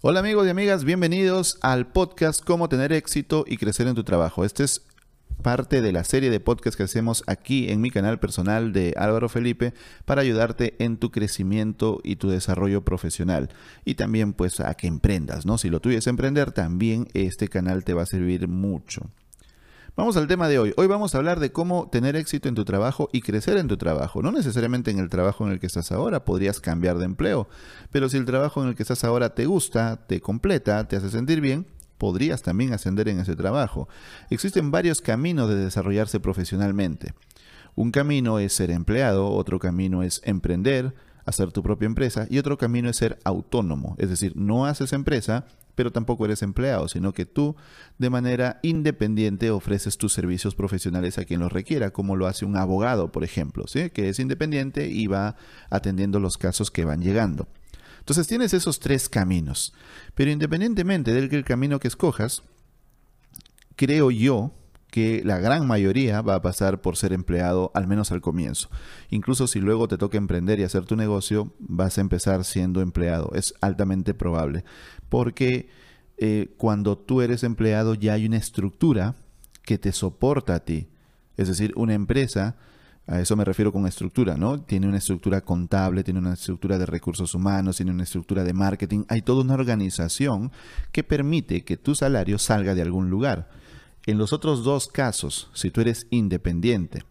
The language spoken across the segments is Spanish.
Hola amigos y amigas, bienvenidos al podcast Cómo tener éxito y crecer en tu trabajo. Este es parte de la serie de podcasts que hacemos aquí en mi canal personal de Álvaro Felipe para ayudarte en tu crecimiento y tu desarrollo profesional y también pues a que emprendas, ¿no? Si lo tuyo es emprender, también este canal te va a servir mucho. Vamos al tema de hoy. Hoy vamos a hablar de cómo tener éxito en tu trabajo y crecer en tu trabajo. No necesariamente en el trabajo en el que estás ahora, podrías cambiar de empleo, pero si el trabajo en el que estás ahora te gusta, te completa, te hace sentir bien, podrías también ascender en ese trabajo. Existen varios caminos de desarrollarse profesionalmente. Un camino es ser empleado, otro camino es emprender, hacer tu propia empresa y otro camino es ser autónomo, es decir, no haces empresa, pero tampoco eres empleado, sino que tú de manera independiente ofreces tus servicios profesionales a quien los requiera, como lo hace un abogado, por ejemplo, que es independiente y va atendiendo los casos que van llegando. Entonces tienes esos tres caminos, pero independientemente del camino que escojas, creo yo que la gran mayoría va a pasar por ser empleado, al menos al comienzo. Incluso si luego te toca emprender y hacer tu negocio, vas a empezar siendo empleado. Es altamente probable. Porque eh, cuando tú eres empleado ya hay una estructura que te soporta a ti. Es decir, una empresa, a eso me refiero con estructura, ¿no? Tiene una estructura contable, tiene una estructura de recursos humanos, tiene una estructura de marketing. Hay toda una organización que permite que tu salario salga de algún lugar. En los otros dos casos, si tú eres independiente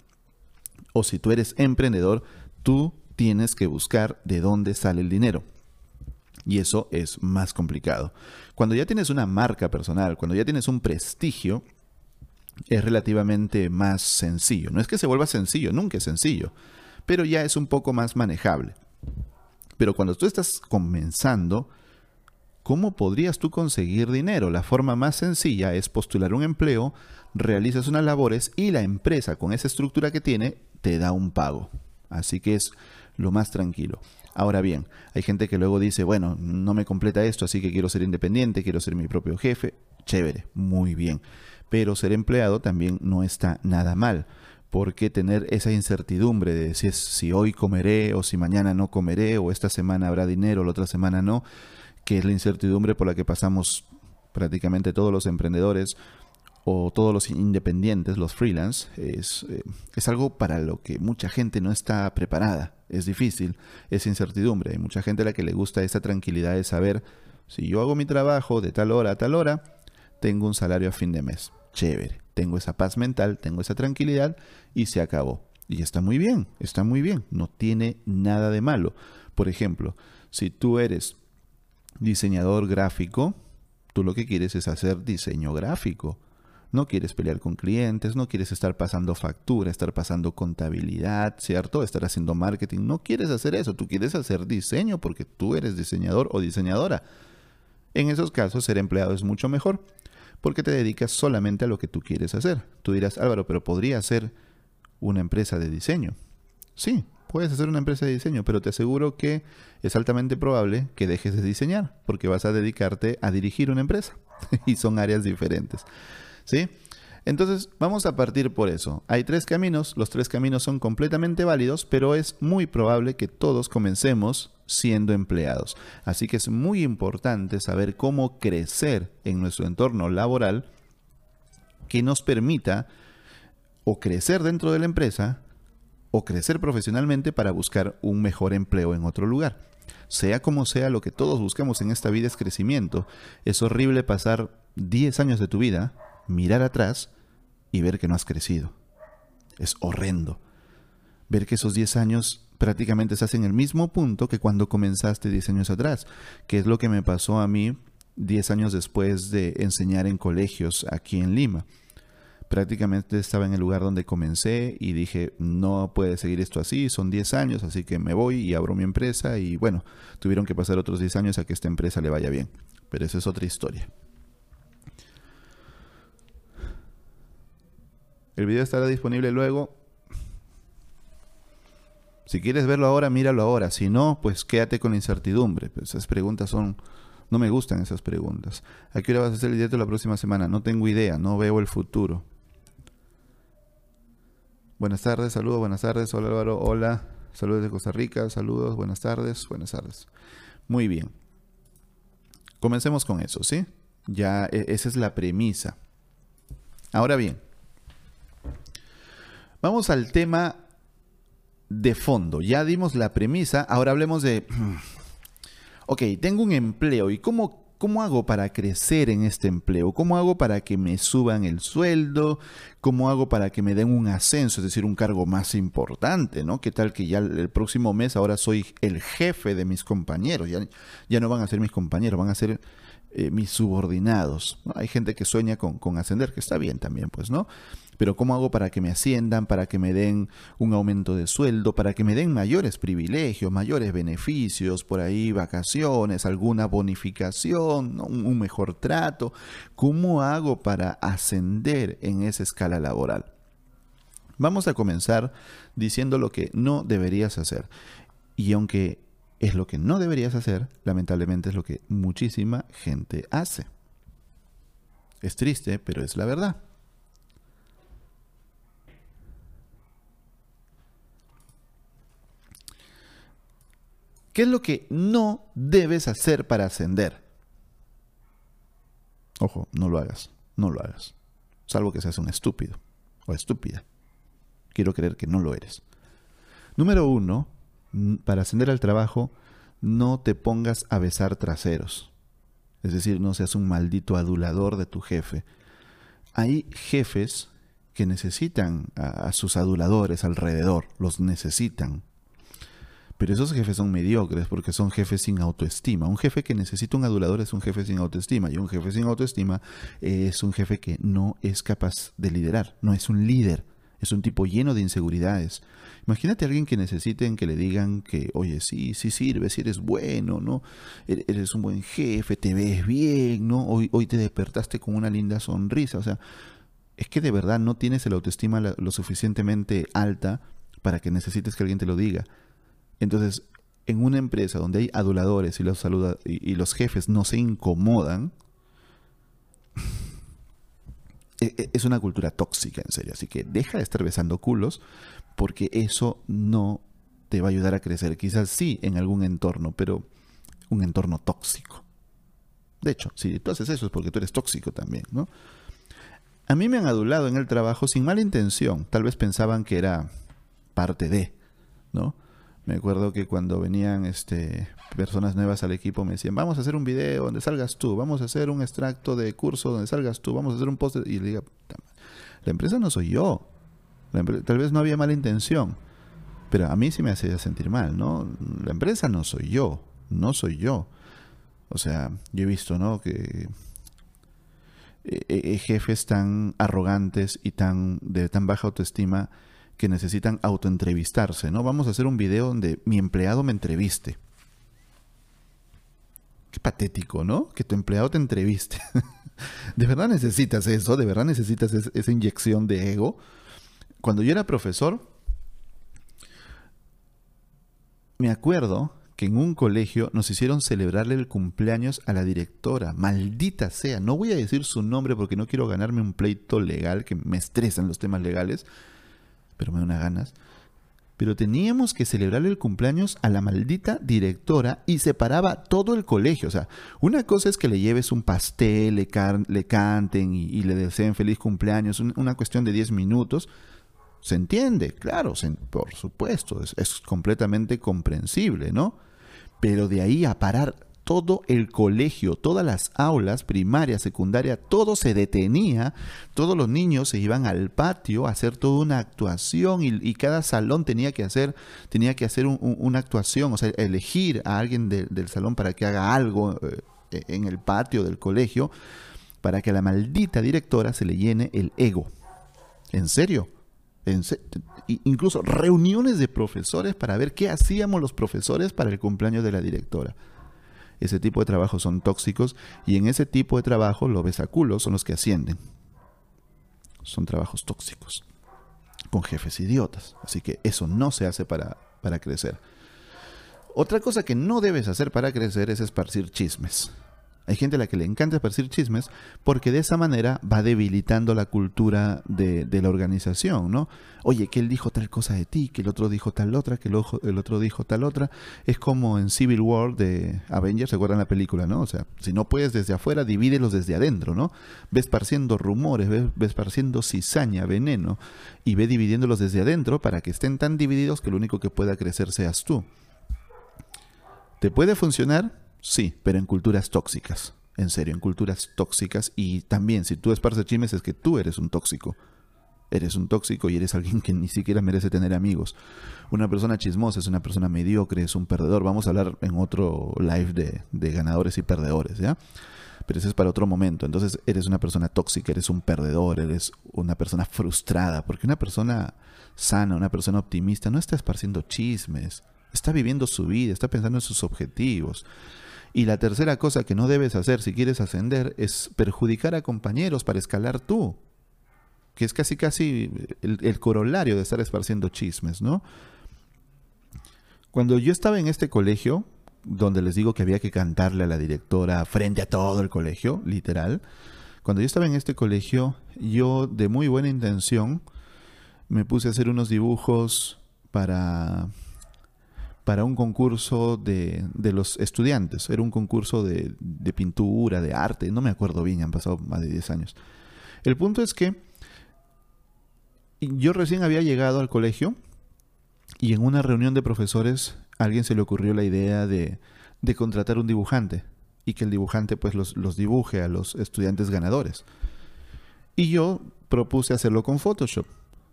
o si tú eres emprendedor, tú tienes que buscar de dónde sale el dinero. Y eso es más complicado. Cuando ya tienes una marca personal, cuando ya tienes un prestigio, es relativamente más sencillo. No es que se vuelva sencillo, nunca es sencillo, pero ya es un poco más manejable. Pero cuando tú estás comenzando, ¿Cómo podrías tú conseguir dinero? La forma más sencilla es postular un empleo, realizas unas labores y la empresa con esa estructura que tiene te da un pago. Así que es lo más tranquilo. Ahora bien, hay gente que luego dice, bueno, no me completa esto, así que quiero ser independiente, quiero ser mi propio jefe. Chévere, muy bien. Pero ser empleado también no está nada mal porque tener esa incertidumbre de si, es, si hoy comeré o si mañana no comeré o esta semana habrá dinero o la otra semana no, que es la incertidumbre por la que pasamos prácticamente todos los emprendedores o todos los independientes, los freelance, es, eh, es algo para lo que mucha gente no está preparada. Es difícil, es incertidumbre. Hay mucha gente a la que le gusta esa tranquilidad de saber, si yo hago mi trabajo de tal hora a tal hora, tengo un salario a fin de mes. Chévere, tengo esa paz mental, tengo esa tranquilidad y se acabó. Y está muy bien, está muy bien, no tiene nada de malo. Por ejemplo, si tú eres diseñador gráfico, tú lo que quieres es hacer diseño gráfico. No quieres pelear con clientes, no quieres estar pasando factura, estar pasando contabilidad, ¿cierto? Estar haciendo marketing. No quieres hacer eso, tú quieres hacer diseño porque tú eres diseñador o diseñadora. En esos casos, ser empleado es mucho mejor porque te dedicas solamente a lo que tú quieres hacer. Tú dirás, Álvaro, pero podría ser una empresa de diseño. Sí, puedes hacer una empresa de diseño, pero te aseguro que es altamente probable que dejes de diseñar, porque vas a dedicarte a dirigir una empresa y son áreas diferentes. ¿Sí? Entonces, vamos a partir por eso. Hay tres caminos, los tres caminos son completamente válidos, pero es muy probable que todos comencemos siendo empleados. Así que es muy importante saber cómo crecer en nuestro entorno laboral que nos permita o crecer dentro de la empresa o crecer profesionalmente para buscar un mejor empleo en otro lugar. Sea como sea, lo que todos buscamos en esta vida es crecimiento. Es horrible pasar 10 años de tu vida, mirar atrás y ver que no has crecido. Es horrendo. Ver que esos 10 años prácticamente estás en el mismo punto que cuando comenzaste 10 años atrás, que es lo que me pasó a mí 10 años después de enseñar en colegios aquí en Lima prácticamente estaba en el lugar donde comencé y dije, no puede seguir esto así, son 10 años, así que me voy y abro mi empresa y bueno, tuvieron que pasar otros 10 años a que esta empresa le vaya bien. Pero esa es otra historia. El video estará disponible luego. Si quieres verlo ahora, míralo ahora. Si no, pues quédate con la incertidumbre. Pues esas preguntas son... No me gustan esas preguntas. ¿A qué hora vas a hacer el directo la próxima semana? No tengo idea, no veo el futuro. Buenas tardes, saludos, buenas tardes. Hola Álvaro, hola. Saludos de Costa Rica, saludos, buenas tardes, buenas tardes. Muy bien. Comencemos con eso, ¿sí? Ya e, esa es la premisa. Ahora bien, vamos al tema de fondo. Ya dimos la premisa, ahora hablemos de... Ok, tengo un empleo y cómo ¿Cómo hago para crecer en este empleo? ¿Cómo hago para que me suban el sueldo? ¿Cómo hago para que me den un ascenso, es decir, un cargo más importante? ¿no? ¿Qué tal que ya el próximo mes ahora soy el jefe de mis compañeros? Ya, ya no van a ser mis compañeros, van a ser eh, mis subordinados. Hay gente que sueña con, con ascender, que está bien también, pues, ¿no? Pero ¿cómo hago para que me asciendan, para que me den un aumento de sueldo, para que me den mayores privilegios, mayores beneficios, por ahí vacaciones, alguna bonificación, un, mejor trato? ¿Cómo hago para ascender en esa escala laboral? Vamos a comenzar diciendo lo que no deberías hacer. Y aunque es lo que no deberías hacer, lamentablemente es lo que muchísima gente hace. Es triste, pero es la verdad. ¿Qué es lo que no debes hacer para ascender? Ojo, no lo hagas, no lo hagas. Salvo que seas un estúpido o estúpida. Quiero creer que no lo eres. Número uno, para ascender al trabajo, no te pongas a besar traseros. Es decir, no seas un maldito adulador de tu jefe. Hay jefes que necesitan a, sus aduladores alrededor, los necesitan. Pero esos jefes son mediocres porque son jefes sin autoestima. Un jefe que necesita un adulador es un jefe sin autoestima. Y un jefe sin autoestima es un jefe que no es capaz de liderar. No es un líder. Es un tipo lleno de inseguridades. Imagínate a alguien que necesiten que le digan que, oye, sí, sí sirve, si eres bueno, ¿no? Eres un buen jefe, te ves bien, ¿no? Hoy, hoy te despertaste con una linda sonrisa. O sea, es que de verdad no tienes la autoestima lo suficientemente alta para que necesites que alguien te lo diga. Entonces, en una empresa donde hay aduladores y los, jefes no se incomodan, e, e, es una cultura tóxica, en serio. Así que deja de estar besando culos porque eso no te va a ayudar a crecer. Quizás sí en algún entorno, pero un entorno tóxico. De hecho, si tú haces eso es porque tú eres tóxico también, ¿no? A mí me han adulado en el trabajo sin mala intención. Tal vez pensaban que era parte de, ¿no? Me acuerdo que cuando venían este, personas nuevas al equipo me decían, vamos a hacer un video donde salgas tú, vamos a hacer un extracto de curso donde salgas tú, vamos a hacer un post. Y le digo, la empresa no soy yo. tal vez no había mala intención, pero a mí sí me hacía sentir mal, ¿no? La empresa no soy yo, no soy yo. O sea, yo he visto, ¿no? Que eh, eh, jefes tan arrogantes y tan de tan baja autoestima que necesitan autoentrevistarse, ¿no? Vamos a hacer un video donde mi empleado me entreviste. Qué patético, ¿no? Que tu empleado te entreviste. ¿De verdad necesitas eso? ¿De verdad necesitas esa inyección de ego? Cuando yo era profesor, me acuerdo que en un colegio nos hicieron celebrarle el cumpleaños a la directora. Maldita sea, no voy a decir su nombre porque no quiero ganarme un pleito legal, que me estresan los temas legales pero me da unas ganas. Pero teníamos que celebrarle el cumpleaños a la maldita directora y separaba todo el colegio. O sea, una cosa es que le lleves un pastel, le, le canten y, le deseen feliz cumpleaños, una cuestión de 10 minutos. Se entiende, claro, por supuesto, es, es completamente comprensible, ¿no? Pero de ahí a parar todo el colegio, todas las aulas, primaria, secundaria, todo se detenía, todos los niños se iban al patio a hacer toda una actuación y, cada salón tenía que hacer, tenía que hacer una actuación, o sea, elegir a alguien del salón para que haga algo eh, en el patio del colegio, para que a la maldita directora se le llene el ego. ¿En serio? ¿En incluso reuniones de profesores para ver qué hacíamos los profesores para el cumpleaños de la directora. Ese tipo de trabajos son tóxicos y en ese tipo de trabajo los besaculos son los que ascienden. Son trabajos tóxicos, con jefes idiotas. Así que eso no se hace para, para crecer. Otra cosa que no debes hacer para crecer es esparcir chismes. Hay gente a la que le encanta esparcir chismes porque de esa manera va debilitando la cultura de, la organización, ¿no? Oye, que él dijo tal cosa de ti, que el otro dijo tal otra, que el, el otro dijo tal otra. Es como en Civil War de Avengers, ¿se acuerdan la película, no? O sea, si no puedes desde afuera, divídelos desde adentro, ¿no? Ve esparciendo rumores, ve, ve esparciendo cizaña, veneno, y ve dividiéndolos desde adentro para que estén tan divididos que lo único que pueda crecer seas tú. ¿Te puede funcionar? Sí, pero en culturas tóxicas. En serio, en culturas tóxicas. Y también, si tú esparces chismes, es que tú eres un tóxico. Eres un tóxico y eres alguien que ni siquiera merece tener amigos. Una persona chismosa es una persona mediocre, es un perdedor. Vamos a hablar en otro live de, ganadores y perdedores, ¿ya? Pero ese es para otro momento. Entonces, eres una persona tóxica, eres un perdedor, eres una persona frustrada. Porque una persona sana, una persona optimista, no está esparciendo chismes. Está viviendo su vida, está pensando en sus objetivos. Y la tercera cosa que no debes hacer si quieres ascender es perjudicar a compañeros para escalar tú. Que es casi casi el, corolario de estar esparciendo chismes, ¿no? Cuando yo estaba en este colegio, donde les digo que había que cantarle a la directora frente a todo el colegio, literal, cuando yo estaba en este colegio, yo de muy buena intención me puse a hacer unos dibujos para para un concurso de, los estudiantes. Era un concurso de, pintura, de arte, no me acuerdo bien, han pasado más de 10 años. El punto es que yo recién había llegado al colegio y en una reunión de profesores a alguien se le ocurrió la idea de, contratar un dibujante y que el dibujante pues los, los dibuje a los estudiantes ganadores. Y yo propuse hacerlo con Photoshop.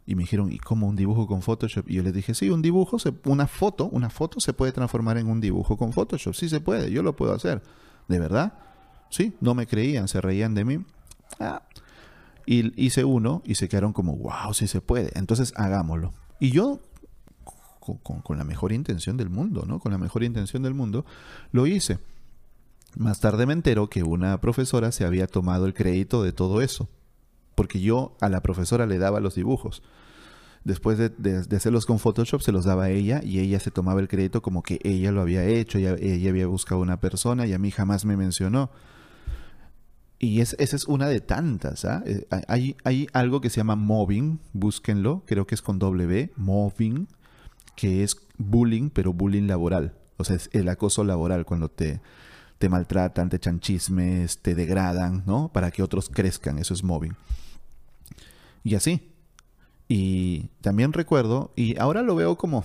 Y me dijeron, ¿y cómo un dibujo con Photoshop? Y yo les dije, sí, un dibujo, una foto, una foto se puede transformar en un dibujo con Photoshop. Sí se puede, yo lo puedo hacer. ¿De verdad? Sí, no me creían, se reían de mí. Ah. Y hice uno y se quedaron como, wow, sí se puede. Entonces hagámoslo. Y yo, con, con la mejor intención del mundo, ¿no? Con la mejor intención del mundo, lo hice. Más tarde me entero que una profesora se había tomado el crédito de todo eso porque yo a la profesora le daba los dibujos. Después de, hacerlos con Photoshop se los daba a ella y ella se tomaba el crédito como que ella lo había hecho, ella, había buscado una persona y a mí jamás me mencionó. Y esa es una de tantas. ¿ah? Eh, hay, hay algo que se llama mobbing, búsquenlo, creo que es con W, mobbing, que es bullying, pero bullying laboral. O sea, es el acoso laboral cuando te, te maltratan, te echan chismes, te degradan, ¿no? Para que otros crezcan, eso es mobbing. Y así. Y también recuerdo, y ahora lo veo como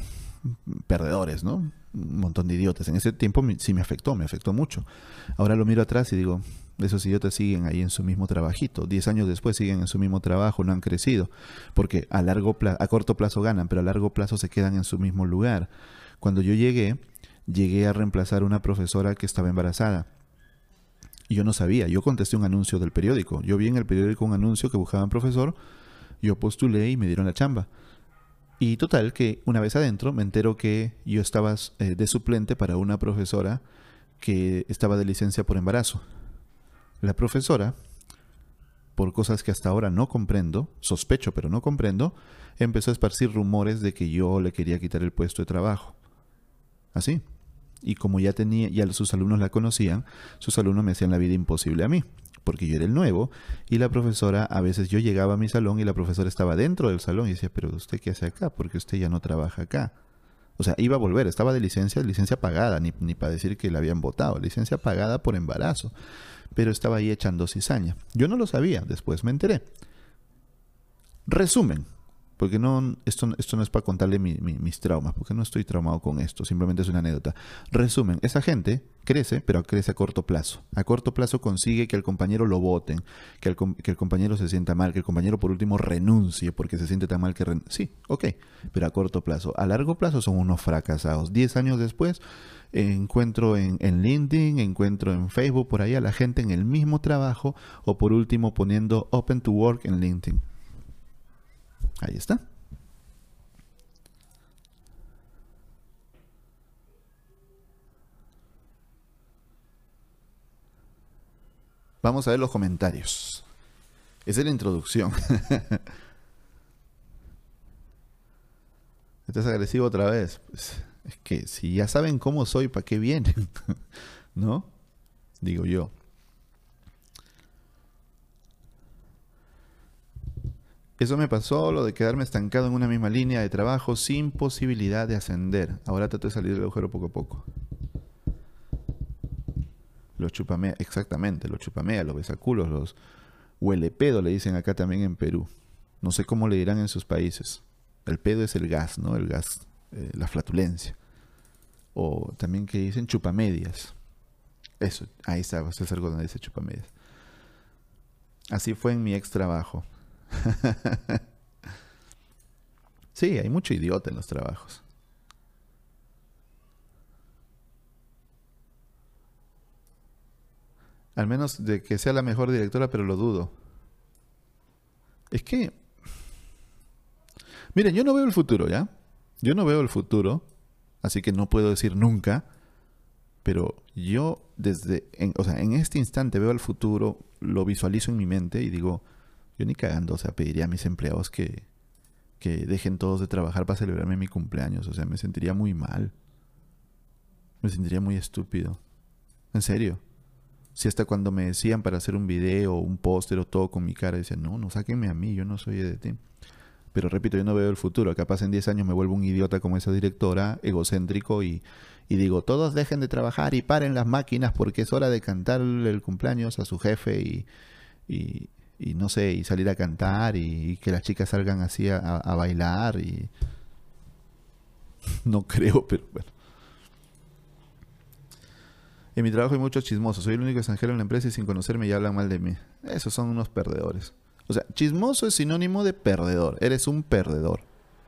perdedores, ¿no? Un montón de idiotas. En ese tiempo sí me afectó, me afectó mucho. Ahora lo miro atrás y digo, esos idiotas siguen ahí en su mismo trabajito. Diez años después siguen en su mismo trabajo, no han crecido. Porque a, largo a corto plazo ganan, pero a largo plazo se quedan en su mismo lugar. Cuando yo llegué, llegué a reemplazar a una profesora que estaba embarazada. Y yo no sabía, yo contesté un anuncio del periódico. Yo vi en el periódico un anuncio que buscaban profesor yo postulé y me dieron la chamba. Y total, que una vez adentro me entero que yo estaba eh, de suplente para una profesora que estaba de licencia por embarazo. La profesora, por cosas que hasta ahora no comprendo, sospecho pero no comprendo, empezó a esparcir rumores de que yo le quería quitar el puesto de trabajo. Así. Y como ya tenía, ya sus alumnos la conocían, sus alumnos me hacían la vida imposible a mí porque yo era el nuevo, y la profesora, a veces yo llegaba a mi salón y la profesora estaba dentro del salón y decía, pero usted qué hace acá, porque usted ya no trabaja acá. O sea, iba a volver, estaba de licencia, licencia pagada, ni, ni para decir que la habían votado, licencia pagada por embarazo, pero estaba ahí echando cizaña. Yo no lo sabía, después me enteré. Resumen, porque no, esto, esto no es para contarle mis traumas, porque no estoy traumado con esto, simplemente es una anécdota. Resumen, esa gente crece, pero crece a corto plazo. A corto plazo consigue que el compañero lo voten, que el, que el compañero se sienta mal, que el compañero por último renuncie porque se siente tan mal que... sí, ok, pero a corto plazo. A largo plazo son unos fracasados. Diez años después encuentro en, en, LinkedIn, encuentro en Facebook, por ahí a la gente en el mismo trabajo o por último poniendo Open to Work en LinkedIn. Ahí está. Vamos a ver los comentarios. Esa es la introducción. Estás agresivo otra vez. Pues, es que si ya saben cómo soy, ¿para qué vienen? ¿No? Digo yo. Eso me pasó, lo de quedarme estancado en una misma línea de trabajo sin posibilidad de ascender. Ahora trato de salir del agujero poco a poco. Los chupamea, exactamente, los chupamea, los besaculos, los huele pedo, le dicen acá también en Perú. No sé cómo le dirán en sus países. El pedo es el gas, ¿no? El gas, eh, la flatulencia. O también que dicen chupamedias. Eso, ahí está, vas a hacer donde dice chupamedias. Así fue en mi ex trabajo. sí, hay mucho idiota en los trabajos. Al menos de que sea la mejor directora, pero lo dudo. Es que... Miren, yo no veo el futuro, ¿ya? Yo no veo el futuro, así que no puedo decir nunca, pero yo desde, o sea, en este instante veo el futuro, lo visualizo en mi mente y digo, yo ni cagando, o sea, pediría a mis empleados que, que dejen todos de trabajar para celebrarme mi cumpleaños, o sea, me sentiría muy mal. Me sentiría muy estúpido. En serio. Si hasta cuando me decían para hacer un video un póster o todo con mi cara, decían, no, no sáquenme a mí, yo no soy de ti. Pero repito, yo no veo el futuro. Capaz en 10 años me vuelvo un idiota como esa directora, egocéntrico, y, y digo, todos dejen de trabajar y paren las máquinas porque es hora de cantar el cumpleaños a su jefe y, y, y no sé, y salir a cantar y, que las chicas salgan así a, bailar y... No creo, pero bueno. En mi trabajo hay muchos chismosos. Soy el único extranjero en la empresa y sin conocerme ya hablan mal de mí. Esos son unos perdedores. O sea, chismoso es sinónimo de perdedor. Eres un perdedor.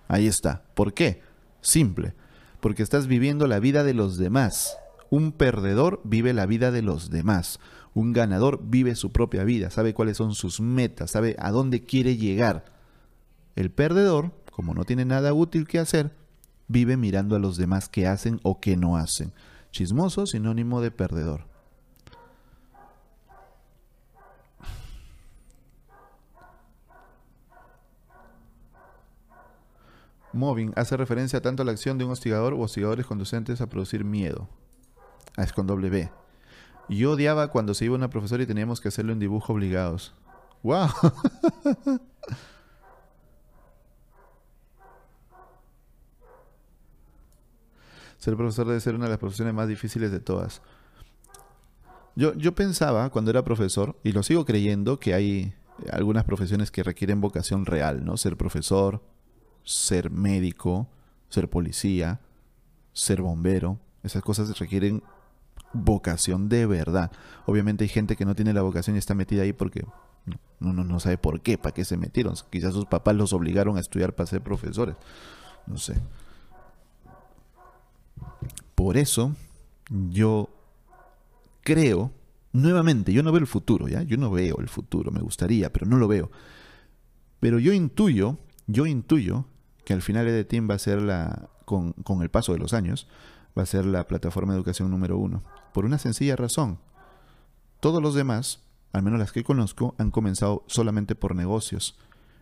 Ahí está. ¿Por qué? Simple. Porque estás viviendo la vida de los demás. Un perdedor vive la vida de los demás. Un ganador vive su propia vida, sabe cuáles son sus metas, sabe a dónde quiere llegar. El perdedor, como no tiene nada útil que hacer, vive mirando a los demás que hacen o que no hacen. Chismoso, sinónimo de perdedor. Moving hace referencia tanto a la acción de un hostigador u hostigadores conducentes a producir miedo. Ah, es con doble B. Yo odiaba cuando se iba una profesora y teníamos que hacerlo en dibujo obligados. ¡Wow! ser profesor debe ser una de las profesiones más difíciles de todas. Yo, yo pensaba cuando era profesor, y lo sigo creyendo, que hay algunas profesiones que requieren vocación real, ¿no? Ser profesor, ser médico, ser policía, ser bombero. Esas cosas requieren vocación de verdad. Obviamente hay gente que no tiene la vocación y está metida ahí porque no, no, no sabe por qué, para qué se metieron. Quizás sus papás los obligaron a estudiar para ser profesores. No sé. Por eso yo creo, nuevamente, yo no veo el futuro, ¿ya? Yo no veo el futuro, me gustaría, pero no lo veo. Pero yo intuyo, yo intuyo que al final Team va a ser la, con, con el paso de los años, va a ser la plataforma de educación número uno. Por una sencilla razón. Todos los demás, al menos las que conozco, han comenzado solamente por negocios.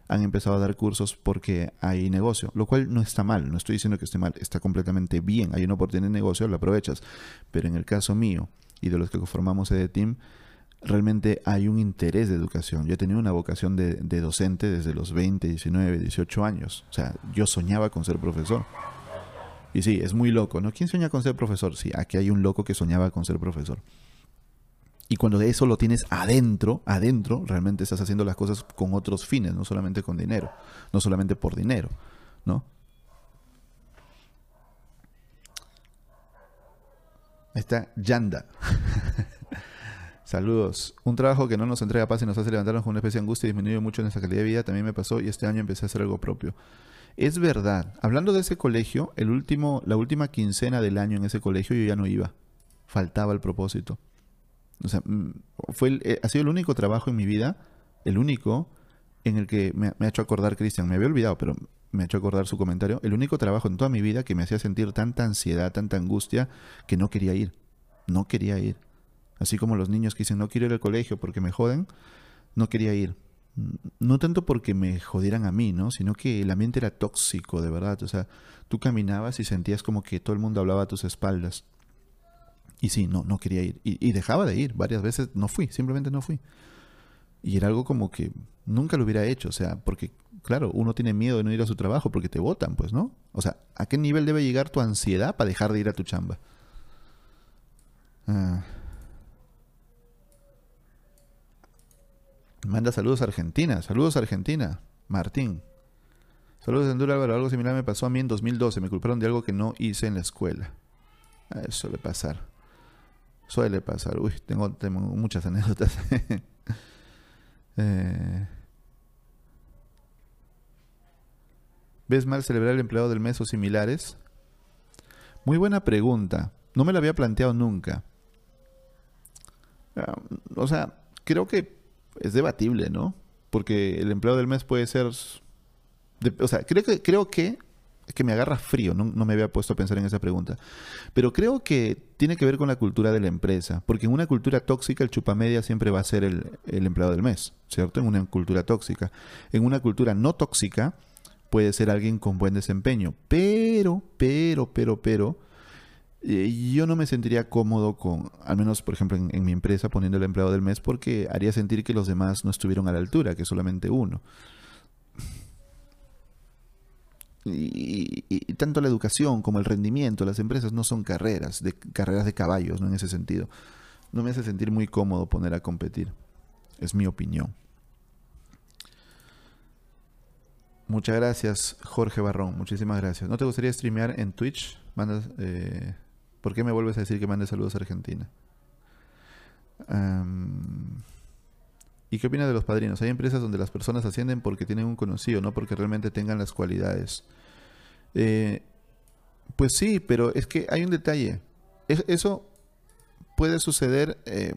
Han empezado a dar cursos porque hay negocio, lo cual no está mal, no estoy diciendo que esté mal, está completamente bien. Hay una oportunidad de negocio, lo aprovechas. Pero en el caso mío y de los que conformamos Team, realmente hay un interés de educación. Yo he tenido una vocación de, de docente desde los 20, 19, 18 años. O sea, yo soñaba con ser profesor. Y sí, es muy loco, ¿no? ¿Quién sueña con ser profesor? Sí, aquí hay un loco que soñaba con ser profesor. Y cuando eso lo tienes adentro, adentro, realmente estás haciendo las cosas con otros fines, no solamente con dinero, no solamente por dinero, ¿no? Ahí está Yanda. Saludos. Un trabajo que no nos entrega paz y nos hace levantarnos con una especie de angustia y disminuye mucho nuestra calidad de vida también me pasó y este año empecé a hacer algo propio. Es verdad. Hablando de ese colegio, el último, la última quincena del año en ese colegio yo ya no iba. Faltaba el propósito. O sea, mm, fue eh, ha sido el único trabajo en mi vida, el único en el que me, ha hecho acordar Cristian. Me había olvidado, pero me ha hecho acordar su comentario. El único trabajo en toda mi vida que me hacía sentir tanta ansiedad, tanta angustia, que no quería ir. No quería ir. Así como los niños que dicen, no quiero ir al colegio porque me joden, no quería ir no tanto porque me jodieran a mí, ¿no? Sino que el ambiente era tóxico, de verdad. O sea, tú caminabas y sentías como que todo el mundo hablaba a tus espaldas. Y sí, no, no quería ir. Y, dejaba de ir. Varias veces no fui, simplemente no fui. Y era algo como que nunca lo hubiera hecho, o sea, porque, claro, uno tiene miedo de no ir a su trabajo porque te votan, pues, ¿no? O sea, ¿a qué nivel debe llegar tu ansiedad para dejar de ir a tu chamba? Ah. Manda saludos a Argentina. Saludos a Argentina. Martín. Saludos de Honduras, Álvaro. Algo similar me pasó a mí en 2012. Me culparon de algo que no hice en la escuela. Ah, eso suele pasar. Suele pasar. Uy, tengo, tengo muchas anécdotas. eh... ¿Ves mal celebrar el empleado del mes o similares? Muy buena pregunta. No me la había planteado nunca. Ah, o sea, creo que es debatible, ¿no? Porque el empleado del mes puede ser... o sea, creo que, creo que que me agarra frío, no, me había puesto a pensar en esa pregunta. Pero creo que tiene que ver con la cultura de la empresa, porque en una cultura tóxica el chupamedia siempre va a ser el, el, empleado del mes, ¿cierto? En una cultura tóxica. En una cultura no tóxica puede ser alguien con buen desempeño, pero, pero, pero, pero, yo no me sentiría cómodo con, al menos por ejemplo en, mi empresa, poniendo el empleado del mes porque haría sentir que los demás no estuvieron a la altura, que solamente uno. Y, tanto la educación como el rendimiento, las empresas no son carreras, de carreras de caballos, ¿no? En ese sentido. No me hace sentir muy cómodo poner a competir. Es mi opinión. Muchas gracias, Jorge Barrón. Muchísimas gracias. ¿No te gustaría streamear en Twitch? Mandas, eh, ¿Por qué me vuelves a decir que mande saludos a Argentina? ¿Y qué opinas de los padrinos? Hay empresas donde las personas ascienden porque tienen un conocido, no porque realmente tengan las cualidades. Eh, pues sí, pero es que hay un detalle. eso puede suceder eh,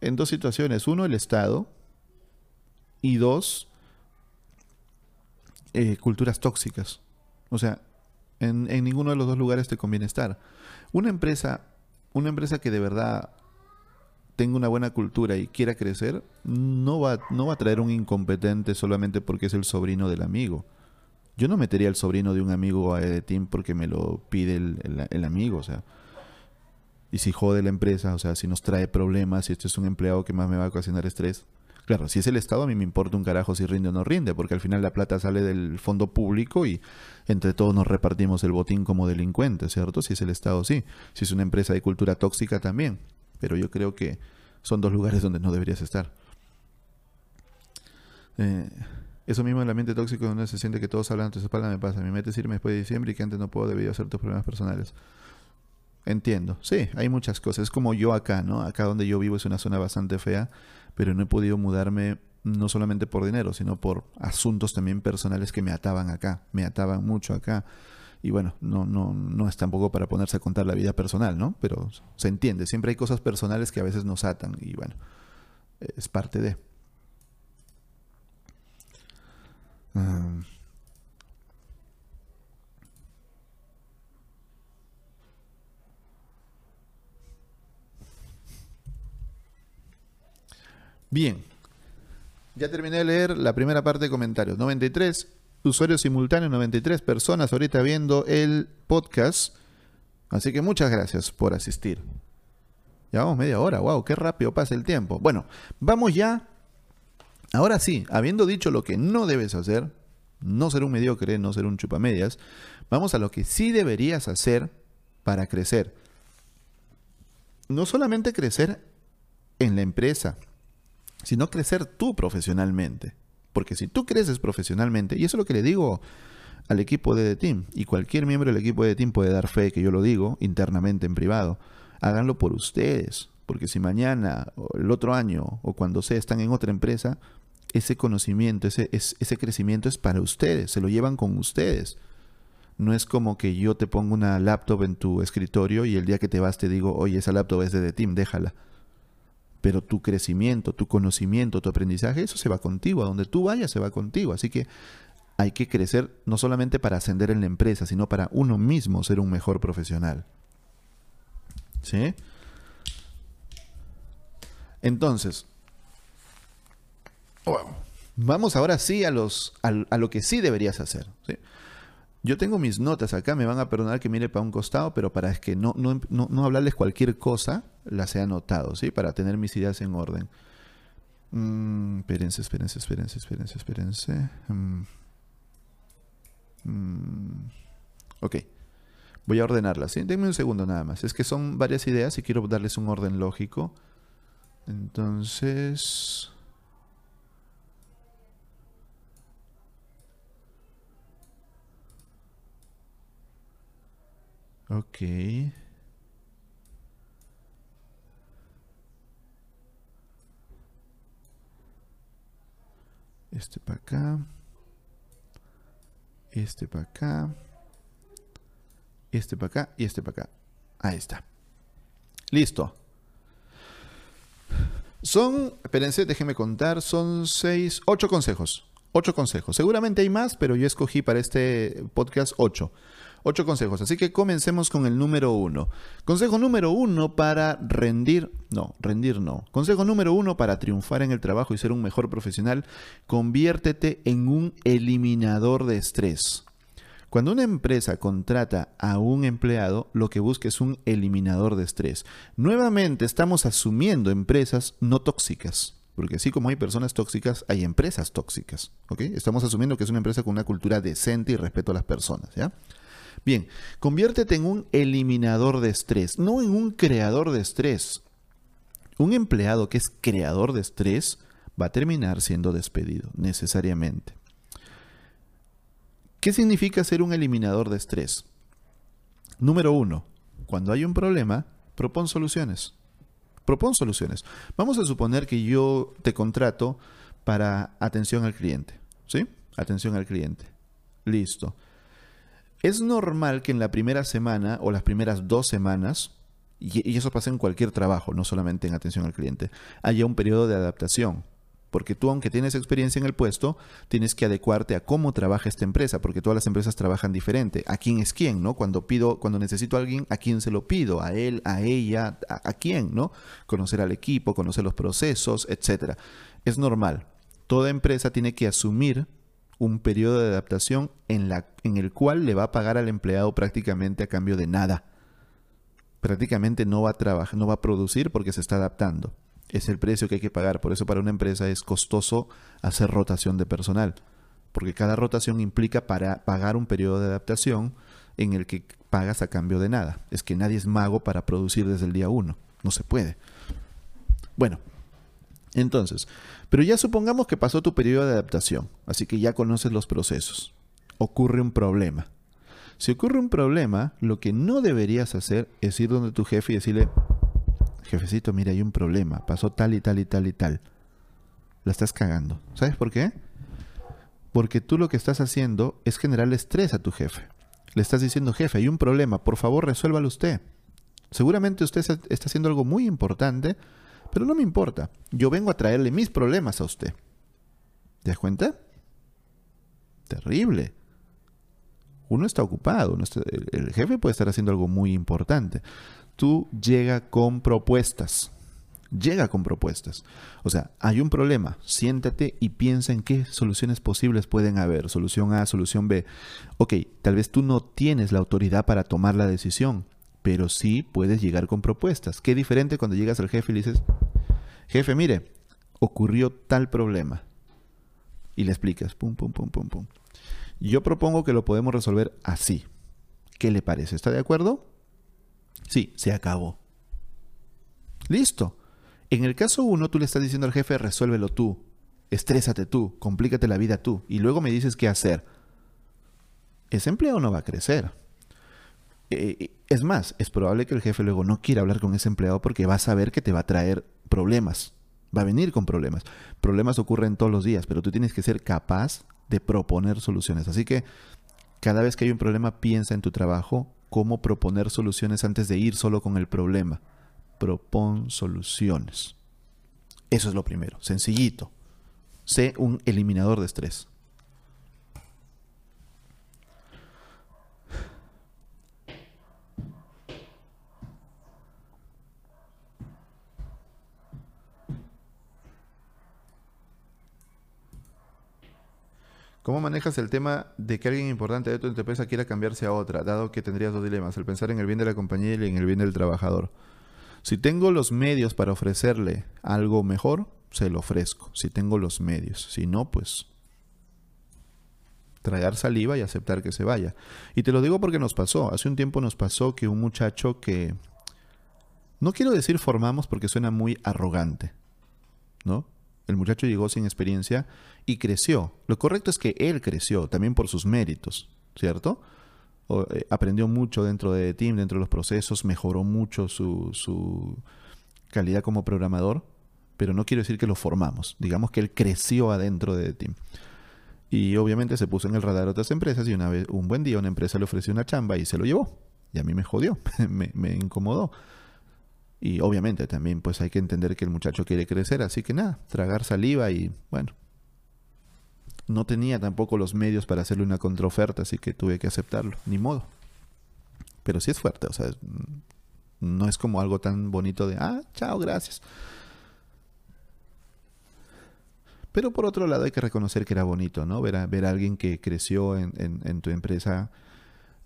en dos situaciones. Uno, el Estado. Y dos, eh, culturas tóxicas. O sea, en, ninguno de los dos lugares te conviene estar. Una empresa, una empresa que de verdad tenga una buena cultura y quiera crecer, no va, no va a traer un incompetente solamente porque es el sobrino del amigo. Yo no metería al sobrino de un amigo a Edetim porque me lo pide el, amigo, o sea. Y si jode la empresa, o sea, si nos trae problemas, si este es un empleado que más me va a ocasionar estrés, Claro, si es el Estado, a mí me importa un carajo si rinde o no rinde, porque al final la plata sale del fondo público y entre todos nos repartimos el botín como delincuentes, ¿cierto? Si es el Estado, sí. Si es una empresa de cultura tóxica, también. Pero yo creo que son dos lugares donde no deberías estar. Eh, eso mismo en el ambiente tóxico donde se siente que todos hablan ante su espalda me pasa. Me metes irme después de diciembre y que antes no puedo debido a ciertos problemas personales. Entiendo. Sí, hay muchas cosas. Es como yo acá, ¿no? Acá donde yo vivo es una zona bastante fea pero no he podido mudarme no solamente por dinero, sino por asuntos también personales que me ataban acá, me ataban mucho acá. Y bueno, no, no, no es tampoco para ponerse a contar la vida personal, ¿no? Pero se entiende, siempre hay cosas personales que a veces nos atan y bueno, es parte de... Ah. Bien. Ya terminé de leer la primera parte de comentarios. 93 usuarios simultáneos, 93 personas ahorita viendo el podcast. Así que muchas gracias por asistir. Llevamos media hora, wow, qué rápido pasa el tiempo. Bueno, vamos ya. Ahora sí, habiendo dicho lo que no debes hacer, no ser un mediocre, no ser un chupamedias, vamos a lo que sí deberías hacer para crecer. No solamente crecer en la empresa, sino crecer tú profesionalmente. Porque si tú creces profesionalmente, y eso es lo que le digo al equipo de The Team, y cualquier miembro del equipo de The Team puede dar fe que yo lo digo internamente en privado, háganlo por ustedes, porque si mañana o el otro año o cuando sea están en otra empresa, ese conocimiento, ese, ese crecimiento es para ustedes, se lo llevan con ustedes. No es como que yo te pongo una laptop en tu escritorio y el día que te vas te digo, oye, esa laptop es de The Team, déjala pero tu crecimiento, tu conocimiento, tu aprendizaje, eso se va contigo, a donde tú vayas se va contigo. Así que hay que crecer no solamente para ascender en la empresa, sino para uno mismo ser un mejor profesional. ¿Sí? Entonces, vamos ahora sí a, los, a, lo que sí deberías hacer. ¿sí? Yo tengo mis notas acá, me van a perdonar que mire para un costado, pero para es que no, no, no, hablarles cualquier cosa, las he anotado, ¿sí? Para tener mis ideas en orden. Mm, espérense, espérense, espérense, espérense, espérense. Mm. Mm. Ok. Voy a ordenarlas. ¿sí? Denme un segundo nada más. Es que son varias ideas y quiero darles un orden lógico. Entonces... Ok. Este para acá. Este para acá. Este para acá y este para acá. Ahí está. Listo. Son, espérense, déjenme contar, son seis, ocho consejos. Ocho consejos. Seguramente hay más, pero yo escogí para este podcast ocho. Ocho consejos. Así que comencemos con el número uno. Consejo número uno para rendir. No, rendir no. Consejo número uno para triunfar en el trabajo y ser un mejor profesional. Conviértete en un eliminador de estrés. Cuando una empresa contrata a un empleado, lo que busca es un eliminador de estrés. Nuevamente estamos asumiendo empresas no tóxicas. Porque así como hay personas tóxicas, hay empresas tóxicas. ¿ok? Estamos asumiendo que es una empresa con una cultura decente y respeto a las personas. ¿ya? Bien, conviértete en un eliminador de estrés, no en un creador de estrés. Un empleado que es creador de estrés va a terminar siendo despedido, necesariamente. ¿Qué significa ser un eliminador de estrés? Número uno, cuando hay un problema, propon soluciones. Propon soluciones. Vamos a suponer que yo te contrato para atención al cliente. ¿Sí? Atención al cliente. Listo. Es normal que en la primera semana o las primeras dos semanas, y, eso pasa en cualquier trabajo, no solamente en atención al cliente, haya un periodo de adaptación. Porque tú, aunque tienes experiencia en el puesto, tienes que adecuarte a cómo trabaja esta empresa, porque todas las empresas trabajan diferente. ¿A quién es quién, no? Cuando pido, cuando necesito a alguien, ¿a quién se lo pido? ¿A él, a ella, a, a quién, no? Conocer al equipo, conocer los procesos, etcétera. Es normal. Toda empresa tiene que asumir un periodo de adaptación en, la, en el cual le va a pagar al empleado prácticamente a cambio de nada. Prácticamente no va a trabajar, no va a producir porque se está adaptando. Es el precio que hay que pagar. Por eso para una empresa es costoso hacer rotación de personal. Porque cada rotación implica para pagar un periodo de adaptación en el que pagas a cambio de nada. Es que nadie es mago para producir desde el día uno. No se puede. Bueno, entonces, pero ya supongamos que pasó tu periodo de adaptación, así que ya conoces los procesos. Ocurre un problema. Si ocurre un problema, lo que no deberías hacer es ir donde tu jefe y decirle, jefecito, mira, hay un problema, pasó tal y tal y tal y tal. La estás cagando. ¿Sabes por qué? Porque tú lo que estás haciendo es generar estrés a tu jefe. Le estás diciendo, jefe, hay un problema, por favor resuélvalo usted. Seguramente usted está haciendo algo muy importante, pero no me importa. Yo vengo a traerle mis problemas a usted. ¿Te das cuenta? Terrible. Uno está ocupado. el jefe puede estar haciendo algo muy importante. Tú llega con propuestas. Llega con propuestas. O sea, hay un problema. Siéntate y piensa en qué soluciones posibles pueden haber. Solución A, solución B. Ok, tal vez tú no tienes la autoridad para tomar la decisión, pero sí puedes llegar con propuestas. Qué diferente cuando llegas al jefe y dices, jefe, mire, ocurrió tal problema. Y le explicas, pum, pum, pum, pum, pum. Yo propongo que lo podemos resolver así. ¿Qué le parece? ¿Está de acuerdo? Sí, se acabó. Listo. En el caso uno, tú le estás diciendo al jefe, resuélvelo tú, estrésate tú, complícate la vida tú, y luego me dices qué hacer. Ese empleado no va a crecer. Eh, es más, es probable que el jefe luego no quiera hablar con ese empleado porque va a saber que te va a traer problemas. Va a venir con problemas. Problemas ocurren todos los días, pero tú tienes que ser capaz de proponer soluciones. Así que cada vez que hay un problema, piensa en tu trabajo, cómo proponer soluciones antes de ir solo con el problema. Propon soluciones. Eso es lo primero, sencillito. Sé un eliminador de estrés. ¿Cómo manejas el tema de que alguien importante de tu empresa quiera cambiarse a otra, dado que tendrías dos dilemas, el pensar en el bien de la compañía y en el bien del trabajador? Si tengo los medios para ofrecerle algo mejor, se lo ofrezco, si tengo los medios. Si no, pues tragar saliva y aceptar que se vaya. Y te lo digo porque nos pasó. Hace un tiempo nos pasó que un muchacho que... No quiero decir formamos porque suena muy arrogante, ¿no? El muchacho llegó sin experiencia y creció. Lo correcto es que él creció, también por sus méritos, ¿cierto? Eh, aprendió mucho dentro de Team, dentro de los procesos, mejoró mucho su, calidad como programador, pero no quiero decir que lo formamos. Digamos que él creció adentro de Team. Y obviamente se puso en el radar de otras empresas y una vez, un buen día una empresa le ofreció una chamba y se lo llevó. Y a mí me jodió, me incomodó. Y obviamente también pues hay que entender que el muchacho quiere crecer, así que nada, tragar saliva y bueno. No tenía tampoco los medios para hacerle una contraoferta, así que tuve que aceptarlo, ni modo. Pero sí es fuerte, o sea, no es como algo tan bonito de, ah, chao, gracias. Pero por otro lado hay que reconocer que era bonito, ¿no? Ver a, ver a alguien que creció en, tu empresa,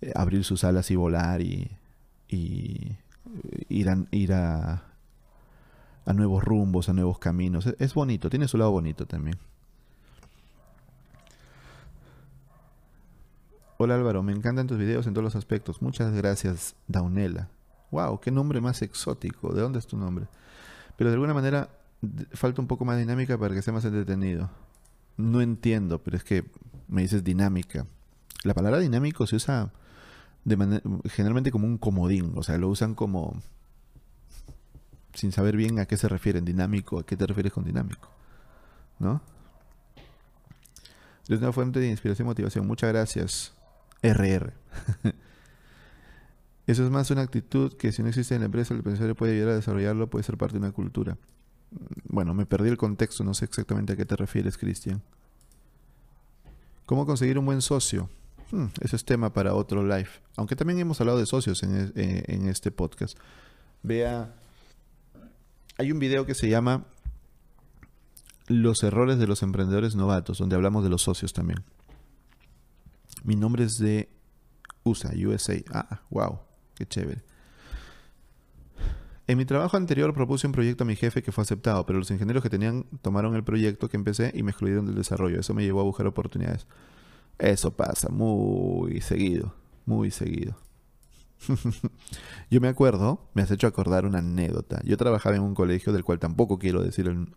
eh, abrir sus alas y volar y ir, a, ir a, a, nuevos rumbos, a nuevos caminos. Es, es bonito, tiene su lado bonito también. Hola Álvaro, me encantan tus videos en todos los aspectos. Muchas gracias, Daunela. Wow, qué nombre más exótico. ¿De dónde es tu nombre? Pero de alguna manera falta un poco más dinámica para que sea más entretenido. No entiendo, pero es que me dices dinámica. La palabra dinámico se usa de generalmente como un comodín, o sea, lo usan como sin saber bien a qué se refieren, dinámico, a qué te refieres con dinámico, ¿no? Es una fuente de inspiración y motivación. Muchas gracias. RR. Eso es más una actitud que si no existe en la empresa, el empresario puede ayudar a desarrollarlo, puede ser parte de una cultura. Bueno, me perdí el contexto, no sé exactamente a qué te refieres, Cristian. ¿Cómo conseguir un buen socio? Hmm, ese es tema para otro live. Aunque también hemos hablado de socios en, eh, en este podcast. Vea, hay un video que se llama Los errores de los emprendedores novatos, donde hablamos de los socios también. Mi nombre es de USA, USA. Ah, wow, qué chévere. En mi trabajo anterior propuse un proyecto a mi jefe que fue aceptado, pero los ingenieros que tenían tomaron el proyecto que empecé y me excluyeron del desarrollo. Eso me llevó a buscar oportunidades. Eso pasa muy seguido, muy seguido. Yo me acuerdo, me has hecho acordar una anécdota. Yo trabajaba en un colegio del cual tampoco quiero decir el...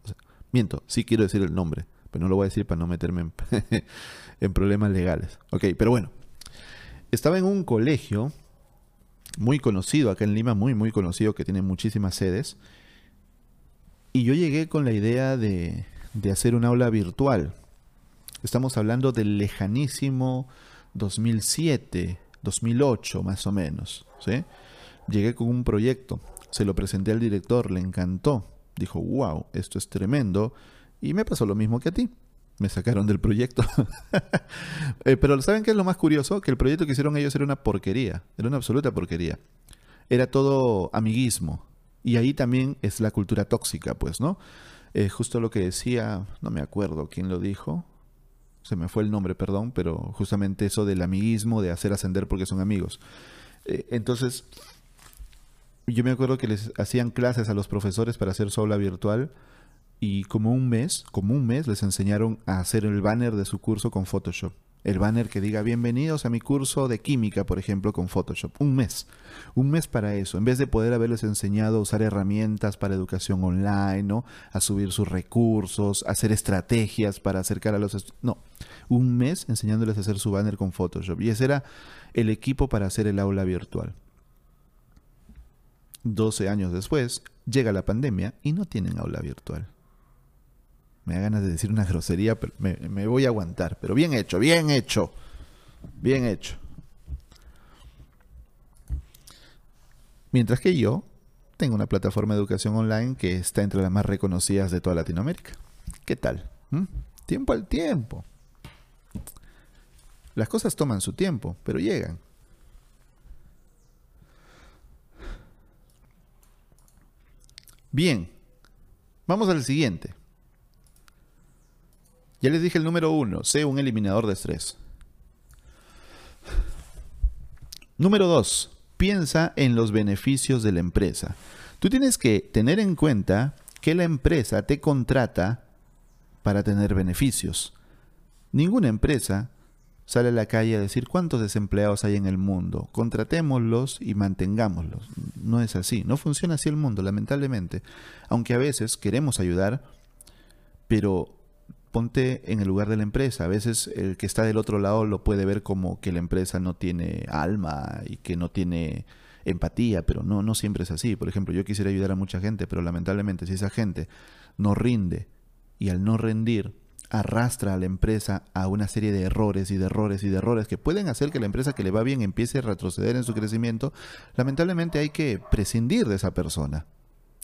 miento, sí quiero decir el nombre, pero no lo voy a decir para no meterme en, problemas legales. Ok, pero bueno. Estaba en un colegio muy conocido acá en Lima, muy, muy conocido, que tiene muchísimas sedes. Y yo llegué con la idea de, de hacer un aula virtual. Estamos hablando del lejanísimo 2007, 2008 más o menos. ¿sí? Llegué con un proyecto, se lo presenté al director, le encantó. Dijo, wow, esto es tremendo. Y me pasó lo mismo que a ti. Me sacaron del proyecto. Eh, pero ¿saben qué es lo más curioso? Que el proyecto que hicieron ellos era una porquería. Era una absoluta porquería. Era todo amiguismo. Y ahí también es la cultura tóxica, pues, ¿no? Eh, justo lo que decía, no me acuerdo quién lo dijo. Se me fue el nombre, perdón, pero justamente eso del amiguismo, de hacer ascender porque son amigos. Eh, entonces, yo me acuerdo que les hacían clases a los profesores para hacer sola virtual y como un mes, como un mes les enseñaron a hacer el banner de su curso con Photoshop. El banner que diga bienvenidos a mi curso de química, por ejemplo, con Photoshop. Un mes. Un mes para eso. En vez de poder haberles enseñado a usar herramientas para educación online, ¿no? A subir sus recursos, a hacer estrategias para acercar a los... No. Un mes enseñándoles a hacer su banner con Photoshop. Y ese era el equipo para hacer el aula virtual. 12 años después, llega la pandemia y no tienen aula virtual. Me da ganas de decir una grosería, pero me, voy a aguantar. Pero bien hecho, bien hecho. Bien hecho. Mientras que yo tengo una plataforma de educación online que está entre las más reconocidas de toda Latinoamérica. ¿Qué tal? ¿Mm? Tiempo al tiempo. Las cosas toman su tiempo, pero llegan. Bien, vamos al siguiente. Ya les dije el número uno, sé un eliminador de estrés. Número dos, piensa en los beneficios de la empresa. Tú tienes que tener en cuenta que la empresa te contrata para tener beneficios. Ninguna empresa sale a la calle a decir cuántos desempleados hay en el mundo, contratémoslos y mantengámoslos. No es así, no funciona así el mundo, lamentablemente. Aunque a veces queremos ayudar, pero ponte en el lugar de la empresa. A veces el que está del otro lado lo puede ver como que la empresa no tiene alma y que no tiene empatía, pero no, no siempre es así. Por ejemplo, yo quisiera ayudar a mucha gente, pero lamentablemente si esa gente no rinde y al no rendir arrastra a la empresa a una serie de errores y de errores y de errores que pueden hacer que la empresa que le va bien empiece a retroceder en su crecimiento, lamentablemente hay que prescindir de esa persona.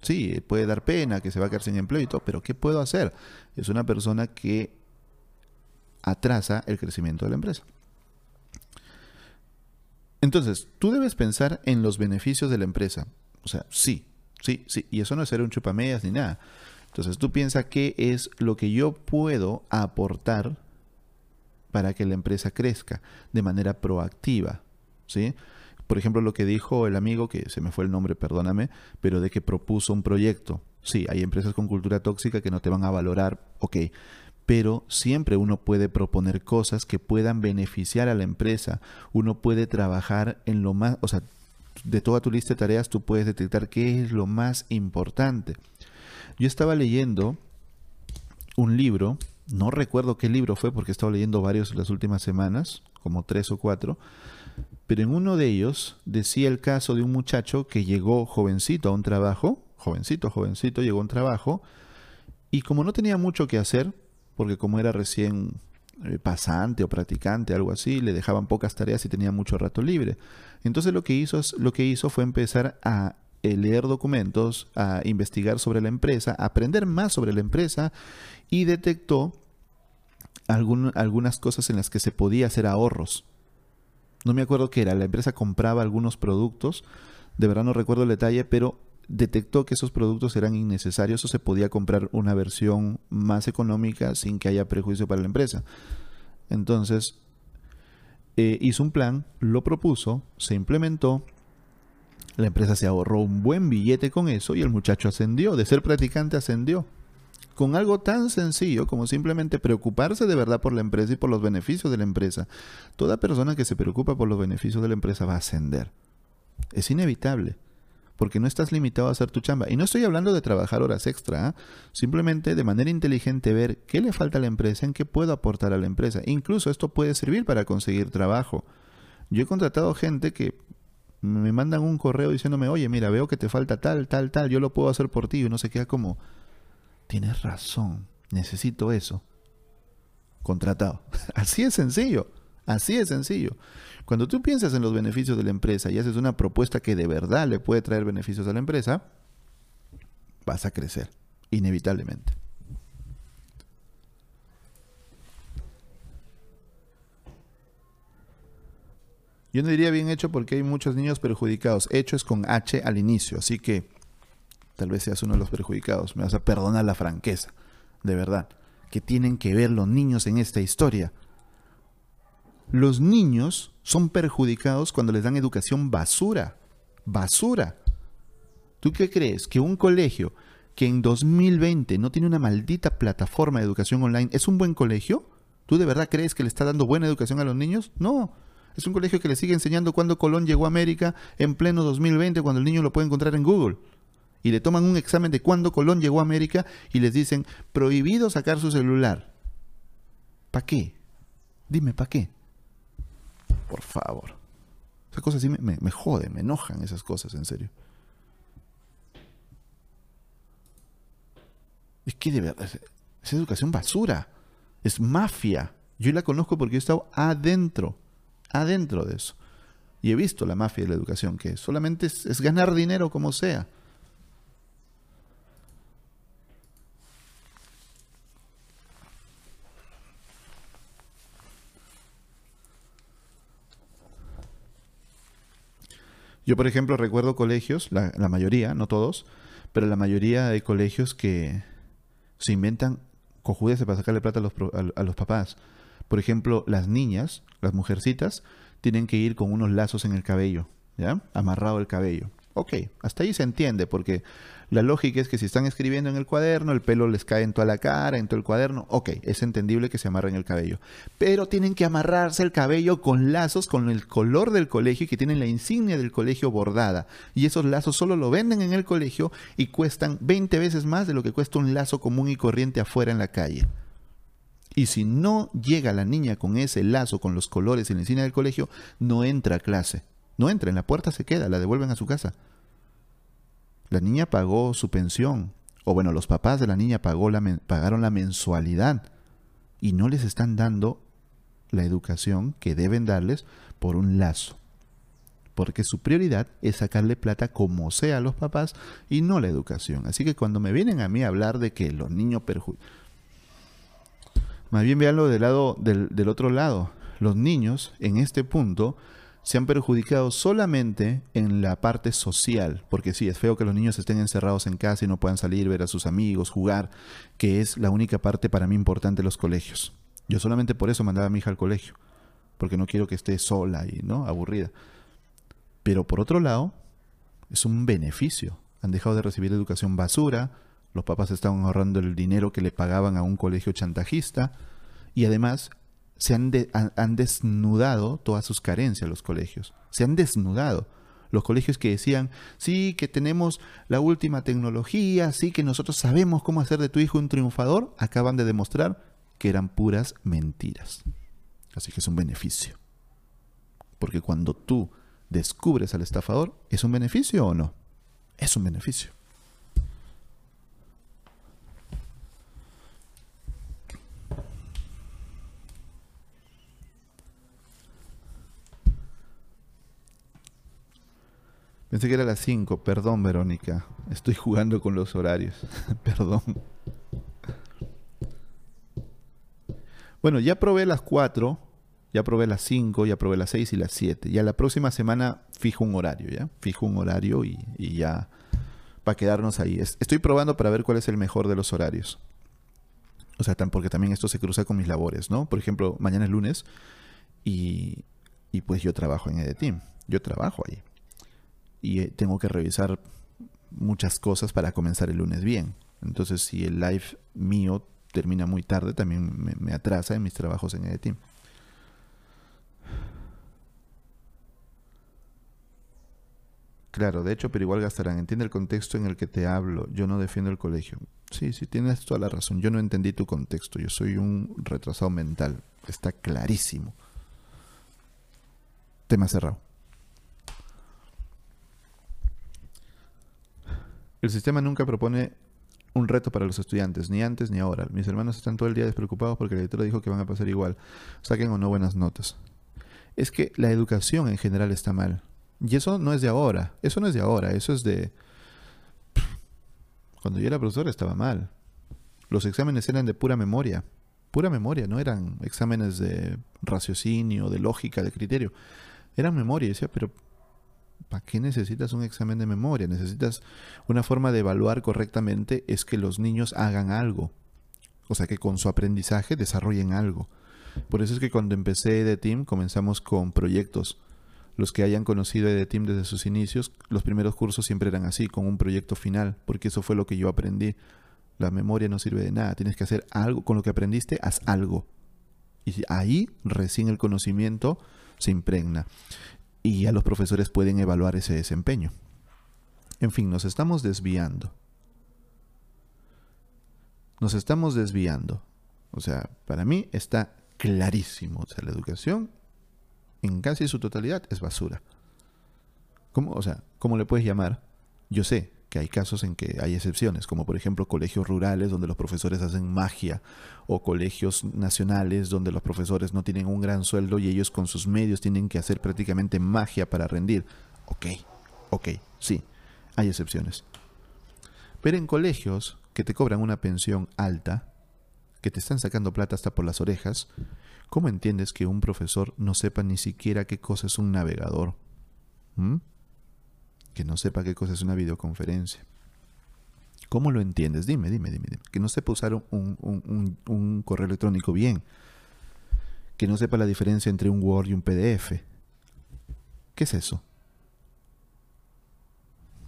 Sí, puede dar pena que se va a quedar sin empleo y todo, pero ¿qué puedo hacer? Es una persona que atrasa el crecimiento de la empresa. Entonces, tú debes pensar en los beneficios de la empresa. O sea, sí, sí, sí. Y eso no es ser un chupamedias ni nada. Entonces, tú piensas qué es lo que yo puedo aportar para que la empresa crezca de manera proactiva. ¿Sí? Por ejemplo, lo que dijo el amigo, que se me fue el nombre, perdóname, pero de que propuso un proyecto. Sí, hay empresas con cultura tóxica que no te van a valorar, ok, pero siempre uno puede proponer cosas que puedan beneficiar a la empresa. Uno puede trabajar en lo más, o sea, de toda tu lista de tareas tú puedes detectar qué es lo más importante. Yo estaba leyendo un libro, no recuerdo qué libro fue porque he estado leyendo varios en las últimas semanas, como tres o cuatro, pero en uno de ellos decía el caso de un muchacho que llegó jovencito a un trabajo, jovencito, jovencito, llegó a un trabajo, y como no tenía mucho que hacer, porque como era recién eh, pasante o practicante, algo así, le dejaban pocas tareas y tenía mucho rato libre. Entonces lo que hizo, lo que hizo fue empezar a eh, leer documentos, a investigar sobre la empresa, a aprender más sobre la empresa y detectó algunas cosas en las que se podía hacer ahorros no me acuerdo qué era, la empresa compraba algunos productos, de verdad no recuerdo el detalle, pero detectó que esos productos eran innecesarios o se podía comprar una versión más económica sin que haya prejuicio para la empresa. Entonces, eh, hizo un plan, lo propuso, se implementó, la empresa se ahorró un buen billete con eso y el muchacho ascendió, de ser practicante ascendió con algo tan sencillo como simplemente preocuparse de verdad por la empresa y por los beneficios de la empresa. Toda persona que se preocupa por los beneficios de la empresa va a ascender. Es inevitable, porque no estás limitado a hacer tu chamba. Y no estoy hablando de trabajar horas extra, ¿ah? simplemente de manera inteligente ver qué le falta a la empresa, en qué puedo aportar a la empresa. Incluso esto puede servir para conseguir trabajo. Yo he contratado gente que me mandan un correo diciéndome, oye, mira, veo que te falta tal, tal, tal, yo lo puedo hacer por ti, y no se queda como, tienes razón, necesito eso. Contratado. Así es sencillo, así es sencillo. Cuando tú piensas en los beneficios de la empresa y haces una propuesta que de verdad le puede traer beneficios a la empresa, vas a crecer, inevitablemente. Yo no diría bien hecho porque hay muchos niños perjudicados. Hecho es con H al inicio, así que tal vez seas uno de los perjudicados. Me vas a perdonar la franqueza, de verdad. ¿Qué tienen que ver los niños en esta historia? Los niños son perjudicados cuando les dan educación basura. Basura. ¿Tú qué crees? ¿Que un colegio que en 2020 no tiene una maldita plataforma de educación online es un buen colegio? ¿Tú de verdad crees que le está dando buena educación a los niños? No. Es un colegio que le sigue enseñando cuándo Colón llegó a América en pleno 2020 cuando el niño lo puede encontrar en Google y le toman un examen de cuándo Colón llegó a América y les dicen prohibido sacar su celular. ¿Para qué? Dime, ¿para qué? Por favor. Esas cosas sí me, me, me joden, me enojan esas cosas, en serio. Es que de verdad, es educación basura. Es mafia. Yo la conozco porque he estado adentro, adentro de eso. Y he visto la mafia de la educación, que solamente es ganar dinero como sea. Yo, por ejemplo, recuerdo colegios, la, mayoría, no todos, pero la mayoría de colegios que se inventan cojudes para sacarle plata a los, a, los papás. Por ejemplo, las niñas, las mujercitas, tienen que ir con unos lazos en el cabello, ¿ya? Amarrado el cabello. Ok, hasta ahí se entiende, porque la lógica es que si están escribiendo en el cuaderno, el pelo les cae en toda la cara, en todo el cuaderno. Ok, es entendible que se amarren el cabello. Pero tienen que amarrarse el cabello con lazos con el color del colegio y que tienen la insignia del colegio bordada. Y esos lazos solo lo venden en el colegio y cuestan 20 veces más de lo que cuesta un lazo común y corriente afuera en la calle. Y si no llega la niña con ese lazo, con los colores y la insignia del colegio, no entra a clase. No entra, en la puerta se queda, la devuelven a su casa. La niña pagó su pensión, o bueno, los papás de la niña pagó la pagaron la mensualidad y no les están dando la educación que deben darles por un lazo. Porque su prioridad es sacarle plata como sea a los papás y no la educación. Así que cuando me vienen a mí a hablar de que los niños perjudican, más bien veanlo del lado del, del otro lado. Los niños en este punto se han perjudicado solamente en la parte social, porque sí, es feo que los niños estén encerrados en casa y no puedan salir, ver a sus amigos, jugar, que es la única parte para mí importante de los colegios. Yo solamente por eso mandaba a mi hija al colegio, porque no quiero que esté sola y no aburrida. Pero por otro lado, es un beneficio. Han dejado de recibir educación basura, los papás estaban ahorrando el dinero que le pagaban a un colegio chantajista y además se han, han, desnudado todas sus carencias los colegios. Se han desnudado. Los colegios que decían, sí, que tenemos la última tecnología, sí, que nosotros sabemos cómo hacer de tu hijo un triunfador, acaban de demostrar que eran puras mentiras. Así que es un beneficio. Porque cuando tú descubres al estafador, ¿es un beneficio o no? Es un beneficio. Pensé que era las 5. Perdón, Verónica. Estoy jugando con los horarios. Perdón. Bueno, ya probé las 4, ya probé las 5, ya probé las 6 y las 7. Ya la próxima semana fijo un horario, ¿ya? Fijo un horario y, ya para quedarnos ahí. Estoy probando para ver cuál es el mejor de los horarios. O sea, porque también esto se cruza con mis labores, ¿no? Por ejemplo, mañana es lunes y, pues yo trabajo en EDTeam. Yo trabajo ahí y eh, tengo que revisar muchas cosas para comenzar el lunes bien. Entonces, si el live mío termina muy tarde, también me, atrasa en mis trabajos en editing. Claro, de hecho, pero igual gastarán. Entiende el contexto en el que te hablo. Yo no defiendo el colegio. Sí, sí, tienes toda la razón. Yo no entendí tu contexto. Yo soy un retrasado mental. Está clarísimo. Tema cerrado. El sistema nunca propone un reto para los estudiantes, ni antes ni ahora. Mis hermanos están todo el día despreocupados porque la editora dijo que van a pasar igual, saquen o no buenas notas. Es que la educación en general está mal. Y eso no es de ahora, eso no es de ahora, eso es de... Cuando yo era profesor estaba mal. Los exámenes eran de pura memoria, pura memoria, no eran exámenes de raciocinio, de lógica, de criterio. Eran memoria, decía, pero ¿Para qué necesitas un examen de memoria? Necesitas una forma de evaluar correctamente es que los niños hagan algo. O sea, que con su aprendizaje desarrollen algo. Por eso es que cuando empecé EDTeam comenzamos con proyectos. Los que hayan conocido EDTeam desde sus inicios, los primeros cursos siempre eran así, con un proyecto final, porque eso fue lo que yo aprendí. La memoria no sirve de nada, tienes que hacer algo, con lo que aprendiste, haz algo. Y ahí recién el conocimiento se impregna y ya los profesores pueden evaluar ese desempeño. En fin, nos estamos desviando. Nos estamos desviando. O sea, para mí está clarísimo. O sea, la educación en casi su totalidad es basura. ¿Cómo, o sea, ¿cómo le puedes llamar? Yo sé, que hay casos en que hay excepciones, como por ejemplo colegios rurales donde los profesores hacen magia, o colegios nacionales donde los profesores no tienen un gran sueldo y ellos con sus medios tienen que hacer prácticamente magia para rendir. Ok, ok, sí, hay excepciones. Pero en colegios que te cobran una pensión alta, que te están sacando plata hasta por las orejas, ¿cómo entiendes que un profesor no sepa ni siquiera qué cosa es un navegador? ¿Mm? Que no sepa qué cosa es una videoconferencia. ¿Cómo lo entiendes? Dime, dime, dime. Que no sepa usar un, correo electrónico bien. Que no sepa la diferencia entre un Word y un PDF. ¿Qué es eso?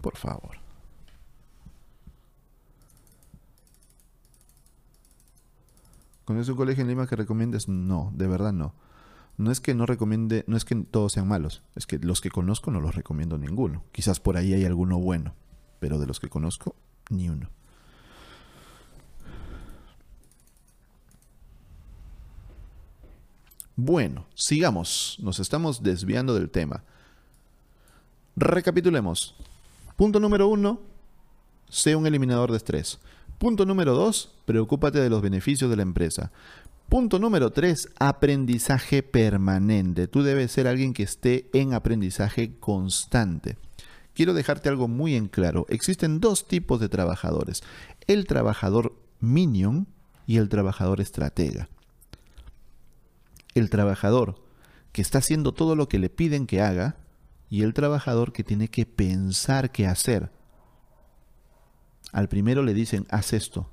Por favor. ¿Conoces un colegio en Lima que recomiendes? No, de verdad no. No es que no recomiende, no es que todos sean malos, es que los que conozco no los recomiendo ninguno. Quizás por ahí hay alguno bueno, pero de los que conozco, ni uno. Bueno, sigamos. Nos estamos desviando del tema. Recapitulemos. Punto número uno, sé un eliminador de estrés. Punto número dos, preocúpate de los beneficios de la empresa. Punto número tres, aprendizaje permanente. Tú debes ser alguien que esté en aprendizaje constante. Quiero dejarte algo muy en claro. Existen dos tipos de trabajadores. El trabajador minion y el trabajador estratega el trabajador que está haciendo todo lo que le piden que haga y el trabajador que tiene que pensar qué hacer. Al primero le dicen, haz esto.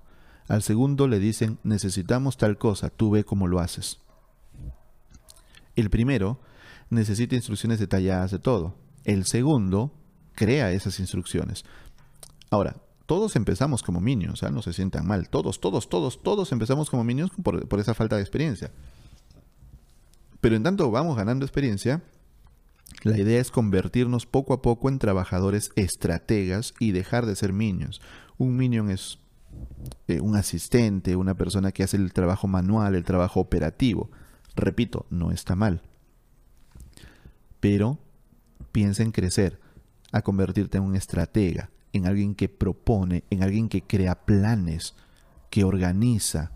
Al segundo le dicen, necesitamos tal cosa, tú ve cómo lo haces. El primero necesita instrucciones detalladas de todo. El segundo crea esas instrucciones. Ahora, todos empezamos como niños, no se sientan mal. Todos, todos, todos, todos empezamos como niños por, por esa falta de experiencia. Pero en tanto vamos ganando experiencia, la idea es convertirnos poco a poco en trabajadores estrategas y dejar de ser minions. Un minion es eh, un asistente, una persona que hace el trabajo manual, el trabajo operativo. Repito, no está mal. Pero piensa en crecer, a convertirte en un estratega, en alguien que propone, en alguien que crea planes, que organiza,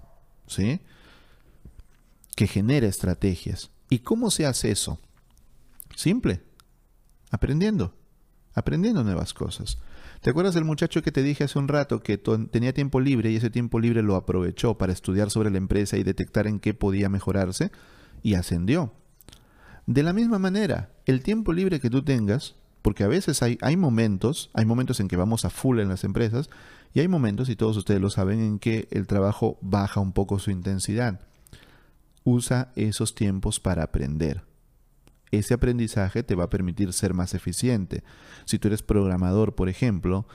¿sí? que genera estrategias. ¿Y cómo se hace eso? Simple. Aprendiendo. Aprendiendo nuevas cosas. ¿Te acuerdas del muchacho que te dije hace un rato que tenía tiempo libre y ese tiempo libre lo aprovechó para estudiar sobre la empresa y detectar en qué podía mejorarse? Y ascendió. De la misma manera, el tiempo libre que tú tengas, porque a veces hay, momentos, hay momentos en que vamos a full en las empresas y hay momentos, y todos ustedes lo saben, en que el trabajo baja un poco su intensidad usa esos tiempos para aprender. Ese aprendizaje te va a permitir ser más eficiente. Si tú eres programador, por ejemplo,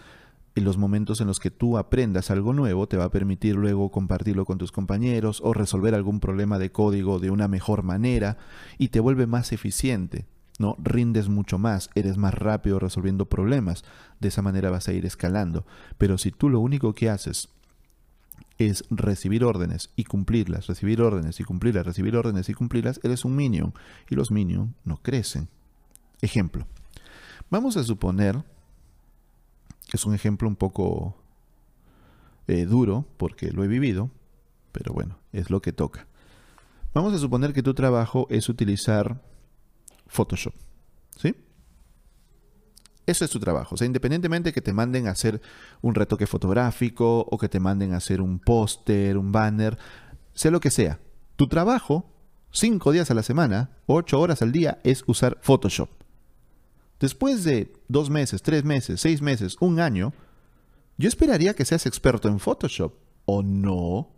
en los momentos en los que tú aprendas algo nuevo te va a permitir luego compartirlo con tus compañeros o resolver algún problema de código de una mejor manera y te vuelve más eficiente. ¿no? Rindes mucho más, eres más rápido resolviendo problemas. De esa manera vas a ir escalando. Pero si tú lo único que haces es recibir órdenes y cumplirlas, recibir órdenes y cumplirlas, recibir órdenes y cumplirlas, eres un minion y los minions no crecen. Ejemplo. Vamos a suponer, es un ejemplo un poco eh, duro porque lo he vivido, pero bueno, es lo que toca. Vamos a suponer que tu trabajo es utilizar Photoshop. ¿Sí? Eso es tu trabajo. O sea, independientemente que te manden a hacer un retoque fotográfico o que te manden a hacer un póster, un banner, sea lo que sea. Tu trabajo, cinco días a la semana, ocho horas al día, es usar Photoshop. Después de dos meses, tres meses, seis meses, un año, yo esperaría que seas experto en Photoshop. ¿O no?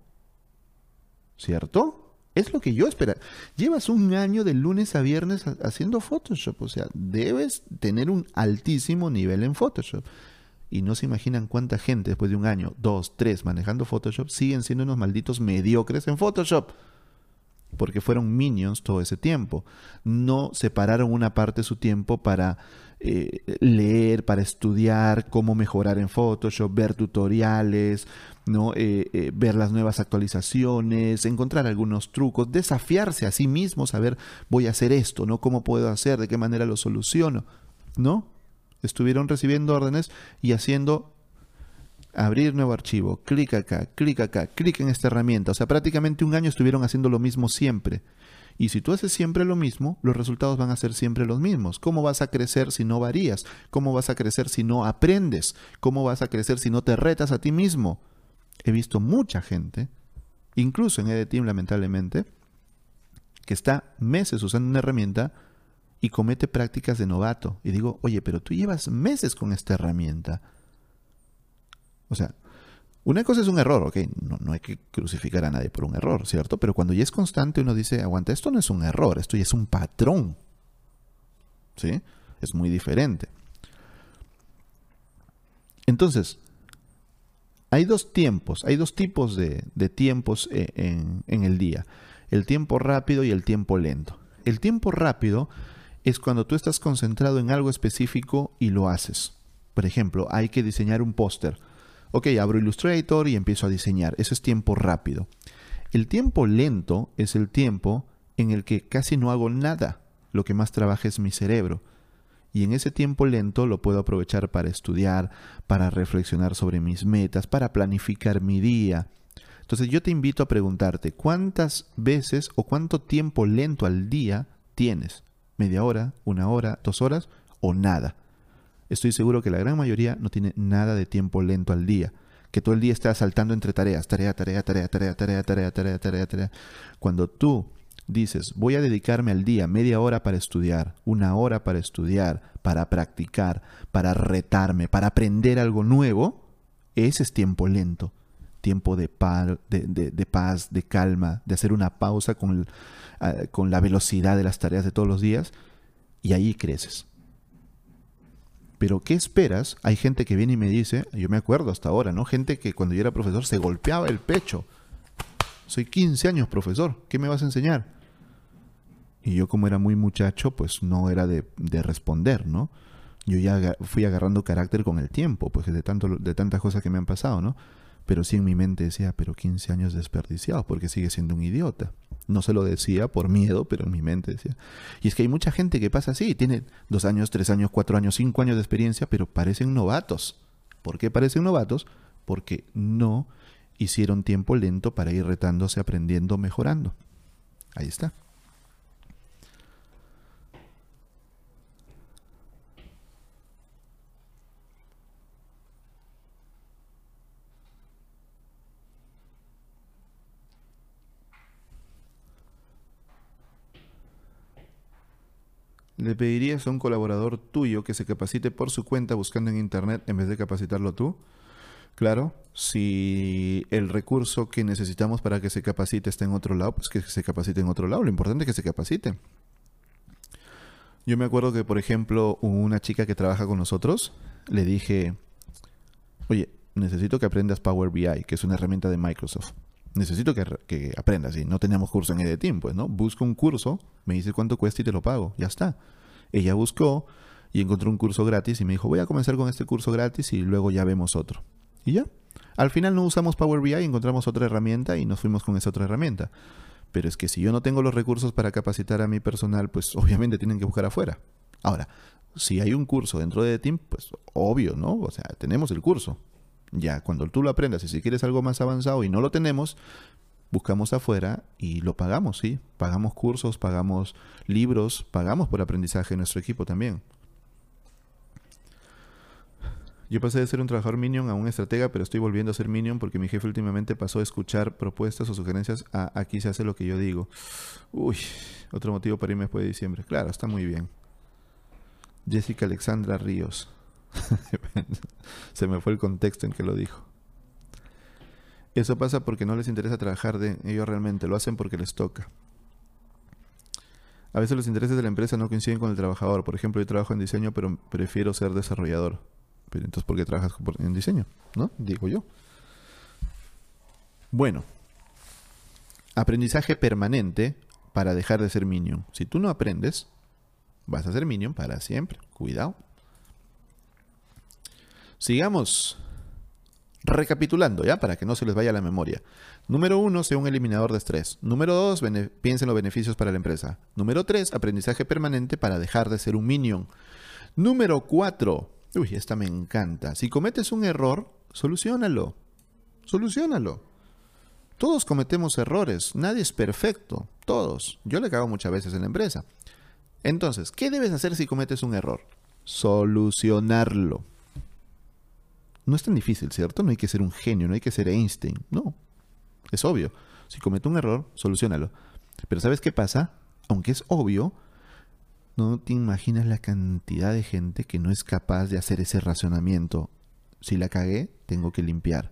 ¿Cierto? Es lo que yo espero. Llevas un año de lunes a viernes haciendo Photoshop, o sea, debes tener un altísimo nivel en Photoshop. Y no se imaginan cuánta gente después de un año, dos, tres manejando Photoshop siguen siendo unos malditos mediocres en Photoshop. Porque fueron minions todo ese tiempo. No separaron una parte de su tiempo para eh, leer, para estudiar cómo mejorar en Photoshop, ver tutoriales, ¿no? Eh, eh, ver las nuevas actualizaciones, encontrar algunos trucos, desafiarse a sí mismo, saber voy a hacer esto, ¿no? ¿Cómo puedo hacer? ¿De qué manera lo soluciono? ¿No? Estuvieron recibiendo órdenes y haciendo abrir nuevo archivo, clic acá, clic acá, clic en esta herramienta. O sea, prácticamente un año estuvieron haciendo lo mismo siempre. Y si tú haces siempre lo mismo, los resultados van a ser siempre los mismos. ¿Cómo vas a crecer si no varías? ¿Cómo vas a crecer si no aprendes? ¿Cómo vas a crecer si no te retas a ti mismo? He visto mucha gente, incluso en EDTeam lamentablemente, que está meses usando una herramienta y comete prácticas de novato. Y digo, oye, pero tú llevas meses con esta herramienta. O sea, una cosa es un error, ok, no, hay que crucificar a nadie por un error, ¿cierto? Pero cuando ya es constante uno dice, aguanta, esto no es un error, esto ya es un patrón. ¿Sí? Es muy diferente. Entonces, hay dos tiempos, hay dos tipos de, tiempos eh, en, en el día. El tiempo rápido y el tiempo lento. El tiempo rápido es cuando tú estás concentrado en algo específico y lo haces. Por ejemplo, hay que diseñar un póster. Ok, abro Illustrator y empiezo a diseñar. Eso es tiempo rápido. El tiempo lento es el tiempo en el que casi no hago nada. Lo que más trabaja es mi cerebro. Y en ese tiempo lento lo puedo aprovechar para estudiar, para reflexionar sobre mis metas, para planificar mi día. Entonces yo te invito a preguntarte, ¿cuántas veces o cuánto tiempo lento al día tienes? ¿Media hora, una hora, dos horas o nada? Estoy seguro que la gran mayoría no tiene nada de tiempo lento al día. Que todo el día está saltando entre tareas, tarea, tarea, tarea, tarea, tarea, tarea, tarea, tarea, tarea. Cuando tú dices, voy a dedicarme al día media hora para estudiar, una hora para estudiar, para practicar, para retarme, para aprender algo nuevo, ese es tiempo lento. Tiempo de, paz, de calma, de hacer una pausa con, ah, con la velocidad de las tareas de todos los días y ahí creces. Pero ¿qué esperas? Hay gente que viene y me dice, yo me acuerdo hasta ahora, ¿no? Gente que cuando yo era profesor se golpeaba el pecho. Soy 15 años profesor, ¿qué me vas a enseñar? Y yo como era muy muchacho, pues no era de, responder, ¿no? Yo ya fui agarrando carácter con el tiempo, pues de, tanto, de tantas cosas que me han pasado, ¿no? Pero sí en mi mente decía, pero 15 años desperdiciados, porque sigue siendo un idiota. No se lo decía por miedo, pero en mi mente decía. Y es que hay mucha gente que pasa así, tiene dos años, tres años, cuatro años, cinco años de experiencia, pero parecen novatos. ¿Por qué parecen novatos? Porque no hicieron tiempo lento para ir retándose, aprendiendo, mejorando. Ahí está. ¿Le pedirías a un colaborador tuyo que se capacite por su cuenta buscando en Internet en vez de capacitarlo tú? Claro, si el recurso que necesitamos para que se capacite está en otro lado, pues que se capacite en otro lado. Lo importante es que se capacite. Yo me acuerdo que, por ejemplo, una chica que trabaja con nosotros, le dije, oye, necesito que aprendas Power BI, que es una herramienta de Microsoft. Necesito que, aprendas, y no tenemos curso en Team, pues, ¿no? Busco un curso, me dice cuánto cuesta y te lo pago, ya está. Ella buscó y encontró un curso gratis y me dijo, voy a comenzar con este curso gratis y luego ya vemos otro. Y ya. Al final no usamos Power BI, encontramos otra herramienta y nos fuimos con esa otra herramienta. Pero es que si yo no tengo los recursos para capacitar a mi personal, pues obviamente tienen que buscar afuera. Ahora, si hay un curso dentro de Team, pues obvio, ¿no? O sea, tenemos el curso. Ya, cuando tú lo aprendas y si quieres algo más avanzado y no lo tenemos, buscamos afuera y lo pagamos, ¿sí? Pagamos cursos, pagamos libros, pagamos por aprendizaje en nuestro equipo también. Yo pasé de ser un trabajador Minion a un estratega, pero estoy volviendo a ser Minion porque mi jefe últimamente pasó a escuchar propuestas o sugerencias a aquí se hace lo que yo digo. Uy, otro motivo para irme después de diciembre. Claro, está muy bien. Jessica Alexandra Ríos. se me fue el contexto en que lo dijo. Eso pasa porque no les interesa trabajar de ellos realmente, lo hacen porque les toca. A veces los intereses de la empresa no coinciden con el trabajador. Por ejemplo, yo trabajo en diseño, pero prefiero ser desarrollador. Pero entonces, ¿por qué trabajas en diseño? ¿No? Digo yo. Bueno, aprendizaje permanente para dejar de ser minion. Si tú no aprendes, vas a ser minion para siempre. Cuidado. Sigamos. Recapitulando, ¿ya? Para que no se les vaya la memoria. Número uno, sea un eliminador de estrés. Número dos, piensa en los beneficios para la empresa. Número tres, aprendizaje permanente para dejar de ser un minion. Número cuatro, uy, esta me encanta. Si cometes un error, solucionalo. Solucionalo. Todos cometemos errores, nadie es perfecto, todos. Yo le cago muchas veces en la empresa. Entonces, ¿qué debes hacer si cometes un error? Solucionarlo. No es tan difícil, ¿cierto? No hay que ser un genio, no hay que ser Einstein. No. Es obvio. Si comete un error, solucionalo. Pero ¿sabes qué pasa? Aunque es obvio, no te imaginas la cantidad de gente que no es capaz de hacer ese razonamiento. Si la cagué, tengo que limpiar.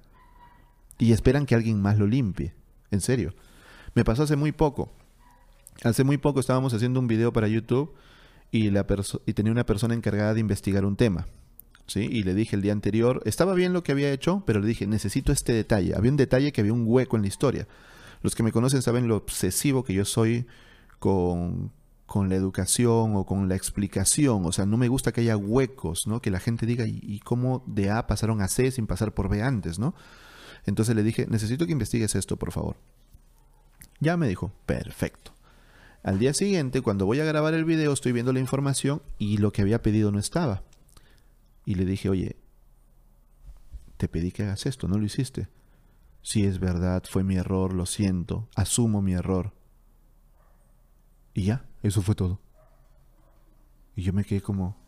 Y esperan que alguien más lo limpie. En serio. Me pasó hace muy poco. Hace muy poco estábamos haciendo un video para YouTube y tenía una persona encargada de investigar un tema ¿sí? Y le dije el día anterior, estaba bien lo que había hecho, pero le dije, necesito este detalle. Había un detalle que había un hueco en la historia. Los que me conocen saben lo obsesivo que yo soy con, con la educación o con la explicación. O sea, no me gusta que haya huecos, ¿no? Que la gente diga, ¿y, cómo de A pasaron a C sin pasar por B antes, ¿no? Entonces le dije, necesito que investigues esto, por favor. Ya me dijo, perfecto. Al día siguiente, cuando voy a grabar el video, estoy viendo la información y lo que había pedido no estaba. Y le dije, oye, te pedí que hagas esto, no lo hiciste. Si es verdad, fue mi error, lo siento, asumo mi error. Y ya, eso fue todo. Y yo me quedé como,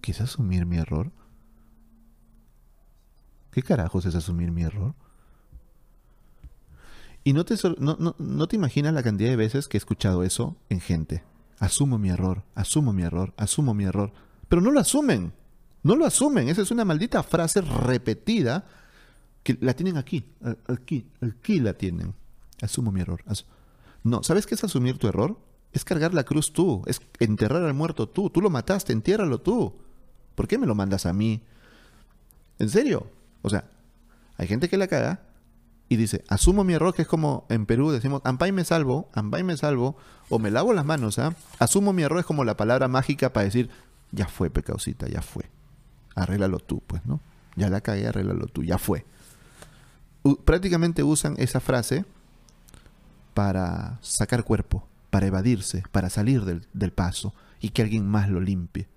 ¿qué es asumir mi error? ¿Qué carajos es asumir mi error? Y no te, no, no, te imaginas la cantidad de veces que he escuchado eso en gente. Asumo mi error, asumo mi error, asumo mi error. Pero no lo asumen. No lo asumen. Esa es una maldita frase repetida que la tienen aquí. Aquí, aquí la tienen. Asumo mi error. no, ¿sabes qué es asumir tu error? Es cargar la cruz tú. Es enterrar al muerto tú. Tú lo mataste, entiérralo tú. ¿Por qué me lo mandas a mí? ¿En serio? O sea, hay gente que la caga y dice, asumo mi error, que es como en Perú decimos, ampay me salvo, ampay me salvo, o me lavo las manos, ¿ah? Asumo mi error es como la palabra mágica para decir, ya fue, pecausita, ya fue. Arréglalo tú, pues, ¿no? Ya la cagué, arréglalo tú, ya fue. prácticamente usan esa frase para sacar cuerpo, para evadirse, para salir del, del paso y que alguien más lo limpie.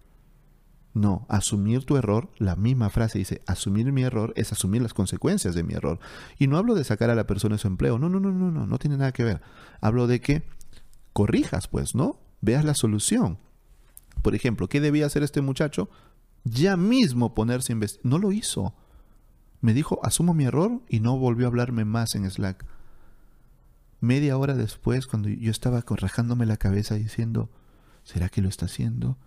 No, asumir tu error, la misma frase dice, asumir mi error es asumir las consecuencias de mi error. Y no hablo de sacar a la persona de su empleo, no, no, no, no, no, no tiene nada que ver. Hablo de que corrijas, pues, ¿no? Veas la solución. Por ejemplo, ¿qué debía hacer este muchacho? Ya mismo ponerse a investigar. No lo hizo. Me dijo, asumo mi error y no volvió a hablarme más en Slack. Media hora después, cuando yo estaba corrajándome la cabeza diciendo, ¿será que lo está haciendo?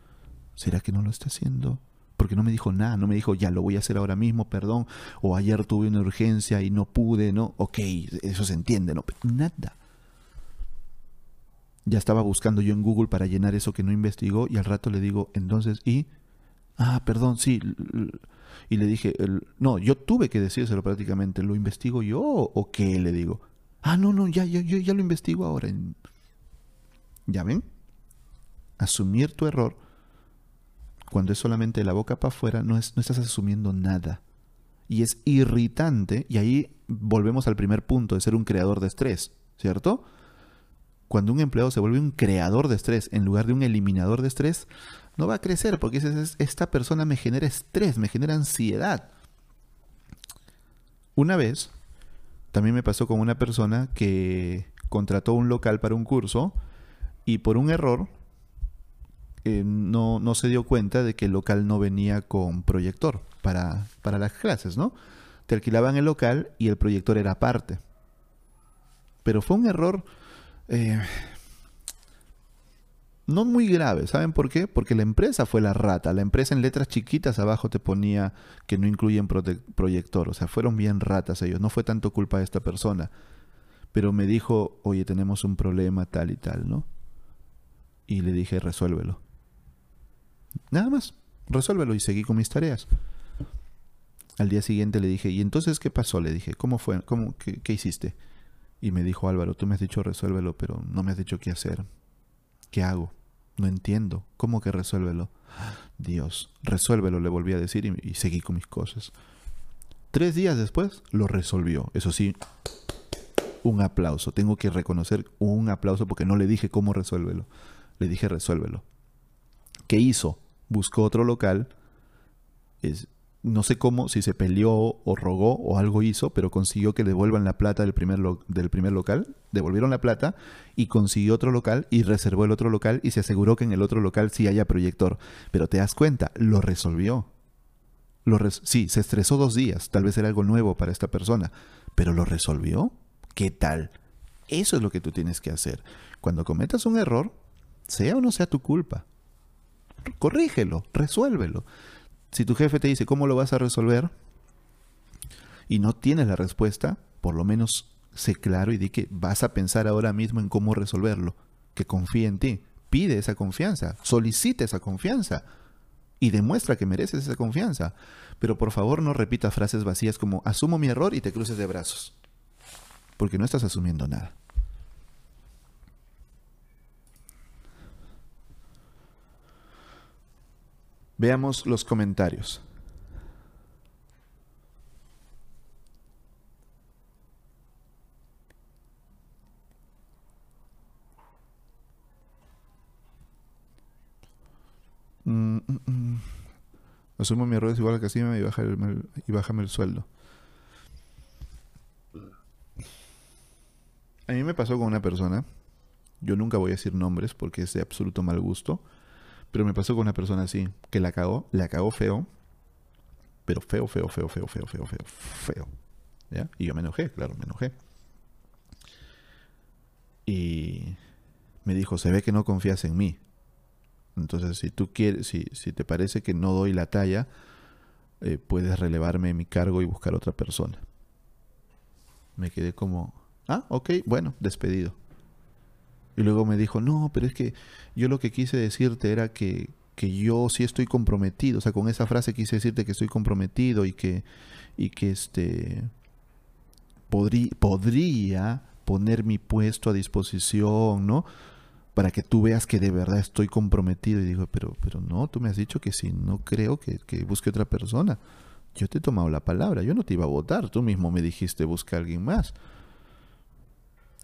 ¿Será que no lo está haciendo? Porque no me dijo nada, no me dijo, ya lo voy a hacer ahora mismo, perdón, o ayer tuve una urgencia y no pude, ¿no? Ok, eso se entiende, ¿no? nada. Ya estaba buscando yo en Google para llenar eso que no investigó y al rato le digo, entonces, ¿y? Ah, perdón, sí. Y le dije, no, yo tuve que decírselo prácticamente, ¿lo investigo yo o qué? Le digo. Ah, no, no, ya, ya, yo ya lo investigo ahora. ¿Ya ven? Asumir tu error cuando es solamente la boca para afuera, no, es, no estás asumiendo nada. Y es irritante, y ahí volvemos al primer punto de ser un creador de estrés, ¿cierto? Cuando un empleado se vuelve un creador de estrés en lugar de un eliminador de estrés, no va a crecer porque esta persona me genera estrés, me genera ansiedad. Una vez, también me pasó con una persona que contrató un local para un curso y por un error eh, no, no, se dio cuenta de que el local no venía con proyector para, para las clases, ¿no? Te alquilaban el local y el proyector era aparte. Pero fue un error eh, no muy grave. ¿Saben por qué? Porque la empresa fue la rata. La empresa en letras chiquitas abajo te ponía que no incluyen proyector. O sea, fueron bien ratas ellos. No fue tanto culpa de esta persona. Pero me dijo, oye, tenemos un problema tal y tal, ¿no? Y le dije, resuélvelo. Nada más, resuélvelo y seguí con mis tareas. Al día siguiente le dije, ¿y entonces qué pasó? Le dije, ¿cómo fue? ¿Cómo, qué, hiciste? Y me dijo Álvaro, tú me has dicho resuélvelo, pero no me has dicho qué hacer. ¿Qué hago? No entiendo. ¿Cómo que resuélvelo? Dios, resuélvelo, le volví a decir y, y seguí con mis cosas. Tres días después lo resolvió. Eso sí, un aplauso. Tengo que reconocer un aplauso porque no le dije cómo resuélvelo. Le dije resuélvelo. ¿Qué hizo? Buscó otro local. Es, no sé cómo, si se peleó o rogó o algo hizo, pero consiguió que devuelvan la plata del primer, del primer local. Devolvieron la plata y consiguió otro local y reservó el otro local y se aseguró que en el otro local sí haya proyector. Pero te das cuenta, lo resolvió. Lo sí, se estresó dos días, tal vez era algo nuevo para esta persona, pero lo resolvió. ¿Qué tal? Eso es lo que tú tienes que hacer. Cuando cometas un error, sea o no sea tu culpa, corrígelo, resuélvelo. Si tu jefe te dice cómo lo vas a resolver y no tienes la respuesta, por lo menos sé claro y di que vas a pensar ahora mismo en cómo resolverlo, que confíe en ti. Pide esa confianza, solicite esa confianza y demuestra que mereces esa confianza. Pero por favor no repitas frases vacías como asumo mi error y te cruces de brazos. Porque no estás asumiendo nada. Veamos los comentarios. Mm, mm, mm. Asumo mi error es igual a Casima y, baja y bájame el sueldo. A mí me pasó con una persona, yo nunca voy a decir nombres porque es de absoluto mal gusto, pero me pasó con una persona así, que la cagó, la cagó feo, pero feo, feo, feo, feo, feo, feo, feo, feo. ¿Ya? Y yo me enojé, claro, me enojé. Y me dijo, se ve que no confías en mí. Entonces, si tú quieres, si, te parece que no doy la talla, eh, puedes relevarme mi cargo y buscar otra persona. Me quedé como, ah, ok, bueno, despedido. Y luego me dijo, no, pero es que yo lo que quise decirte era que, que yo sí estoy comprometido. O sea, con esa frase quise decirte que estoy comprometido y que, y que este podría poner mi puesto a disposición, ¿no? Para que tú veas que de verdad estoy comprometido. Y digo, pero, pero no, tú me has dicho que si no creo que, que busque otra persona. Yo te he tomado la palabra, yo no te iba a votar, tú mismo me dijiste busca a alguien más.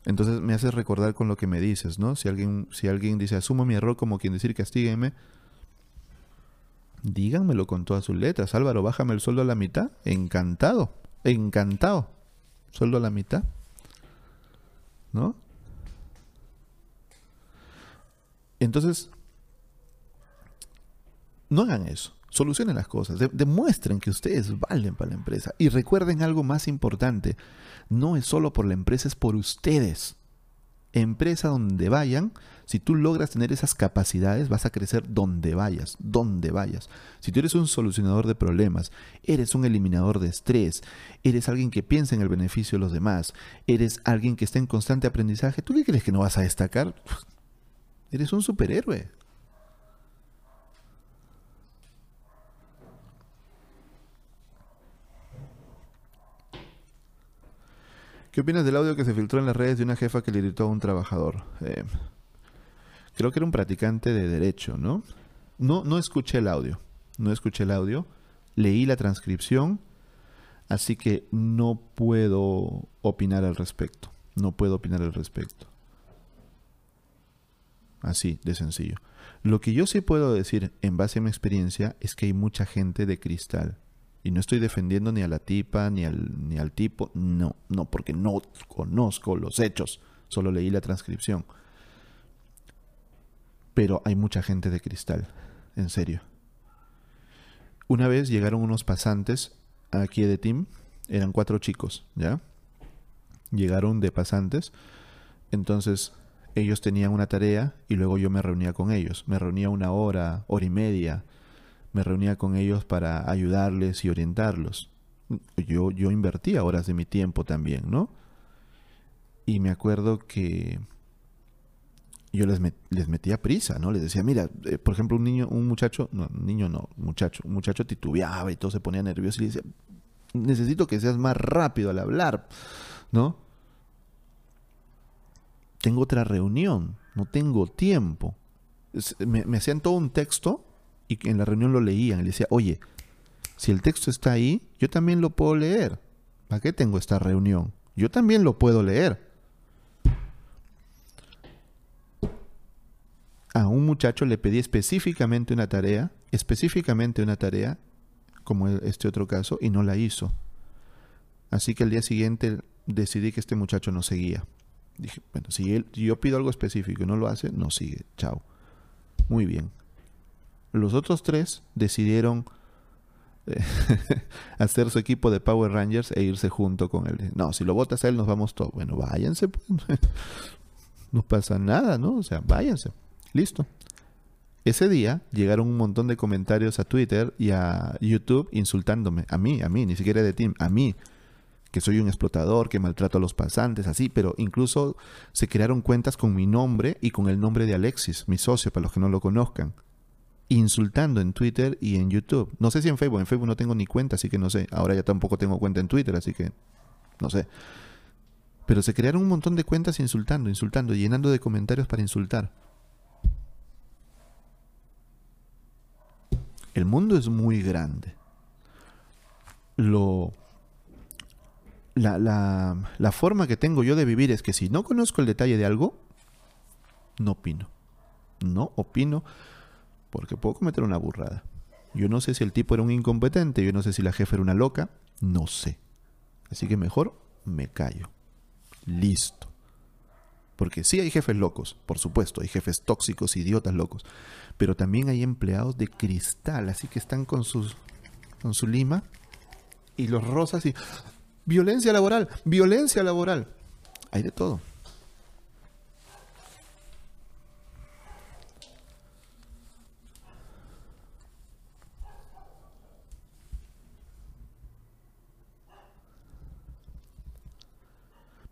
Entonces me hace recordar con lo que me dices, ¿no? Si alguien, si alguien dice, asumo mi error como quien decir castígueme, díganmelo con todas sus letras. Álvaro, bájame el sueldo a la mitad. Encantado, encantado. Sueldo a la mitad. ¿No? Entonces, no hagan eso. Solucionen las cosas. demuestren que ustedes valen para la empresa. Y recuerden algo más importante no es solo por la empresa, es por ustedes. Empresa donde vayan, si tú logras tener esas capacidades, vas a crecer donde vayas, donde vayas. Si tú eres un solucionador de problemas, eres un eliminador de estrés, eres alguien que piensa en el beneficio de los demás, eres alguien que está en constante aprendizaje, ¿tú qué crees que no vas a destacar? Eres un superhéroe. ¿Qué opinas del audio que se filtró en las redes de una jefa que le gritó a un trabajador? Eh, creo que era un practicante de derecho, ¿no? No, no escuché el audio. No escuché el audio. Leí la transcripción. Así que no puedo opinar al respecto. No puedo opinar al respecto. Así de sencillo. Lo que yo sí puedo decir en base a mi experiencia es que hay mucha gente de cristal y no estoy defendiendo ni a la tipa, ni al, ni al tipo, no, no, porque no conozco los hechos, solo leí la transcripción. Pero hay mucha gente de cristal, en serio. Una vez llegaron unos pasantes aquí de Team, eran cuatro chicos, ¿ya? Llegaron de pasantes, entonces ellos tenían una tarea y luego yo me reunía con ellos. Me reunía una hora, hora y media, me reunía con ellos para ayudarles y orientarlos. Yo, yo invertía horas de mi tiempo también, ¿no? Y me acuerdo que yo les, les metía prisa, ¿no? Les decía, mira, eh, por ejemplo, un niño, un muchacho, no, un niño no, muchacho, un muchacho titubeaba y todo se ponía nervioso y le decía, necesito que seas más rápido al hablar, ¿no? Tengo otra reunión, no tengo tiempo. Me, me hacían todo un texto y en la reunión lo leían y le decía, oye, si el texto está ahí, yo también lo puedo leer. ¿Para qué tengo esta reunión? Yo también lo puedo leer. A un muchacho le pedí específicamente una tarea, específicamente una tarea, como este otro caso, y no la hizo. Así que el día siguiente decidí que este muchacho no seguía. Dije, bueno, si, él, si yo pido algo específico y no lo hace, no sigue. Chao. Muy bien. Los otros tres decidieron eh, hacer su equipo de Power Rangers e irse junto con él. No, si lo votas a él, nos vamos todos. Bueno, váyanse. Pues. no pasa nada, ¿no? O sea, váyanse. Listo. Ese día llegaron un montón de comentarios a Twitter y a YouTube insultándome. A mí, a mí, ni siquiera de Tim, a mí. Que soy un explotador, que maltrato a los pasantes, así. Pero incluso se crearon cuentas con mi nombre y con el nombre de Alexis, mi socio, para los que no lo conozcan. Insultando en Twitter y en YouTube. No sé si en Facebook, en Facebook no tengo ni cuenta, así que no sé. Ahora ya tampoco tengo cuenta en Twitter, así que no sé. Pero se crearon un montón de cuentas insultando, insultando, llenando de comentarios para insultar. El mundo es muy grande. Lo, la, la, la forma que tengo yo de vivir es que si no conozco el detalle de algo, no opino. No opino porque puedo cometer una burrada. Yo no sé si el tipo era un incompetente, yo no sé si la jefa era una loca, no sé. Así que mejor me callo. Listo. Porque sí hay jefes locos, por supuesto, hay jefes tóxicos, idiotas locos, pero también hay empleados de cristal, así que están con sus con su lima y los rosas y violencia laboral, violencia laboral. Hay de todo.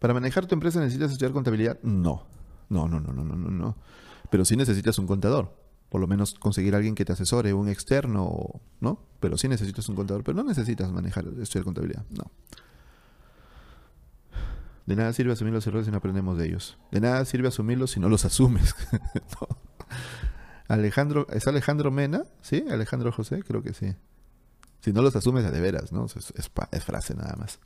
¿Para manejar tu empresa necesitas estudiar contabilidad? No. No, no, no, no, no, no. Pero sí necesitas un contador. Por lo menos conseguir a alguien que te asesore, un externo, ¿no? Pero sí necesitas un contador. Pero no necesitas manejar, estudiar contabilidad. No. De nada sirve asumir los errores si no aprendemos de ellos. De nada sirve asumirlos si no los asumes. Alejandro, ¿es Alejandro Mena? ¿Sí? Alejandro José, creo que sí. Si no los asumes de veras, ¿no? Es, es frase nada más.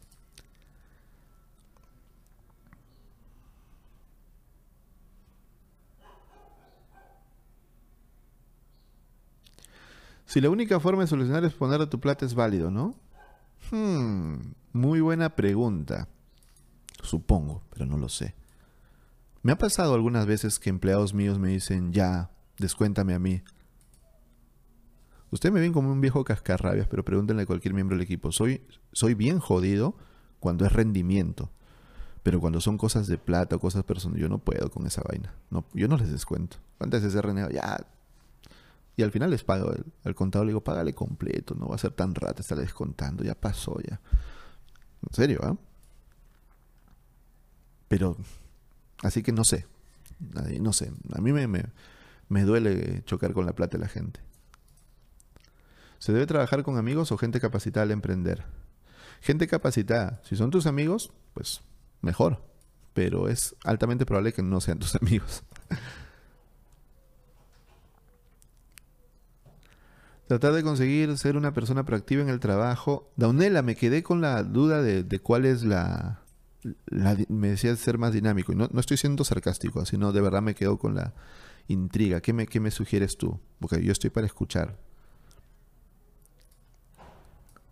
Si la única forma de solucionar es poner tu plata es válido, ¿no? Hmm, muy buena pregunta. Supongo, pero no lo sé. Me ha pasado algunas veces que empleados míos me dicen, ya, descuéntame a mí. Usted me ven como un viejo cascarrabias, pero pregúntenle a cualquier miembro del equipo. Soy, soy bien jodido cuando es rendimiento. Pero cuando son cosas de plata o cosas personales, yo no puedo con esa vaina. No, yo no les descuento. Antes de ser renegado, ya, y al final les pago al contador, le digo, págale completo, no va a ser tan rata estar descontando, ya pasó ya. En serio, ¿ah? Pero, así que no sé, no sé, a mí me, me, duele chocar con la plata de la gente. ¿Se debe trabajar con amigos o gente capacitada al emprender? Gente capacitada, si son tus amigos, pues mejor, pero es altamente probable que no sean tus amigos. Tratar de conseguir ser una persona proactiva en el trabajo. Daunela, me quedé con la duda de, cuál es la, Me decía ser más dinámico. Y no, estoy siendo sarcástico, sino de verdad me quedo con la intriga. ¿Qué me, ¿Qué me sugieres tú? Porque yo estoy para escuchar.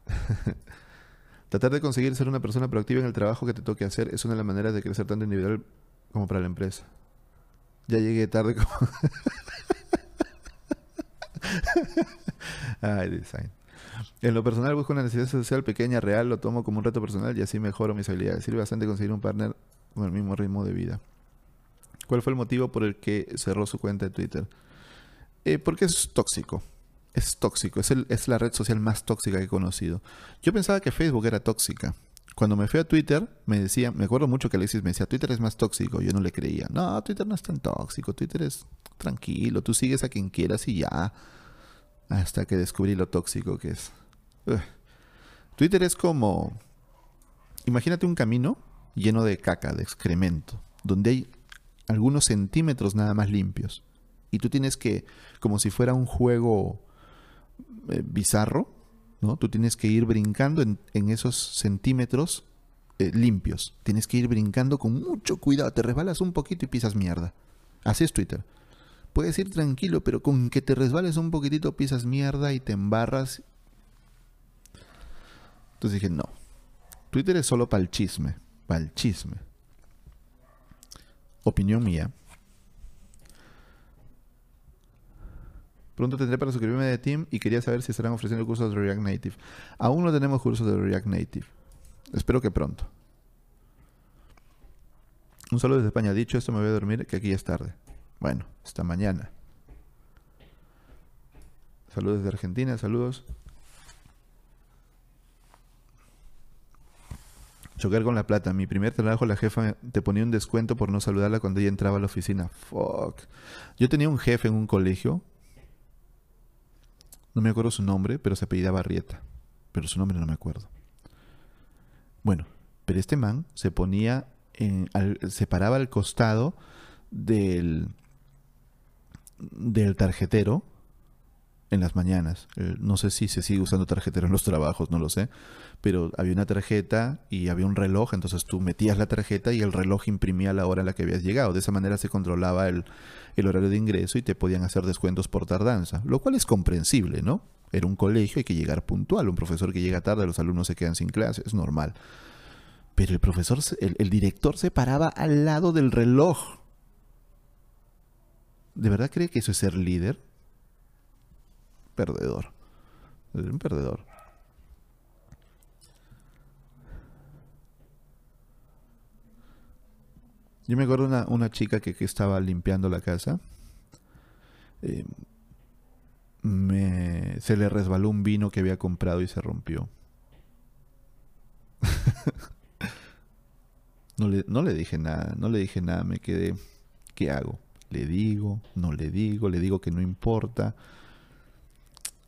Tratar de conseguir ser una persona proactiva en el trabajo que te toque hacer es una de las maneras de crecer tanto individual como para la empresa. Ya llegué tarde como... En lo personal busco una necesidad social pequeña, real, lo tomo como un reto personal y así mejoro mis habilidades. Sirve bastante conseguir un partner con el mismo ritmo de vida. ¿Cuál fue el motivo por el que cerró su cuenta de Twitter? Eh, porque es tóxico. Es tóxico. Es, el, es la red social más tóxica que he conocido. Yo pensaba que Facebook era tóxica. Cuando me fui a Twitter, me decía, me acuerdo mucho que Alexis me decía, Twitter es más tóxico. Yo no le creía. No, Twitter no es tan tóxico. Twitter es tranquilo. Tú sigues a quien quieras y ya hasta que descubrí lo tóxico que es. Twitter es como, imagínate un camino lleno de caca, de excremento, donde hay algunos centímetros nada más limpios. Y tú tienes que, como si fuera un juego eh, bizarro, ¿no? Tú tienes que ir brincando en, esos centímetros eh, limpios. Tienes que ir brincando con mucho cuidado. Te resbalas un poquito y pisas mierda. Así es Twitter puedes ir tranquilo, pero con que te resbales un poquitito pisas mierda y te embarras. Entonces dije, no. Twitter es solo para el chisme, para el chisme. Opinión mía. Pronto tendré para suscribirme de Team y quería saber si estarán ofreciendo cursos de React Native. Aún no tenemos cursos de React Native. Espero que pronto. Un saludo desde España. Dicho esto, me voy a dormir, que aquí es tarde. Bueno, hasta mañana. Saludos de Argentina, saludos. Chocar con la plata. Mi primer trabajo, la jefa te ponía un descuento por no saludarla cuando ella entraba a la oficina. Fuck. Yo tenía un jefe en un colegio no me acuerdo su nombre, pero se apellidaba Arrieta, pero su nombre no me acuerdo. Bueno, pero este man se ponía, en, se paraba al costado del, del tarjetero en las mañanas. No sé si se sigue usando tarjetero en los trabajos, no lo sé. Pero había una tarjeta y había un reloj, entonces tú metías la tarjeta y el reloj imprimía la hora a la que habías llegado. De esa manera se controlaba el, el horario de ingreso y te podían hacer descuentos por tardanza, lo cual es comprensible, ¿no? Era un colegio, hay que llegar puntual. Un profesor que llega tarde, los alumnos se quedan sin clase, es normal. Pero el profesor, el director se paraba al lado del reloj. ¿De verdad cree que eso es ser líder? perdedor. un perdedor. Yo me acuerdo una, una chica que, estaba limpiando la casa. Eh, me, se le resbaló un vino que había comprado y se rompió. no, le, no le dije nada, no le dije nada, me quedé. ¿Qué hago? ¿Le digo? ¿No le digo? ¿Le digo que no importa?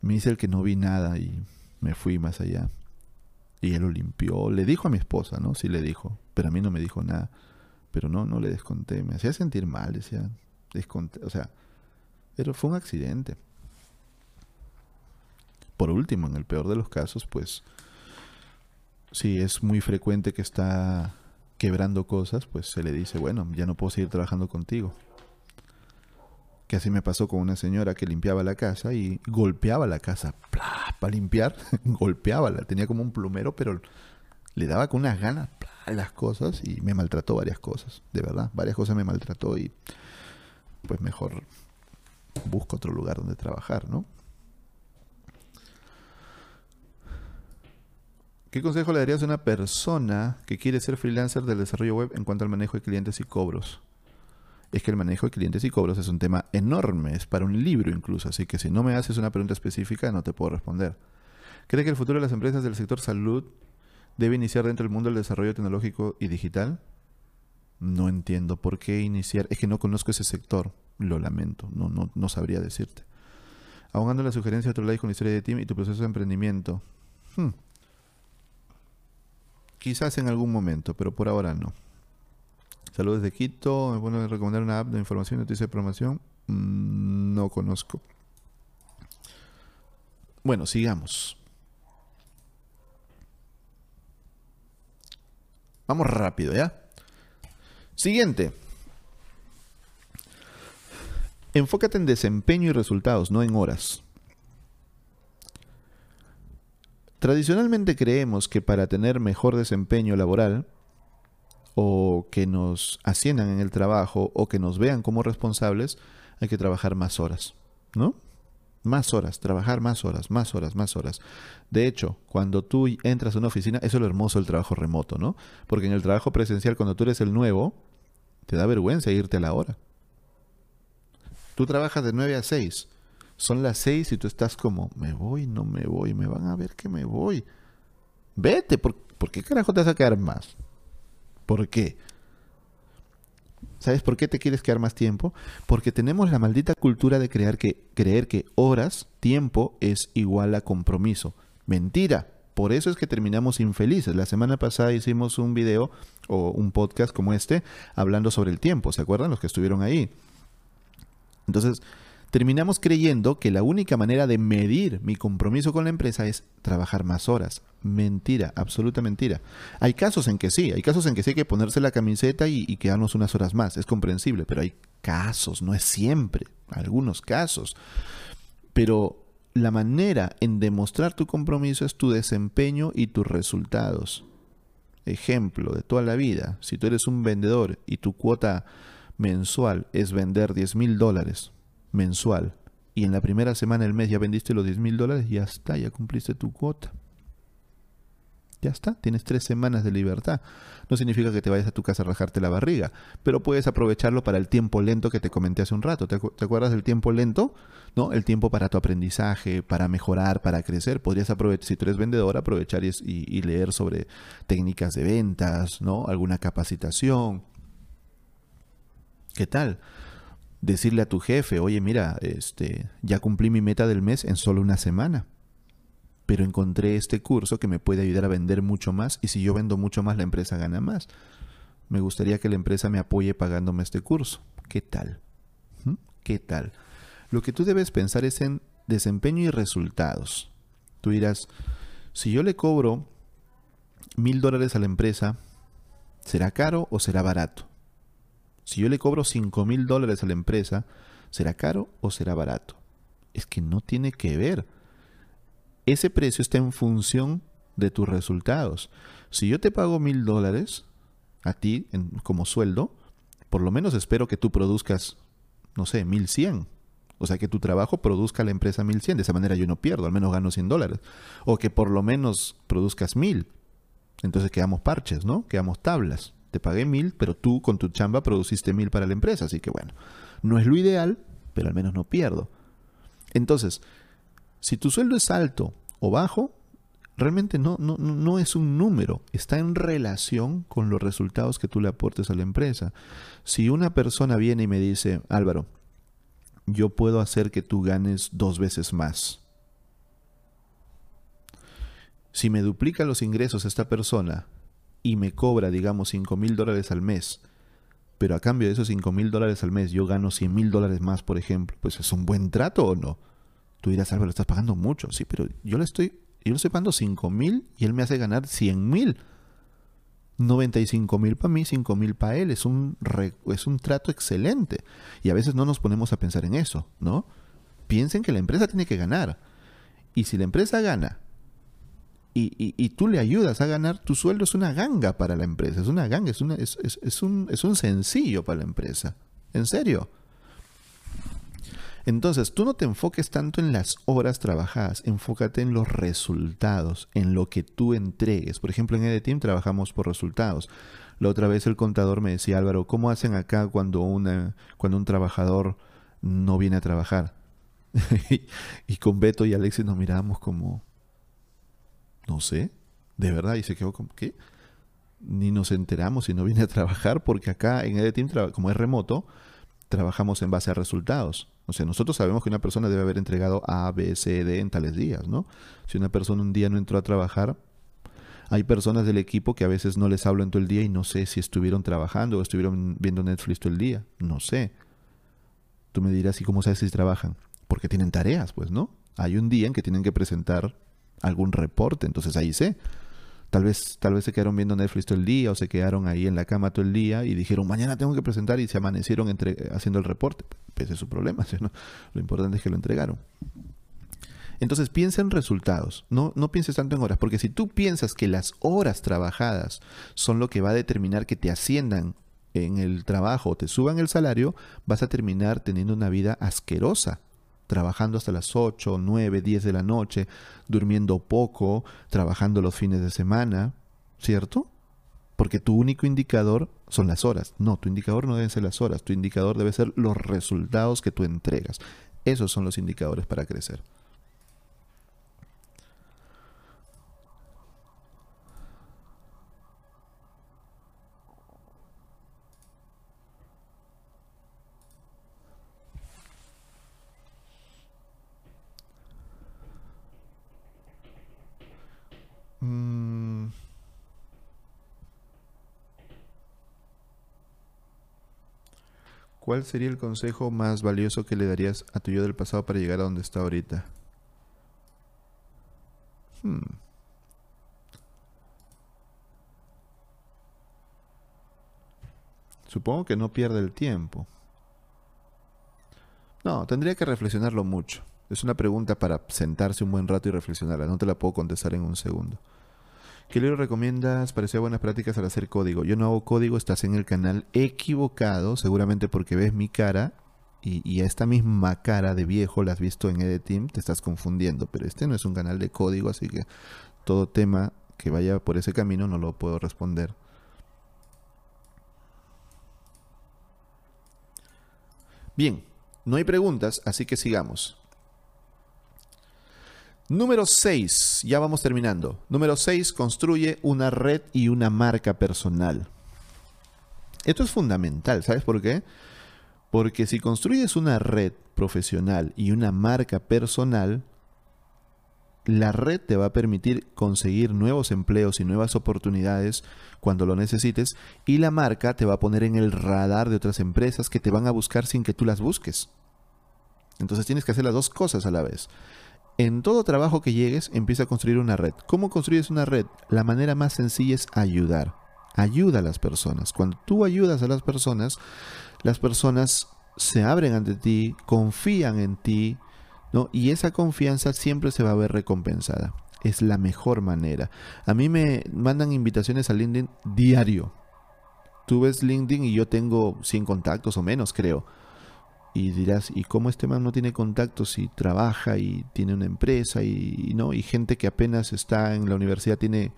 Me dice el que no vi nada y me fui más allá. Y él lo limpió. Le dijo a mi esposa, ¿no? Sí le dijo. Pero a mí no me dijo nada. Pero no, no le desconté. Me hacía sentir mal, decía. Desconté. O sea, pero fue un accidente. Por último, en el peor de los casos, pues, si es muy frecuente que está quebrando cosas, pues se le dice, bueno, ya no puedo seguir trabajando contigo que así me pasó con una señora que limpiaba la casa y golpeaba la casa para limpiar, golpeaba, tenía como un plumero, pero le daba con unas ganas las cosas y me maltrató varias cosas, de verdad, varias cosas me maltrató y pues mejor busco otro lugar donde trabajar, ¿no? ¿Qué consejo le darías a una persona que quiere ser freelancer del desarrollo web en cuanto al manejo de clientes y cobros? Es que el manejo de clientes y cobros es un tema enorme, es para un libro incluso, así que si no me haces una pregunta específica no te puedo responder. ¿Cree que el futuro de las empresas del sector salud debe iniciar dentro del mundo del desarrollo tecnológico y digital? No entiendo por qué iniciar, es que no conozco ese sector, lo lamento, no, no, no sabría decirte. Ahogando la sugerencia de otro lado con la historia de Tim y tu proceso de emprendimiento. Hmm. Quizás en algún momento, pero por ahora no. Saludos de Quito. ¿Me pueden recomendar una app de información y noticia de promoción? Mm, no conozco. Bueno, sigamos. Vamos rápido, ¿ya? Siguiente. Enfócate en desempeño y resultados, no en horas. Tradicionalmente creemos que para tener mejor desempeño laboral o que nos asciendan en el trabajo o que nos vean como responsables, hay que trabajar más horas, ¿no? Más horas, trabajar más horas, más horas, más horas. De hecho, cuando tú entras a una oficina, eso es lo hermoso del trabajo remoto, ¿no? Porque en el trabajo presencial, cuando tú eres el nuevo, te da vergüenza irte a la hora. Tú trabajas de 9 a 6. Son las 6 y tú estás como, me voy, no me voy, me van a ver que me voy. Vete, ¿por, ¿por qué carajo te vas a quedar más? ¿Por qué? ¿Sabes por qué te quieres quedar más tiempo? Porque tenemos la maldita cultura de creer que, creer que horas, tiempo, es igual a compromiso. Mentira. Por eso es que terminamos infelices. La semana pasada hicimos un video o un podcast como este hablando sobre el tiempo. ¿Se acuerdan los que estuvieron ahí? Entonces, terminamos creyendo que la única manera de medir mi compromiso con la empresa es trabajar más horas. Mentira, absoluta mentira. Hay casos en que sí, hay casos en que sí hay que ponerse la camiseta y, quedarnos unas horas más, es comprensible, pero hay casos, no es siempre, algunos casos. Pero la manera en demostrar tu compromiso es tu desempeño y tus resultados. Ejemplo de toda la vida, si tú eres un vendedor y tu cuota mensual es vender 10 mil dólares, mensual y en la primera semana del mes ya vendiste los 10 mil dólares, ya está, ya cumpliste tu cuota. Ya está, tienes tres semanas de libertad. No significa que te vayas a tu casa a rajarte la barriga, pero puedes aprovecharlo para el tiempo lento que te comenté hace un rato. ¿Te, acuerdas del tiempo lento? ¿No? El tiempo para tu aprendizaje, para mejorar, para crecer. Podrías aprovechar, si tú eres vendedor, aprovechar y, y leer sobre técnicas de ventas, ¿no? Alguna capacitación. ¿Qué tal? Decirle a tu jefe, oye, mira, este, ya cumplí mi meta del mes en solo una semana. Pero encontré este curso que me puede ayudar a vender mucho más y si yo vendo mucho más, la empresa gana más. Me gustaría que la empresa me apoye pagándome este curso. ¿Qué tal? ¿Mm? ¿Qué tal? Lo que tú debes pensar es en desempeño y resultados. Tú dirás, si yo le cobro mil dólares a la empresa, ¿será caro o será barato? Si yo le cobro cinco mil dólares a la empresa, ¿será caro o será barato? Es que no tiene que ver. Ese precio está en función de tus resultados. Si yo te pago mil dólares a ti como sueldo, por lo menos espero que tú produzcas, no sé, mil cien. O sea, que tu trabajo produzca a la empresa mil cien. De esa manera yo no pierdo, al menos gano 100 dólares. O que por lo menos produzcas mil. Entonces quedamos parches, ¿no? Quedamos tablas. Te pagué mil, pero tú con tu chamba produciste mil para la empresa. Así que bueno, no es lo ideal, pero al menos no pierdo. Entonces, si tu sueldo es alto o bajo, realmente no, no, no es un número, está en relación con los resultados que tú le aportes a la empresa. Si una persona viene y me dice, Álvaro, yo puedo hacer que tú ganes dos veces más si me duplica los ingresos esta persona y me cobra, digamos, 5 mil dólares al mes, pero a cambio de esos 5 mil dólares al mes yo gano 100 mil dólares más, por ejemplo, pues es un buen trato o no. Tú dirás, Álvaro, estás pagando mucho. Sí, pero yo le estoy, yo le estoy pagando 5 mil y él me hace ganar 100 mil. 95 mil para mí, 5 mil para él. Es un, es un trato excelente. Y a veces no nos ponemos a pensar en eso, ¿no? Piensen que la empresa tiene que ganar. Y si la empresa gana y, tú le ayudas a ganar, tu sueldo es una ganga para la empresa, es una ganga, es, una, es, un, es un sencillo para la empresa. ¿En serio? Entonces, tú no te enfoques tanto en las horas trabajadas, enfócate en los resultados, en lo que tú entregues. Por ejemplo, en EDTeam trabajamos por resultados. La otra vez el contador me decía, Álvaro, ¿cómo hacen acá cuando, una, cuando un trabajador no viene a trabajar? y con Beto y Alexis nos mirábamos como, no sé, de verdad, y se quedó como, ¿qué? Ni nos enteramos si no viene a trabajar, porque acá en EDTeam, como es remoto, trabajamos en base a resultados. O sea, nosotros sabemos que una persona debe haber entregado A, B, C, D en tales días, ¿no? Si una persona un día no entró a trabajar, hay personas del equipo que a veces no les hablo en todo el día y no sé si estuvieron trabajando o estuvieron viendo Netflix todo el día. No sé. Tú me dirás, ¿y cómo sabes si trabajan? Porque tienen tareas, pues, ¿no? Hay un día en que tienen que presentar algún reporte, entonces ahí sé. Tal vez, tal vez se quedaron viendo Netflix todo el día o se quedaron ahí en la cama todo el día y dijeron, mañana tengo que presentar y se amanecieron entre, haciendo el reporte. Ese es su problema, Lo importante es que lo entregaron. Entonces piensa en resultados, no, no pienses tanto en horas, porque si tú piensas que las horas trabajadas son lo que va a determinar que te asciendan en el trabajo o te suban el salario, vas a terminar teniendo una vida asquerosa trabajando hasta las 8, 9, 10 de la noche, durmiendo poco, trabajando los fines de semana, ¿cierto? Porque tu único indicador son las horas. No, tu indicador no deben ser las horas, tu indicador debe ser los resultados que tú entregas. Esos son los indicadores para crecer. ¿Cuál sería el consejo más valioso que le darías a tu yo del pasado para llegar a donde está ahorita? Hmm. Supongo que no pierde el tiempo. No, tendría que reflexionarlo mucho. Es una pregunta para sentarse un buen rato y reflexionarla. No te la puedo contestar en un segundo. ¿Qué libro recomiendas hacer buenas prácticas al hacer código? Yo no hago código, estás en el canal equivocado, seguramente porque ves mi cara y, y, esta misma cara de viejo la has visto en Edeteam, te estás confundiendo, pero este no es un canal de código, así que todo tema que vaya por ese camino no lo puedo responder. Bien, no hay preguntas, así que sigamos. Número 6, ya vamos terminando. Número 6, construye una red y una marca personal. Esto es fundamental, ¿sabes por qué? Porque si construyes una red profesional y una marca personal, la red te va a permitir conseguir nuevos empleos y nuevas oportunidades cuando lo necesites y la marca te va a poner en el radar de otras empresas que te van a buscar sin que tú las busques. Entonces tienes que hacer las dos cosas a la vez. En todo trabajo que llegues, empieza a construir una red. ¿Cómo construyes una red? La manera más sencilla es ayudar. Ayuda a las personas. Cuando tú ayudas a las personas, las personas se abren ante ti, confían en ti, ¿no? Y esa confianza siempre se va a ver recompensada. Es la mejor manera. A mí me mandan invitaciones a LinkedIn diario. Tú ves LinkedIn y yo tengo 100 contactos o menos, creo. Y dirás, ¿y cómo este man no tiene contactos y trabaja y tiene una empresa y, no? Y gente que apenas está en la universidad tiene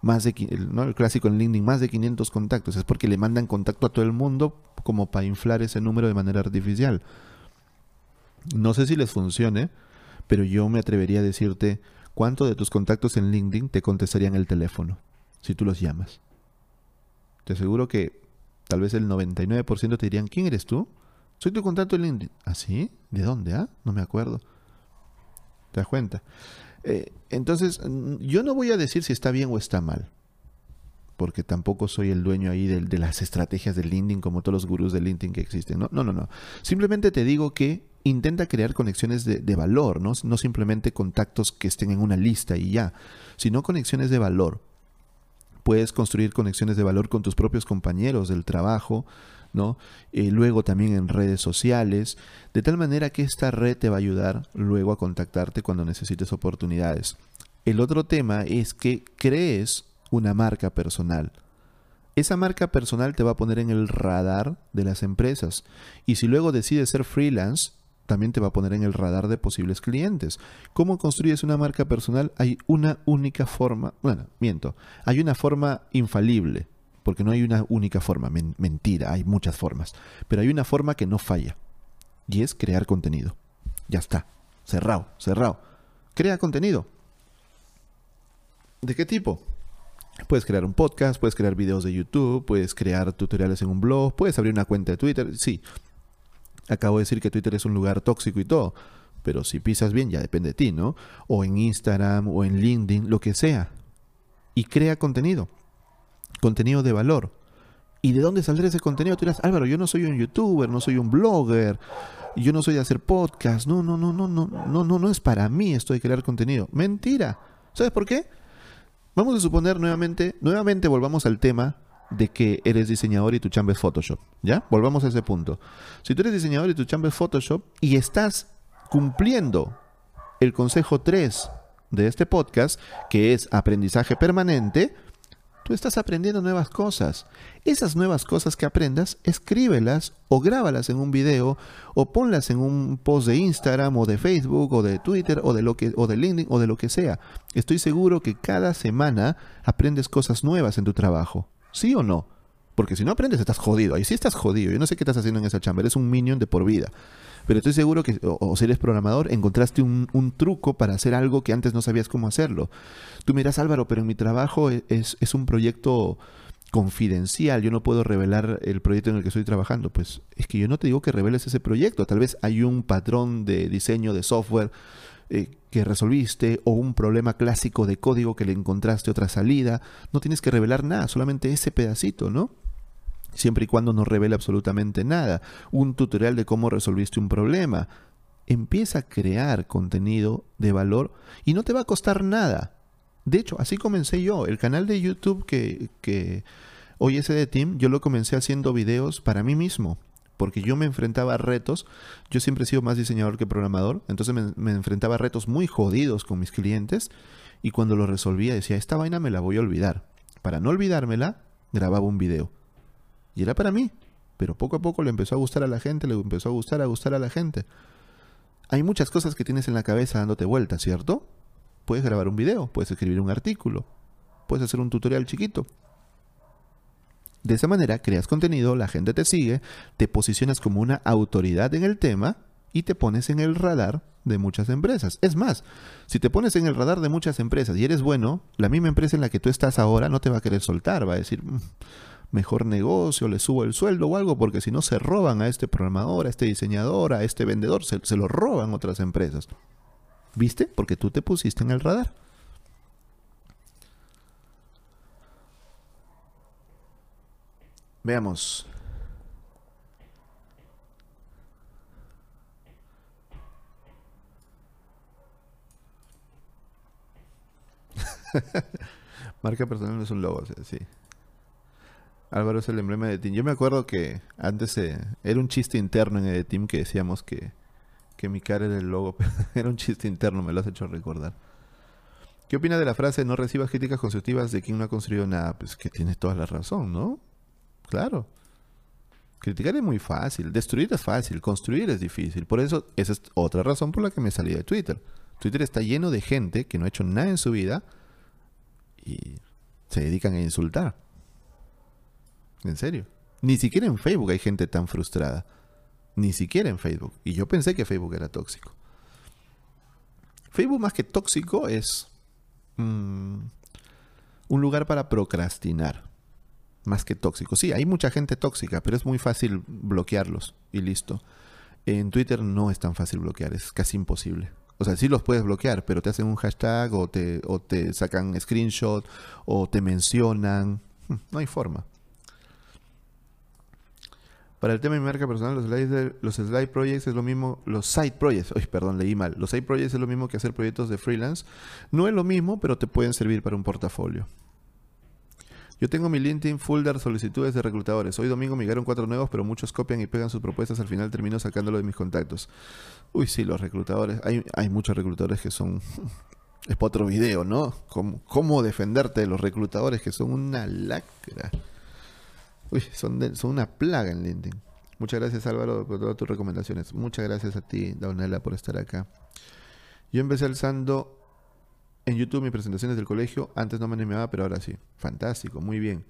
más de, ¿no? el clásico en LinkedIn, más de 500 contactos. Es porque le mandan contacto a todo el mundo como para inflar ese número de manera artificial. No sé si les funcione, pero yo me atrevería a decirte cuánto de tus contactos en LinkedIn te contestarían el teléfono si tú los llamas. Te aseguro que tal vez el 99% te dirían, ¿quién eres tú? Soy tu contacto en LinkedIn. ¿Ah, sí? ¿De dónde? Ah? No me acuerdo. ¿Te das cuenta? Eh, entonces, yo no voy a decir si está bien o está mal porque tampoco soy el dueño ahí de, las estrategias de LinkedIn como todos los gurús de LinkedIn que existen. No, no, no, no. Simplemente te digo que intenta crear conexiones de, de valor, ¿no? no simplemente contactos que estén en una lista y ya, sino conexiones de valor. Puedes construir conexiones de valor con tus propios compañeros del trabajo, Eh, luego también en redes sociales, de tal manera que esta red te va a ayudar luego a contactarte cuando necesites oportunidades. El otro tema es que crees una marca personal. Esa marca personal te va a poner en el radar de las empresas. Y si luego decides ser freelance, también te va a poner en el radar de posibles clientes. ¿Cómo construyes una marca personal? Hay una única forma, bueno, miento, hay una forma infalible, porque no hay una única forma, mentira, hay muchas formas, pero hay una forma que no falla, y es crear contenido. Ya está, cerrado, cerrado. Crea contenido. ¿De qué tipo? Puedes crear un podcast, puedes crear videos de YouTube, puedes crear tutoriales en un blog, puedes abrir una cuenta de Twitter. Sí, acabo de decir que Twitter es un lugar tóxico y todo, pero si pisas bien ya depende de ti, ¿no? O en Instagram o en LinkedIn, lo que sea. Y crea contenido, contenido de valor. ¿Y de dónde saldrá ese contenido? Tú dirás, Álvaro, yo no soy un youtuber, no soy un blogger, yo no soy de hacer podcast. No, no, no, no, no, no, no, no es para mí esto de crear contenido. Mentira. ¿Sabes por qué? Vamos a suponer nuevamente, nuevamente volvamos al tema de que eres diseñador y tu chamba es Photoshop, ¿ya? Volvamos a ese punto. Si tú eres diseñador y tu chamba es Photoshop y estás cumpliendo el consejo 3 de este podcast, que es aprendizaje permanente, Tú estás aprendiendo nuevas cosas. Esas nuevas cosas que aprendas, escríbelas o grábalas en un video o ponlas en un post de Instagram o de Facebook o de Twitter o de lo que o de LinkedIn o de lo que sea. Estoy seguro que cada semana aprendes cosas nuevas en tu trabajo. ¿Sí o no? Porque si no aprendes estás jodido. Ahí sí estás jodido. Yo no sé qué estás haciendo en esa chamba. Eres un minion de por vida. Pero estoy seguro que, o, si eres programador, encontraste un, truco para hacer algo que antes no sabías cómo hacerlo. Tú miras, Álvaro, pero en mi trabajo e, es, es un proyecto confidencial, yo no puedo revelar el proyecto en el que estoy trabajando. Pues es que yo no te digo que reveles ese proyecto. Tal vez hay un patrón de diseño de software eh, que resolviste o un problema clásico de código que le encontraste otra salida. No tienes que revelar nada, solamente ese pedacito, ¿no? Siempre y cuando no revele absolutamente nada. Un tutorial de cómo resolviste un problema. Empieza a crear contenido de valor y no te va a costar nada. De hecho, así comencé yo. El canal de YouTube que, que hoy es de Team, yo lo comencé haciendo videos para mí mismo. Porque yo me enfrentaba a retos. Yo siempre he sido más diseñador que programador. Entonces me, me enfrentaba a retos muy jodidos con mis clientes. Y cuando lo resolvía decía, esta vaina me la voy a olvidar. Para no olvidármela, grababa un video y era para mí. Pero poco a poco le empezó a gustar a la gente, le empezó a gustar, a gustar a la gente. Hay muchas cosas que tienes en la cabeza dándote vueltas, ¿cierto? Puedes grabar un video, puedes escribir un artículo, puedes hacer un tutorial chiquito. De esa manera creas contenido, la gente te sigue, te posicionas como una autoridad en el tema y te pones en el radar de muchas empresas. Es más, si te pones en el radar de muchas empresas y eres bueno, la misma empresa en la que tú estás ahora no te va a querer soltar, va a decir, mm, mejor negocio, le subo el sueldo o algo, porque si no se roban a este programador, a este diseñador, a este vendedor, se, se lo roban otras empresas. ¿Viste? Porque tú te pusiste en el radar. Veamos. Marca personal no es un logo, sí. Álvaro es el emblema de Team. Yo me acuerdo que antes eh, era un chiste interno en el Team que decíamos que, que mi cara era el logo, era un chiste interno, me lo has hecho recordar. ¿Qué opina de la frase no recibas críticas constructivas de quien no ha construido nada? Pues que tienes toda la razón, ¿no? Claro. Criticar es muy fácil, destruir es fácil, construir es difícil. Por eso, esa es otra razón por la que me salí de Twitter. Twitter está lleno de gente que no ha hecho nada en su vida y se dedican a insultar. En serio. Ni siquiera en Facebook hay gente tan frustrada. Ni siquiera en Facebook. Y yo pensé que Facebook era tóxico. Facebook más que tóxico es mm, un lugar para procrastinar. Más que tóxico. Sí, hay mucha gente tóxica, pero es muy fácil bloquearlos y listo. En Twitter no es tan fácil bloquear, es casi imposible. O sea, sí los puedes bloquear, pero te hacen un hashtag o te, o te sacan screenshot o te mencionan. Hmm, no hay forma. Para el tema de mi marca personal, los slide, projects es lo mismo, los side projects, uy, perdón, leí mal. Los side projects es lo mismo que hacer proyectos de freelance. No es lo mismo, pero te pueden servir para un portafolio. Yo tengo mi LinkedIn full de solicitudes de reclutadores. Hoy domingo me llegaron cuatro nuevos, pero muchos copian y pegan sus propuestas. Al final termino sacándolo de mis contactos. Uy, sí, los reclutadores. Hay, hay muchos reclutadores que son... Es para otro video, ¿no? ¿Cómo, ¿Cómo, defenderte de los reclutadores que son una lacra? Uy, son, son una plaga en LinkedIn. Muchas gracias Álvaro por todas tus recomendaciones. Muchas gracias a ti, Daunela, por estar acá. Yo empecé alzando en YouTube mis presentaciones del colegio. Antes no me animaba, pero ahora sí. Fantástico, muy bien.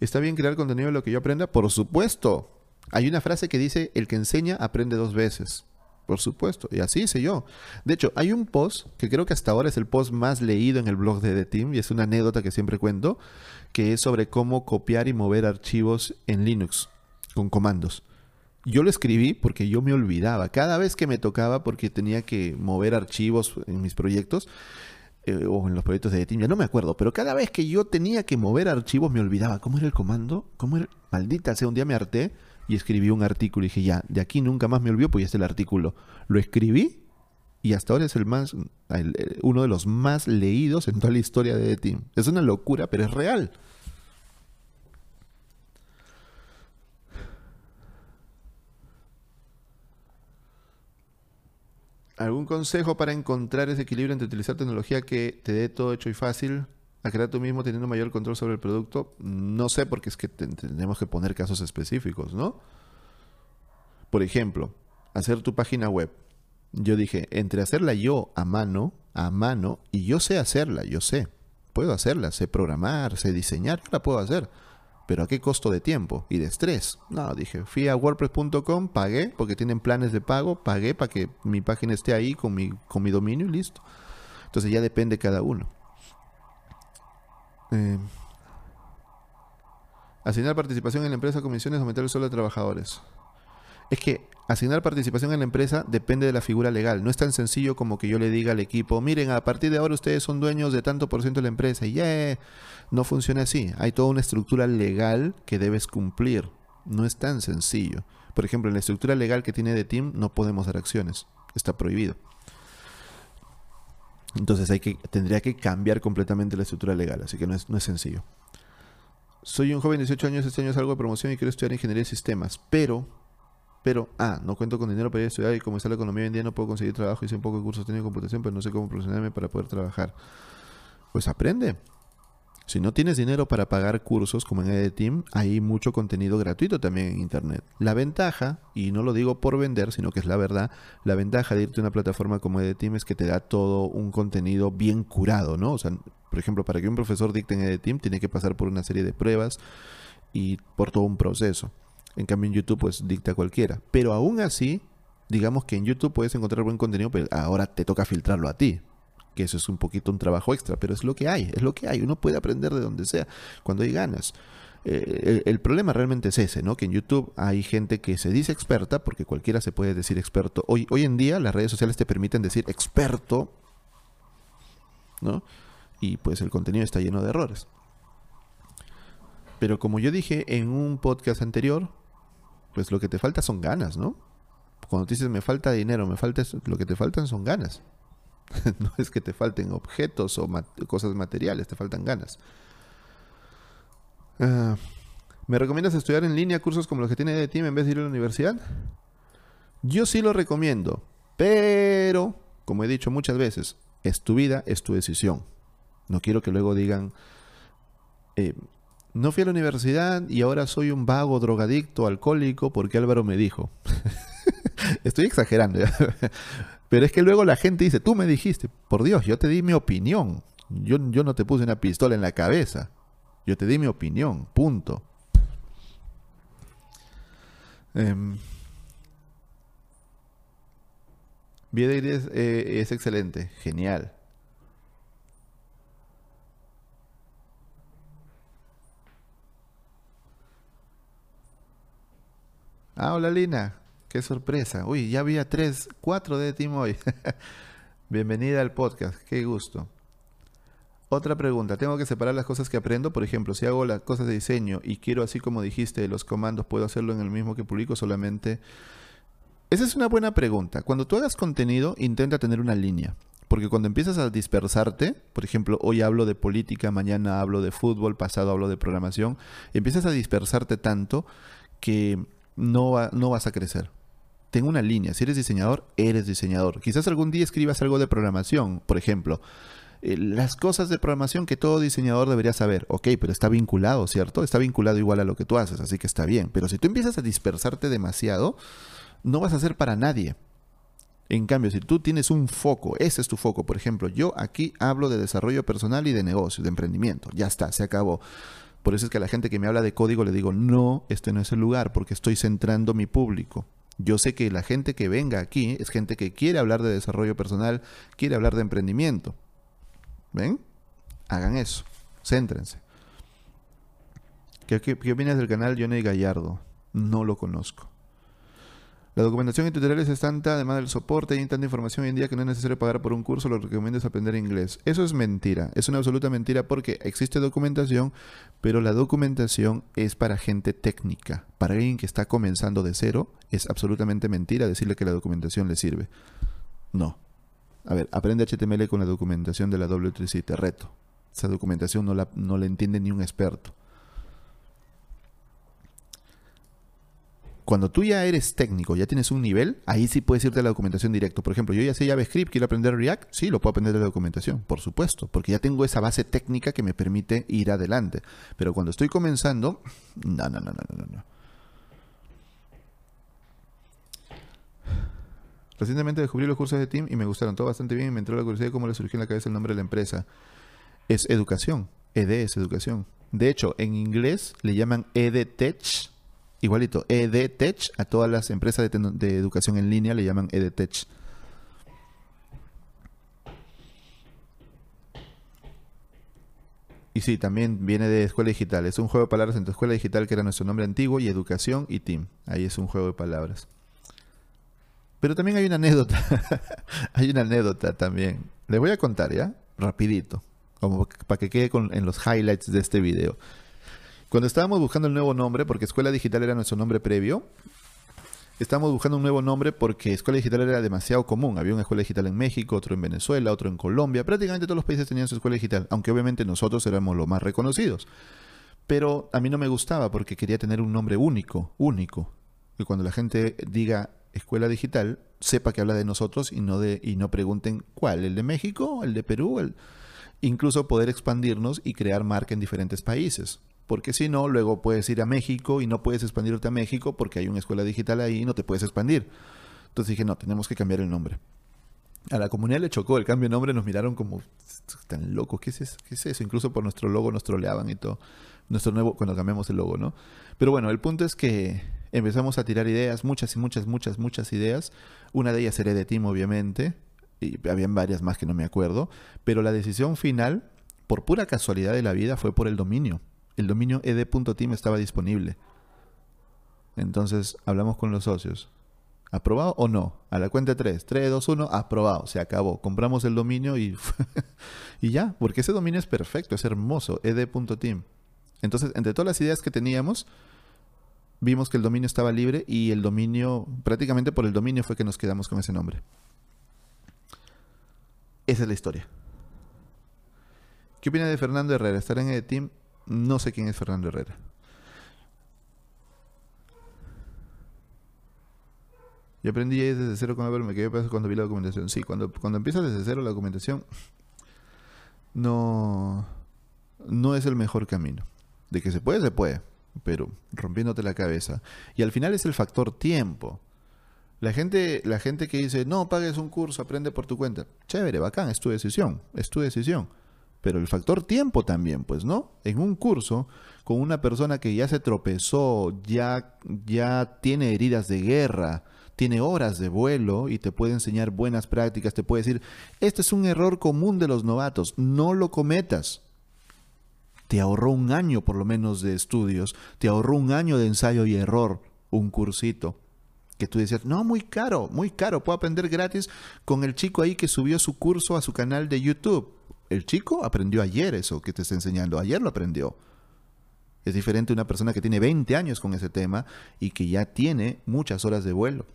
¿Está bien crear contenido de lo que yo aprenda? Por supuesto. Hay una frase que dice, el que enseña aprende dos veces. Por supuesto. Y así hice yo. De hecho, hay un post que creo que hasta ahora es el post más leído en el blog de The Team y es una anécdota que siempre cuento, que es sobre cómo copiar y mover archivos en Linux con comandos. Yo lo escribí porque yo me olvidaba. Cada vez que me tocaba, porque tenía que mover archivos en mis proyectos, eh, o en los proyectos de Team, ya no me acuerdo, pero cada vez que yo tenía que mover archivos me olvidaba cómo era el comando, cómo era, maldita sea, un día me harté y escribí un artículo y dije, ya, de aquí nunca más me olvido, pues ya el artículo. Lo escribí y hasta ahora es el más, uno de los más leídos en toda la historia de The. Es una locura, pero es real. ¿Algún consejo para encontrar ese equilibrio entre utilizar tecnología que te dé todo hecho y fácil a crear tú mismo teniendo mayor control sobre el producto? No sé, porque es que tenemos que poner casos específicos, ¿no? Por ejemplo, hacer tu página web. Yo dije, entre hacerla yo a mano, a mano, y yo sé hacerla, yo sé. Puedo hacerla, sé programar, sé diseñar, la puedo hacer pero ¿a qué costo de tiempo y de estrés? No, dije, fui a wordpress.com, pagué, porque tienen planes de pago, pagué para que mi página esté ahí con mi, con mi dominio y listo. Entonces ya depende cada uno. Eh, asignar participación en la empresa, comisiones, aumentar el sueldo de trabajadores. Es que asignar participación en la empresa depende de la figura legal. No es tan sencillo como que yo le diga al equipo, miren, a partir de ahora ustedes son dueños de tanto por ciento de la empresa. Y ya no funciona así. Hay toda una estructura legal que debes cumplir. No es tan sencillo. Por ejemplo, en la estructura legal que tiene de Team no podemos dar acciones. Está prohibido. Entonces hay que, tendría que cambiar completamente la estructura legal. Así que no es, no es sencillo. Soy un joven de 18 años, este año salgo de promoción y quiero estudiar ingeniería de sistemas. Pero pero, ah, no cuento con dinero para ir a estudiar y como está la economía hoy en día no puedo conseguir trabajo. Hice un poco de cursos de computación, pero no sé cómo profesionarme para poder trabajar. Pues aprende. Si no tienes dinero para pagar cursos como en EdTeam, hay mucho contenido gratuito también en Internet. La ventaja, y no lo digo por vender, sino que es la verdad, la ventaja de irte a una plataforma como EdTeam es que te da todo un contenido bien curado, ¿no? O sea, por ejemplo, para que un profesor dicte en EdTeam tiene que pasar por una serie de pruebas y por todo un proceso. En cambio en YouTube pues dicta cualquiera. Pero aún así, digamos que en YouTube puedes encontrar buen contenido, pero ahora te toca filtrarlo a ti. Eso es un poquito un trabajo extra, pero es lo que hay, es lo que hay. Uno puede aprender de donde sea, cuando hay ganas. eh, el, problema realmente es ese, ¿no? Que en YouTube hay gente que se dice experta, porque cualquiera se puede decir experto. Hoy, hoy en día las redes sociales te permiten decir experto, ¿no? Y pues el contenido está lleno de errores. Pero como yo dije en un podcast anterior, pues lo que te falta son ganas, ¿no? Cuando te dices me falta dinero, me falta lo que te faltan son ganas. no es que te falten objetos o cosas materiales, te faltan ganas. Ah, ¿Me recomiendas estudiar en línea cursos como los que tiene de Team en vez de ir a la universidad? Yo sí lo recomiendo, pero, como he dicho muchas veces, es tu vida, es tu decisión. No quiero que luego digan, eh, no fui a la universidad y ahora soy un vago, drogadicto, alcohólico porque Álvaro me dijo. Estoy exagerando, pero es que luego la gente dice, tú me dijiste, por Dios, yo te di mi opinión. Yo, yo no te puse una pistola en la cabeza. Yo te di mi opinión, punto. Eh, es, es excelente, genial. Ah, hola Lina, qué sorpresa. Uy, ya había tres, cuatro de Team hoy. Bienvenida al podcast, qué gusto. Otra pregunta, ¿tengo que separar las cosas que aprendo? Por ejemplo, si hago las cosas de diseño y quiero, así como dijiste, los comandos, ¿puedo hacerlo en el mismo que publico solamente? Esa es una buena pregunta. Cuando tú hagas contenido, intenta tener una línea. Porque cuando empiezas a dispersarte, por ejemplo, hoy hablo de política, mañana hablo de fútbol, pasado hablo de programación, empiezas a dispersarte tanto que no, no vas a crecer. Tengo una línea. Si eres diseñador, eres diseñador. Quizás algún día escribas algo de programación, por ejemplo. Eh, las cosas de programación que todo diseñador debería saber. Ok, pero está vinculado, ¿cierto? Está vinculado igual a lo que tú haces, así que está bien. Pero si tú empiezas a dispersarte demasiado, no vas a ser para nadie. En cambio, si tú tienes un foco, ese es tu foco. Por ejemplo, yo aquí hablo de desarrollo personal y de negocio, de emprendimiento. Ya está, se acabó. Por eso es que a la gente que me habla de código le digo, no, este no es el lugar, porque estoy centrando mi público. Yo sé que la gente que venga aquí es gente que quiere hablar de desarrollo personal, quiere hablar de emprendimiento. ¿Ven? Hagan eso. Céntrense. ¿Qué, qué, opinas del canal Johnny Gallardo? No lo conozco. La documentación y tutoriales es tanta, además del soporte, hay tanta información hoy en día que no es necesario pagar por un curso, lo que recomiendo es aprender inglés. Eso es mentira, es una absoluta mentira porque existe documentación, pero la documentación es para gente técnica. Para alguien que está comenzando de cero, es absolutamente mentira decirle que la documentación le sirve. No, a ver, aprende HTML con la documentación de la W3C, te reto. Esa documentación no la, no la entiende ni un experto. Cuando tú ya eres técnico, ya tienes un nivel, ahí sí puedes irte a la documentación directo. Por ejemplo, yo ya sé JavaScript, quiero aprender React, sí, lo puedo aprender de la documentación, por supuesto, porque ya tengo esa base técnica que me permite ir adelante. Pero cuando estoy comenzando, no, no, no, no, no, no. Recientemente descubrí los cursos de Team y me gustaron todo bastante bien y me entró la curiosidad de cómo le surgió en la cabeza el nombre de la empresa. Es educación. ED es educación. De hecho, en inglés le llaman EdTech. Igualito, EdTech. A todas las empresas de, educación en línea le llaman EdTech. Y sí, también viene de escuela digital. Es un juego de palabras entre escuela digital, que era nuestro nombre antiguo, y educación y team. Ahí es un juego de palabras. Pero también hay una anécdota. hay una anécdota también. Les voy a contar, ¿ya? Rapidito. Como para que quede en los highlights de este video. Cuando estábamos buscando el nuevo nombre, porque Escuela Digital era nuestro nombre previo, estábamos buscando un nuevo nombre porque Escuela Digital era demasiado común. Había una escuela digital en México, otro en Venezuela, otro en Colombia. Prácticamente todos los países tenían su escuela digital, aunque obviamente nosotros éramos los más reconocidos. Pero a mí no me gustaba porque quería tener un nombre único, único. Y cuando la gente diga escuela digital sepa que habla de nosotros y no de y no pregunten cuál, el de México, el de Perú, el incluso poder expandirnos y crear marca en diferentes países. Porque si no, luego puedes ir a México y no puedes expandirte a México porque hay una escuela digital ahí y no te puedes expandir. Entonces dije, no, tenemos que cambiar el nombre. A la comunidad le chocó el cambio de nombre, nos miraron como tan locos, ¿qué es eso? ¿Qué es eso? Incluso por nuestro logo nos troleaban y todo. Nuestro nuevo, cuando cambiamos el logo, ¿no? Pero bueno, el punto es que empezamos a tirar ideas, muchas y muchas, muchas, muchas ideas. Una de ellas era de Team, obviamente, y habían varias más que no me acuerdo, pero la decisión final, por pura casualidad de la vida, fue por el dominio. El dominio ed.team estaba disponible. Entonces hablamos con los socios. ¿Aprobado o no? A la cuenta 3. 3, 2, 1, aprobado. Se acabó. Compramos el dominio y, y ya, porque ese dominio es perfecto, es hermoso, ed.team. Entonces, entre todas las ideas que teníamos, vimos que el dominio estaba libre y el dominio, prácticamente por el dominio fue que nos quedamos con ese nombre. Esa es la historia. ¿Qué opina de Fernando Herrera? ¿Estar en ed.team? No sé quién es Fernando Herrera. Yo aprendí desde cero con Álvaro, me quedé cuando vi la documentación. Sí, cuando, cuando empiezas desde cero la documentación, no, no es el mejor camino. De que se puede, se puede, pero rompiéndote la cabeza. Y al final es el factor tiempo. La gente, la gente que dice, no pagues un curso, aprende por tu cuenta. Chévere, bacán, es tu decisión, es tu decisión. Pero el factor tiempo también, pues, ¿no? En un curso, con una persona que ya se tropezó, ya, ya tiene heridas de guerra, tiene horas de vuelo y te puede enseñar buenas prácticas, te puede decir, este es un error común de los novatos, no lo cometas. Te ahorró un año por lo menos de estudios, te ahorró un año de ensayo y error, un cursito. Que tú decías, no, muy caro, muy caro, puedo aprender gratis con el chico ahí que subió su curso a su canal de YouTube. El chico aprendió ayer eso que te está enseñando, ayer lo aprendió. Es diferente una persona que tiene 20 años con ese tema y que ya tiene muchas horas de vuelo.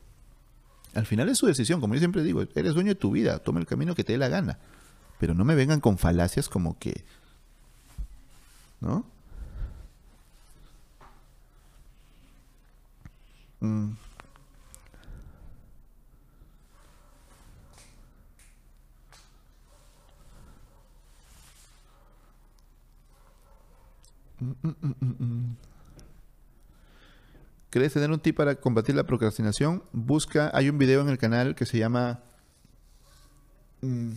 Al final es su decisión, como yo siempre digo, eres dueño de tu vida, toma el camino que te dé la gana. Pero no me vengan con falacias como que... ¿No? Mm. ¿Querés tener un tip para combatir la procrastinación? Busca, hay un video en el canal que se llama... Mm,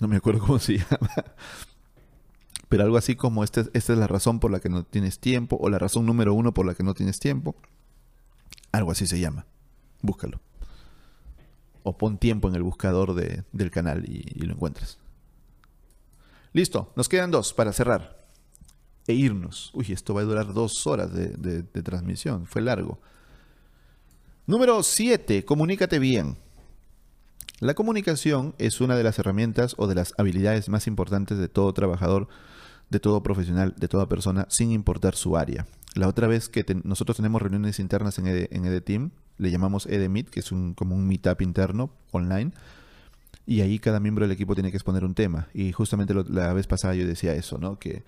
no me acuerdo cómo se llama. Pero algo así como este, esta es la razón por la que no tienes tiempo o la razón número uno por la que no tienes tiempo. Algo así se llama. Búscalo. O pon tiempo en el buscador del canal y lo encuentras. Listo, nos quedan dos para cerrar e irnos. Uy, esto va a durar dos horas de, transmisión, fue largo. Número 7, comunícate bien. La comunicación es una de las herramientas o de las habilidades más importantes de todo trabajador, de todo profesional, de toda persona, sin importar su área. La otra vez que nosotros tenemos reuniones internas en, Ed, en EDTeam, le llamamos EDMeet, que es un, como un meetup interno online, y ahí cada miembro del equipo tiene que exponer un tema. Y justamente la vez pasada yo decía eso, ¿no? Que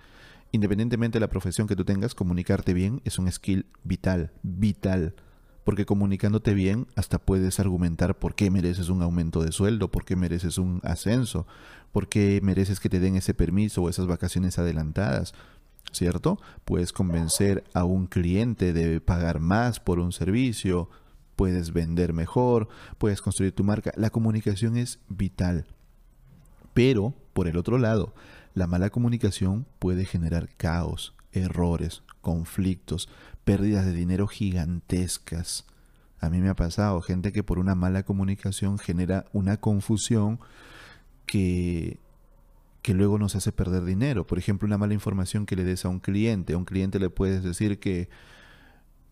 independientemente de la profesión que tú tengas, comunicarte bien es un skill vital, vital. Porque comunicándote bien hasta puedes argumentar por qué mereces un aumento de sueldo, por qué mereces un ascenso, por qué mereces que te den ese permiso o esas vacaciones adelantadas. ¿Cierto? Puedes convencer a un cliente de pagar más por un servicio, puedes vender mejor, puedes construir tu marca. La comunicación es vital. Pero, por el otro lado, la mala comunicación puede generar caos, errores, conflictos, pérdidas de dinero gigantescas. A mí me ha pasado gente que por una mala comunicación genera una confusión que, que luego nos hace perder dinero. Por ejemplo, una mala información que le des a un cliente. A un cliente le puedes decir que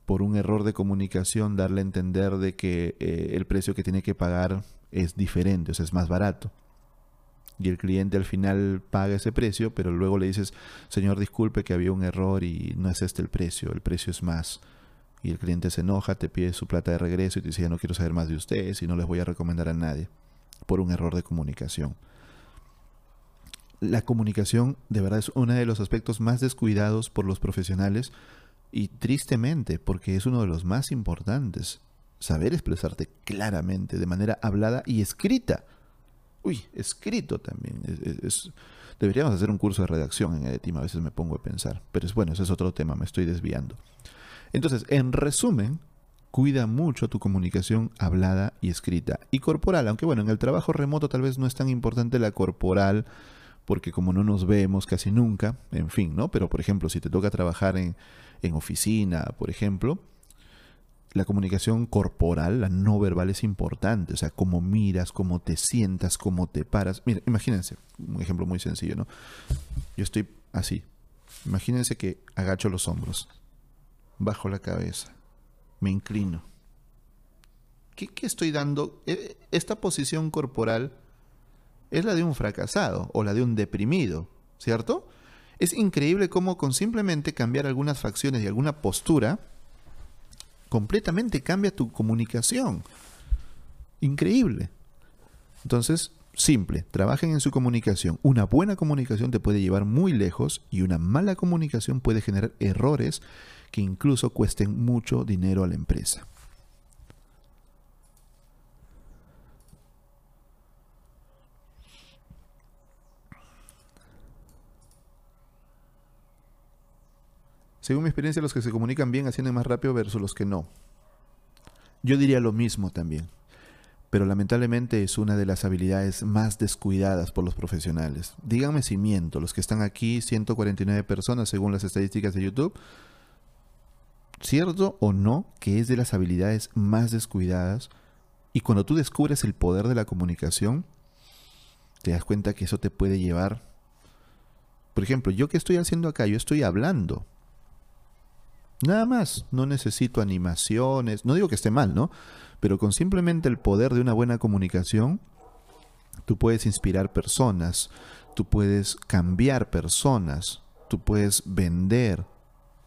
por un error de comunicación darle a entender de que eh, el precio que tiene que pagar es diferente, o sea, es más barato y el cliente al final paga ese precio, pero luego le dices, señor, disculpe que había un error y no es este el precio, el precio es más. Y el cliente se enoja, te pide su plata de regreso y te dice, ya no quiero saber más de ustedes y no les voy a recomendar a nadie por un error de comunicación. La comunicación de verdad es uno de los aspectos más descuidados por los profesionales y tristemente porque es uno de los más importantes. Saber expresarte claramente, de manera hablada y escrita Uy, escrito también. deberíamos hacer un curso de redacción en Edetim, a veces me pongo a pensar. Pero es bueno, ese es otro tema, me estoy desviando. Entonces, en resumen, cuida mucho tu comunicación hablada y escrita. Y corporal, aunque bueno, en el trabajo remoto tal vez no es tan importante la corporal, porque como no nos vemos casi nunca, en fin, ¿no? Pero por ejemplo, si te toca trabajar en, en oficina, por ejemplo, la comunicación corporal, la no verbal es importante, o sea, cómo miras, cómo te sientas, cómo te paras. Mira, imagínense, un ejemplo muy sencillo, ¿no? Yo estoy así, Imagínense que agacho los hombros, bajo la cabeza, me inclino. ¿Qué, qué estoy dando? E, esta posición corporal es la de un fracasado o la de un deprimido, ¿cierto? Es increíble cómo con simplemente cambiar algunas facciones y alguna postura, completamente cambia tu comunicación. Increíble. Entonces, simple, trabajen en su comunicación. Una buena comunicación te puede llevar muy lejos y una mala comunicación puede generar errores que incluso cuesten mucho dinero a la empresa. Según mi experiencia, los que se comunican bien ascienden más rápido versus los que no. Yo diría lo mismo también, pero lamentablemente es una de las habilidades más descuidadas por los profesionales. Díganme si miento, los que están aquí, 149 personas según las estadísticas de YouTube, ¿cierto o no que es de las habilidades más descuidadas? Y cuando tú descubres el poder de la comunicación, te das cuenta que eso te puede llevar... Por ejemplo, yo que estoy haciendo acá, yo estoy hablando, Nada más, no necesito animaciones, no digo que esté mal, ¿no? Pero con simplemente el poder de una buena comunicación, tú puedes inspirar personas, tú puedes cambiar personas, tú puedes vender,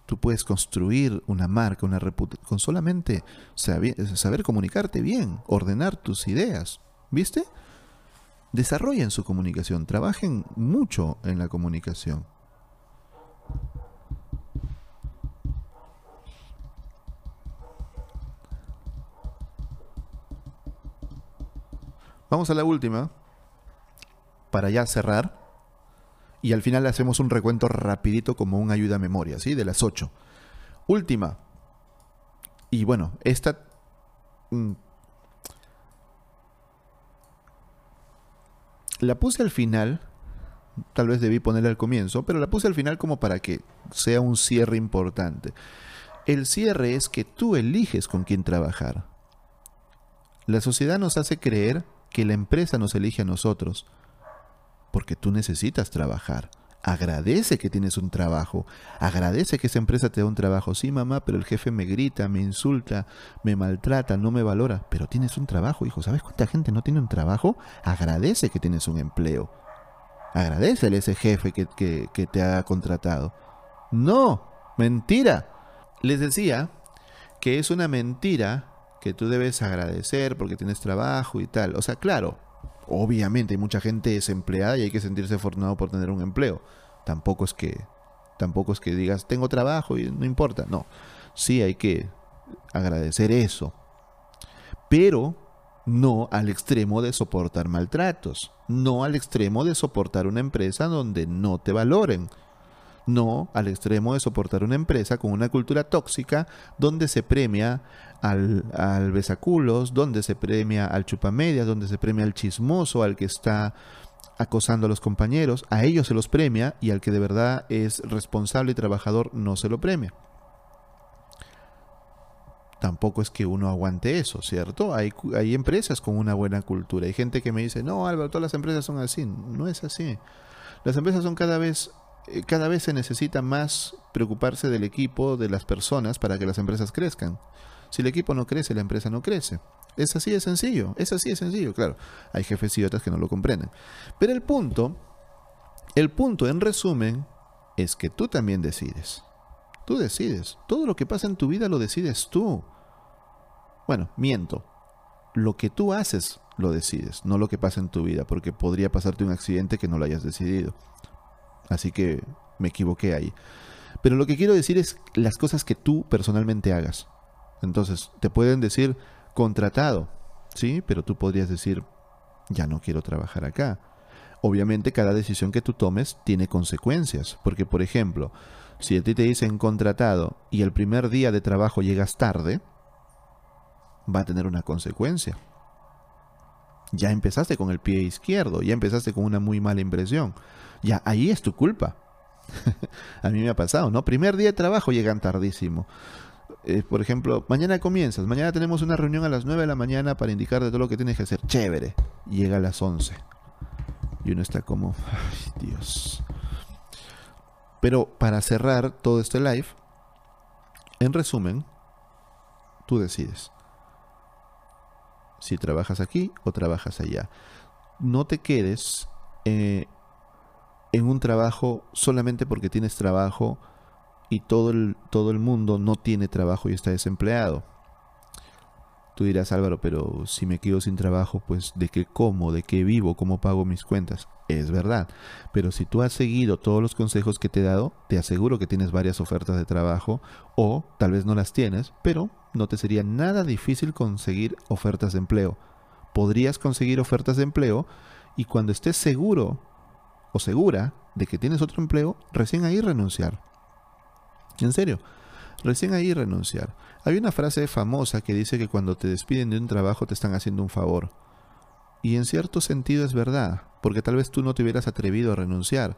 tú puedes construir una marca, una reputación, con solamente saber, comunicarte bien, ordenar tus ideas, ¿viste? Desarrollen su comunicación, trabajen mucho en la comunicación. Vamos a la última, para ya cerrar. Y al final hacemos un recuento rapidito como un ayuda a memoria, ¿sí? De las ocho. Última. Y bueno, esta... Mm, la puse al final, tal vez debí ponerla al comienzo, pero la puse al final como para que sea un cierre importante. El cierre es que tú eliges con quién trabajar. La sociedad nos hace creer que la empresa nos elige a nosotros, porque tú necesitas trabajar. Agradece que tienes un trabajo. Agradece que esa empresa te da un trabajo. Sí, mamá, pero el jefe me grita, me insulta, me maltrata, no me valora. Pero tienes un trabajo, hijo. ¿Sabes cuánta gente no tiene un trabajo? Agradece que tienes un empleo. Agradecele a ese jefe que, que te ha contratado. No, mentira. Les decía que es una mentira que tú debes agradecer porque tienes trabajo y tal. O sea, claro, obviamente hay mucha gente desempleada y hay que sentirse afortunado por tener un empleo. Tampoco es que tampoco es que digas tengo trabajo y no importa, no. Sí hay que agradecer eso. Pero no al extremo de soportar maltratos, no al extremo de soportar una empresa donde no te valoren, no al extremo de soportar una empresa con una cultura tóxica donde se premia al, al besaculos, donde se premia al chupamedias, donde se premia al chismoso, al que está acosando a los compañeros, a ellos se los premia y al que de verdad es responsable y trabajador no se lo premia. Tampoco es que uno aguante eso, ¿cierto? Hay, hay empresas con una buena cultura. Hay gente que me dice, no, Álvaro, todas las empresas son así. No es así. Las empresas son cada vez eh, cada vez se necesita más preocuparse del equipo, de las personas, para que las empresas crezcan. Si el equipo no crece, la empresa no crece. Es así de sencillo, es así de sencillo, claro. Hay jefes y otras que no lo comprenden. Pero el punto, el punto en resumen, es que tú también decides. Tú decides. Todo lo que pasa en tu vida lo decides tú. Bueno, miento. Lo que tú haces lo decides, no lo que pasa en tu vida, porque podría pasarte un accidente que no lo hayas decidido. Así que me equivoqué ahí. Pero lo que quiero decir es las cosas que tú personalmente hagas. Entonces, te pueden decir contratado, ¿sí? Pero tú podrías decir, ya no quiero trabajar acá. Obviamente cada decisión que tú tomes tiene consecuencias, porque por ejemplo, si a ti te dicen contratado y el primer día de trabajo llegas tarde, va a tener una consecuencia. Ya empezaste con el pie izquierdo, ya empezaste con una muy mala impresión. Ya ahí es tu culpa. a mí me ha pasado, ¿no? Primer día de trabajo llegan tardísimo. Eh, por ejemplo, mañana comienzas, mañana tenemos una reunión a las 9 de la mañana para indicarte todo lo que tienes que hacer. Chévere. Llega a las 11. Y uno está como, ay Dios. Pero para cerrar todo este live, en resumen, tú decides si trabajas aquí o trabajas allá. No te quedes eh, en un trabajo solamente porque tienes trabajo y todo el, todo el mundo no tiene trabajo y está desempleado. Tú dirás, Álvaro, pero si me quedo sin trabajo, pues ¿de qué como? ¿De qué vivo? ¿Cómo pago mis cuentas? Es verdad. Pero si tú has seguido todos los consejos que te he dado, te aseguro que tienes varias ofertas de trabajo o tal vez no las tienes, pero no te sería nada difícil conseguir ofertas de empleo. Podrías conseguir ofertas de empleo y cuando estés seguro o segura de que tienes otro empleo, recién ahí renunciar. En serio, recién ahí renunciar. Hay una frase famosa que dice que cuando te despiden de un trabajo te están haciendo un favor. Y en cierto sentido es verdad, porque tal vez tú no te hubieras atrevido a renunciar.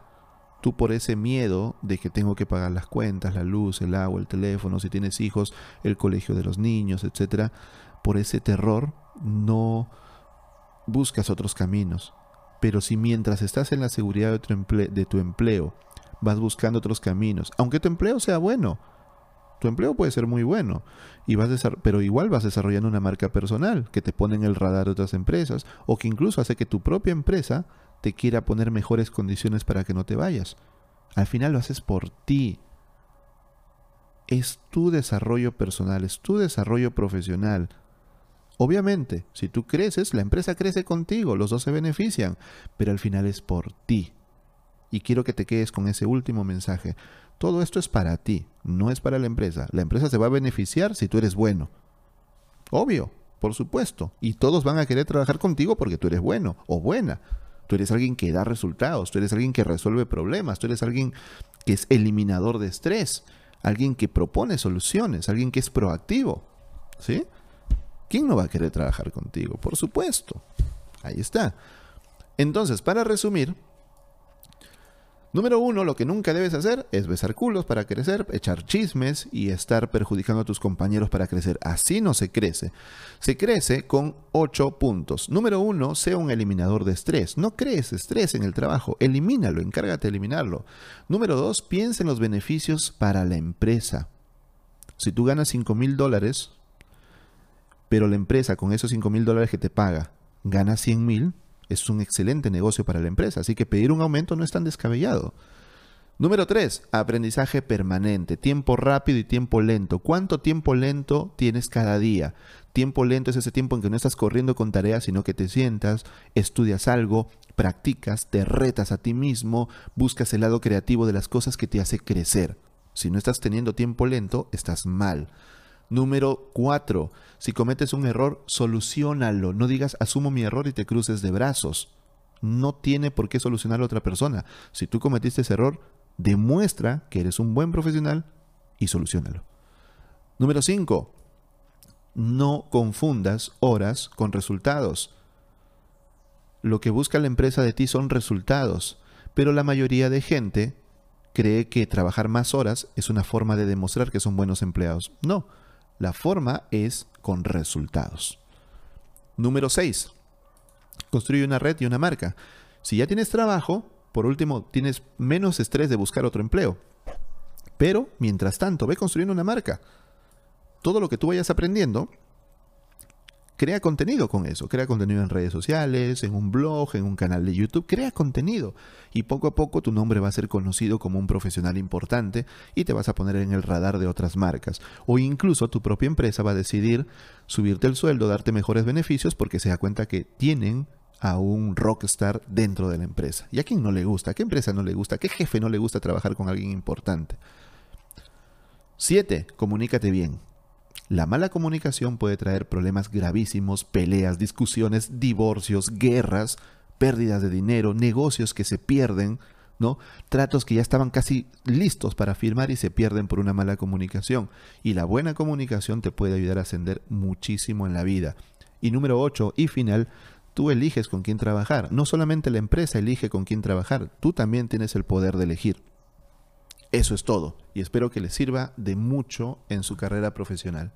Tú por ese miedo de que tengo que pagar las cuentas, la luz, el agua, el teléfono, si tienes hijos, el colegio de los niños, etcétera, por ese terror no buscas otros caminos. Pero si mientras estás en la seguridad de tu, de tu empleo vas buscando otros caminos, aunque tu empleo sea bueno, tu empleo puede ser muy bueno, y vas pero igual vas desarrollando una marca personal que te pone en el radar de otras empresas, o que incluso hace que tu propia empresa te quiera poner mejores condiciones para que no te vayas. Al final lo haces por ti. Es tu desarrollo personal, es tu desarrollo profesional. Obviamente, si tú creces, la empresa crece contigo, los dos se benefician, pero al final es por ti. Y quiero que te quedes con ese último mensaje. Todo esto es para ti, no es para la empresa. La empresa se va a beneficiar si tú eres bueno. Obvio, por supuesto. Y todos van a querer trabajar contigo porque tú eres bueno o buena. Tú eres alguien que da resultados, tú eres alguien que resuelve problemas, tú eres alguien que es eliminador de estrés, alguien que propone soluciones, alguien que es proactivo. ¿Sí? ¿Quién no va a querer trabajar contigo? Por supuesto. Ahí está. Entonces, para resumir, número uno, lo que nunca debes hacer es besar culos para crecer, echar chismes y estar perjudicando a tus compañeros para crecer. Así no se crece. Se crece con ocho puntos. Número uno, sea un eliminador de estrés. No crees estrés en el trabajo, elimínalo, encárgate de eliminarlo. Número dos, piensa en los beneficios para la empresa. Si tú ganas 5 mil dólares, pero la empresa con esos 5 mil dólares que te paga gana 100 mil, es un excelente negocio para la empresa. Así que pedir un aumento no es tan descabellado. Número 3, aprendizaje permanente, tiempo rápido y tiempo lento. ¿Cuánto tiempo lento tienes cada día? Tiempo lento es ese tiempo en que no estás corriendo con tareas, sino que te sientas, estudias algo, practicas, te retas a ti mismo, buscas el lado creativo de las cosas que te hace crecer. Si no estás teniendo tiempo lento, estás mal. Número 4. Si cometes un error, solucionalo. No digas asumo mi error y te cruces de brazos. No tiene por qué solucionarlo otra persona. Si tú cometiste ese error, demuestra que eres un buen profesional y solucionalo. Número 5. No confundas horas con resultados. Lo que busca la empresa de ti son resultados, pero la mayoría de gente cree que trabajar más horas es una forma de demostrar que son buenos empleados. No, la forma es con resultados. Número 6. Construye una red y una marca. Si ya tienes trabajo, por último, tienes menos estrés de buscar otro empleo. Pero, mientras tanto, ve construyendo una marca. Todo lo que tú vayas aprendiendo, crea contenido con eso. Crea contenido en redes sociales, en un blog, en un canal de YouTube. Crea contenido. Y poco a poco tu nombre va a ser conocido como un profesional importante y te vas a poner en el radar de otras marcas. O incluso tu propia empresa va a decidir subirte el sueldo, darte mejores beneficios porque se da cuenta que tienen a un rockstar dentro de la empresa. ¿Y a quién no le gusta? ¿A qué empresa no le gusta? ¿A qué jefe no le gusta trabajar con alguien importante? 7. Comunícate bien. La mala comunicación puede traer problemas gravísimos, peleas, discusiones, divorcios, guerras, pérdidas de dinero, negocios que se pierden, ¿no? Tratos que ya estaban casi listos para firmar y se pierden por una mala comunicación. Y la buena comunicación te puede ayudar a ascender muchísimo en la vida. Y número 8 y final, tú eliges con quién trabajar. No solamente la empresa elige con quién trabajar, tú también tienes el poder de elegir. Eso es todo y espero que les sirva de mucho en su carrera profesional.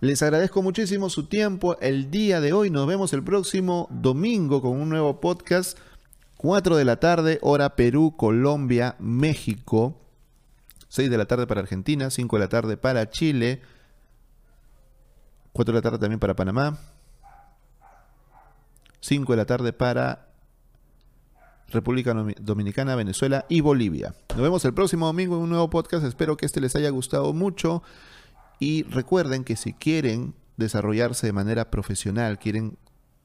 Les agradezco muchísimo su tiempo el día de hoy. Nos vemos el próximo domingo con un nuevo podcast. 4 de la tarde, hora Perú, Colombia, México. 6 de la tarde para Argentina, 5 de la tarde para Chile, 4 de la tarde también para Panamá, 5 de la tarde para República Dominicana, Venezuela y Bolivia. Nos vemos el próximo domingo en un nuevo podcast. Espero que este les haya gustado mucho. Y recuerden que si quieren desarrollarse de manera profesional, quieren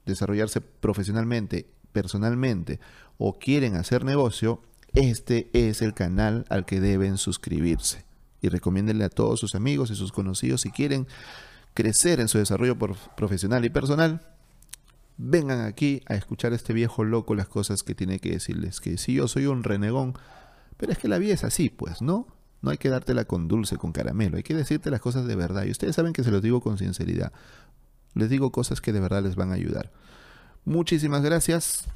desarrollarse profesionalmente, personalmente o quieren hacer negocio, este es el canal al que deben suscribirse. Y recomiéndenle a todos sus amigos y sus conocidos si quieren crecer en su desarrollo profesional y personal, vengan aquí a escuchar a este viejo loco las cosas que tiene que decirles. Que si yo soy un renegón, pero es que la vida es así, pues, ¿no? No hay que dártela con dulce, con caramelo, hay que decirte las cosas de verdad. Y ustedes saben que se los digo con sinceridad. Les digo cosas que de verdad les van a ayudar. Muchísimas gracias.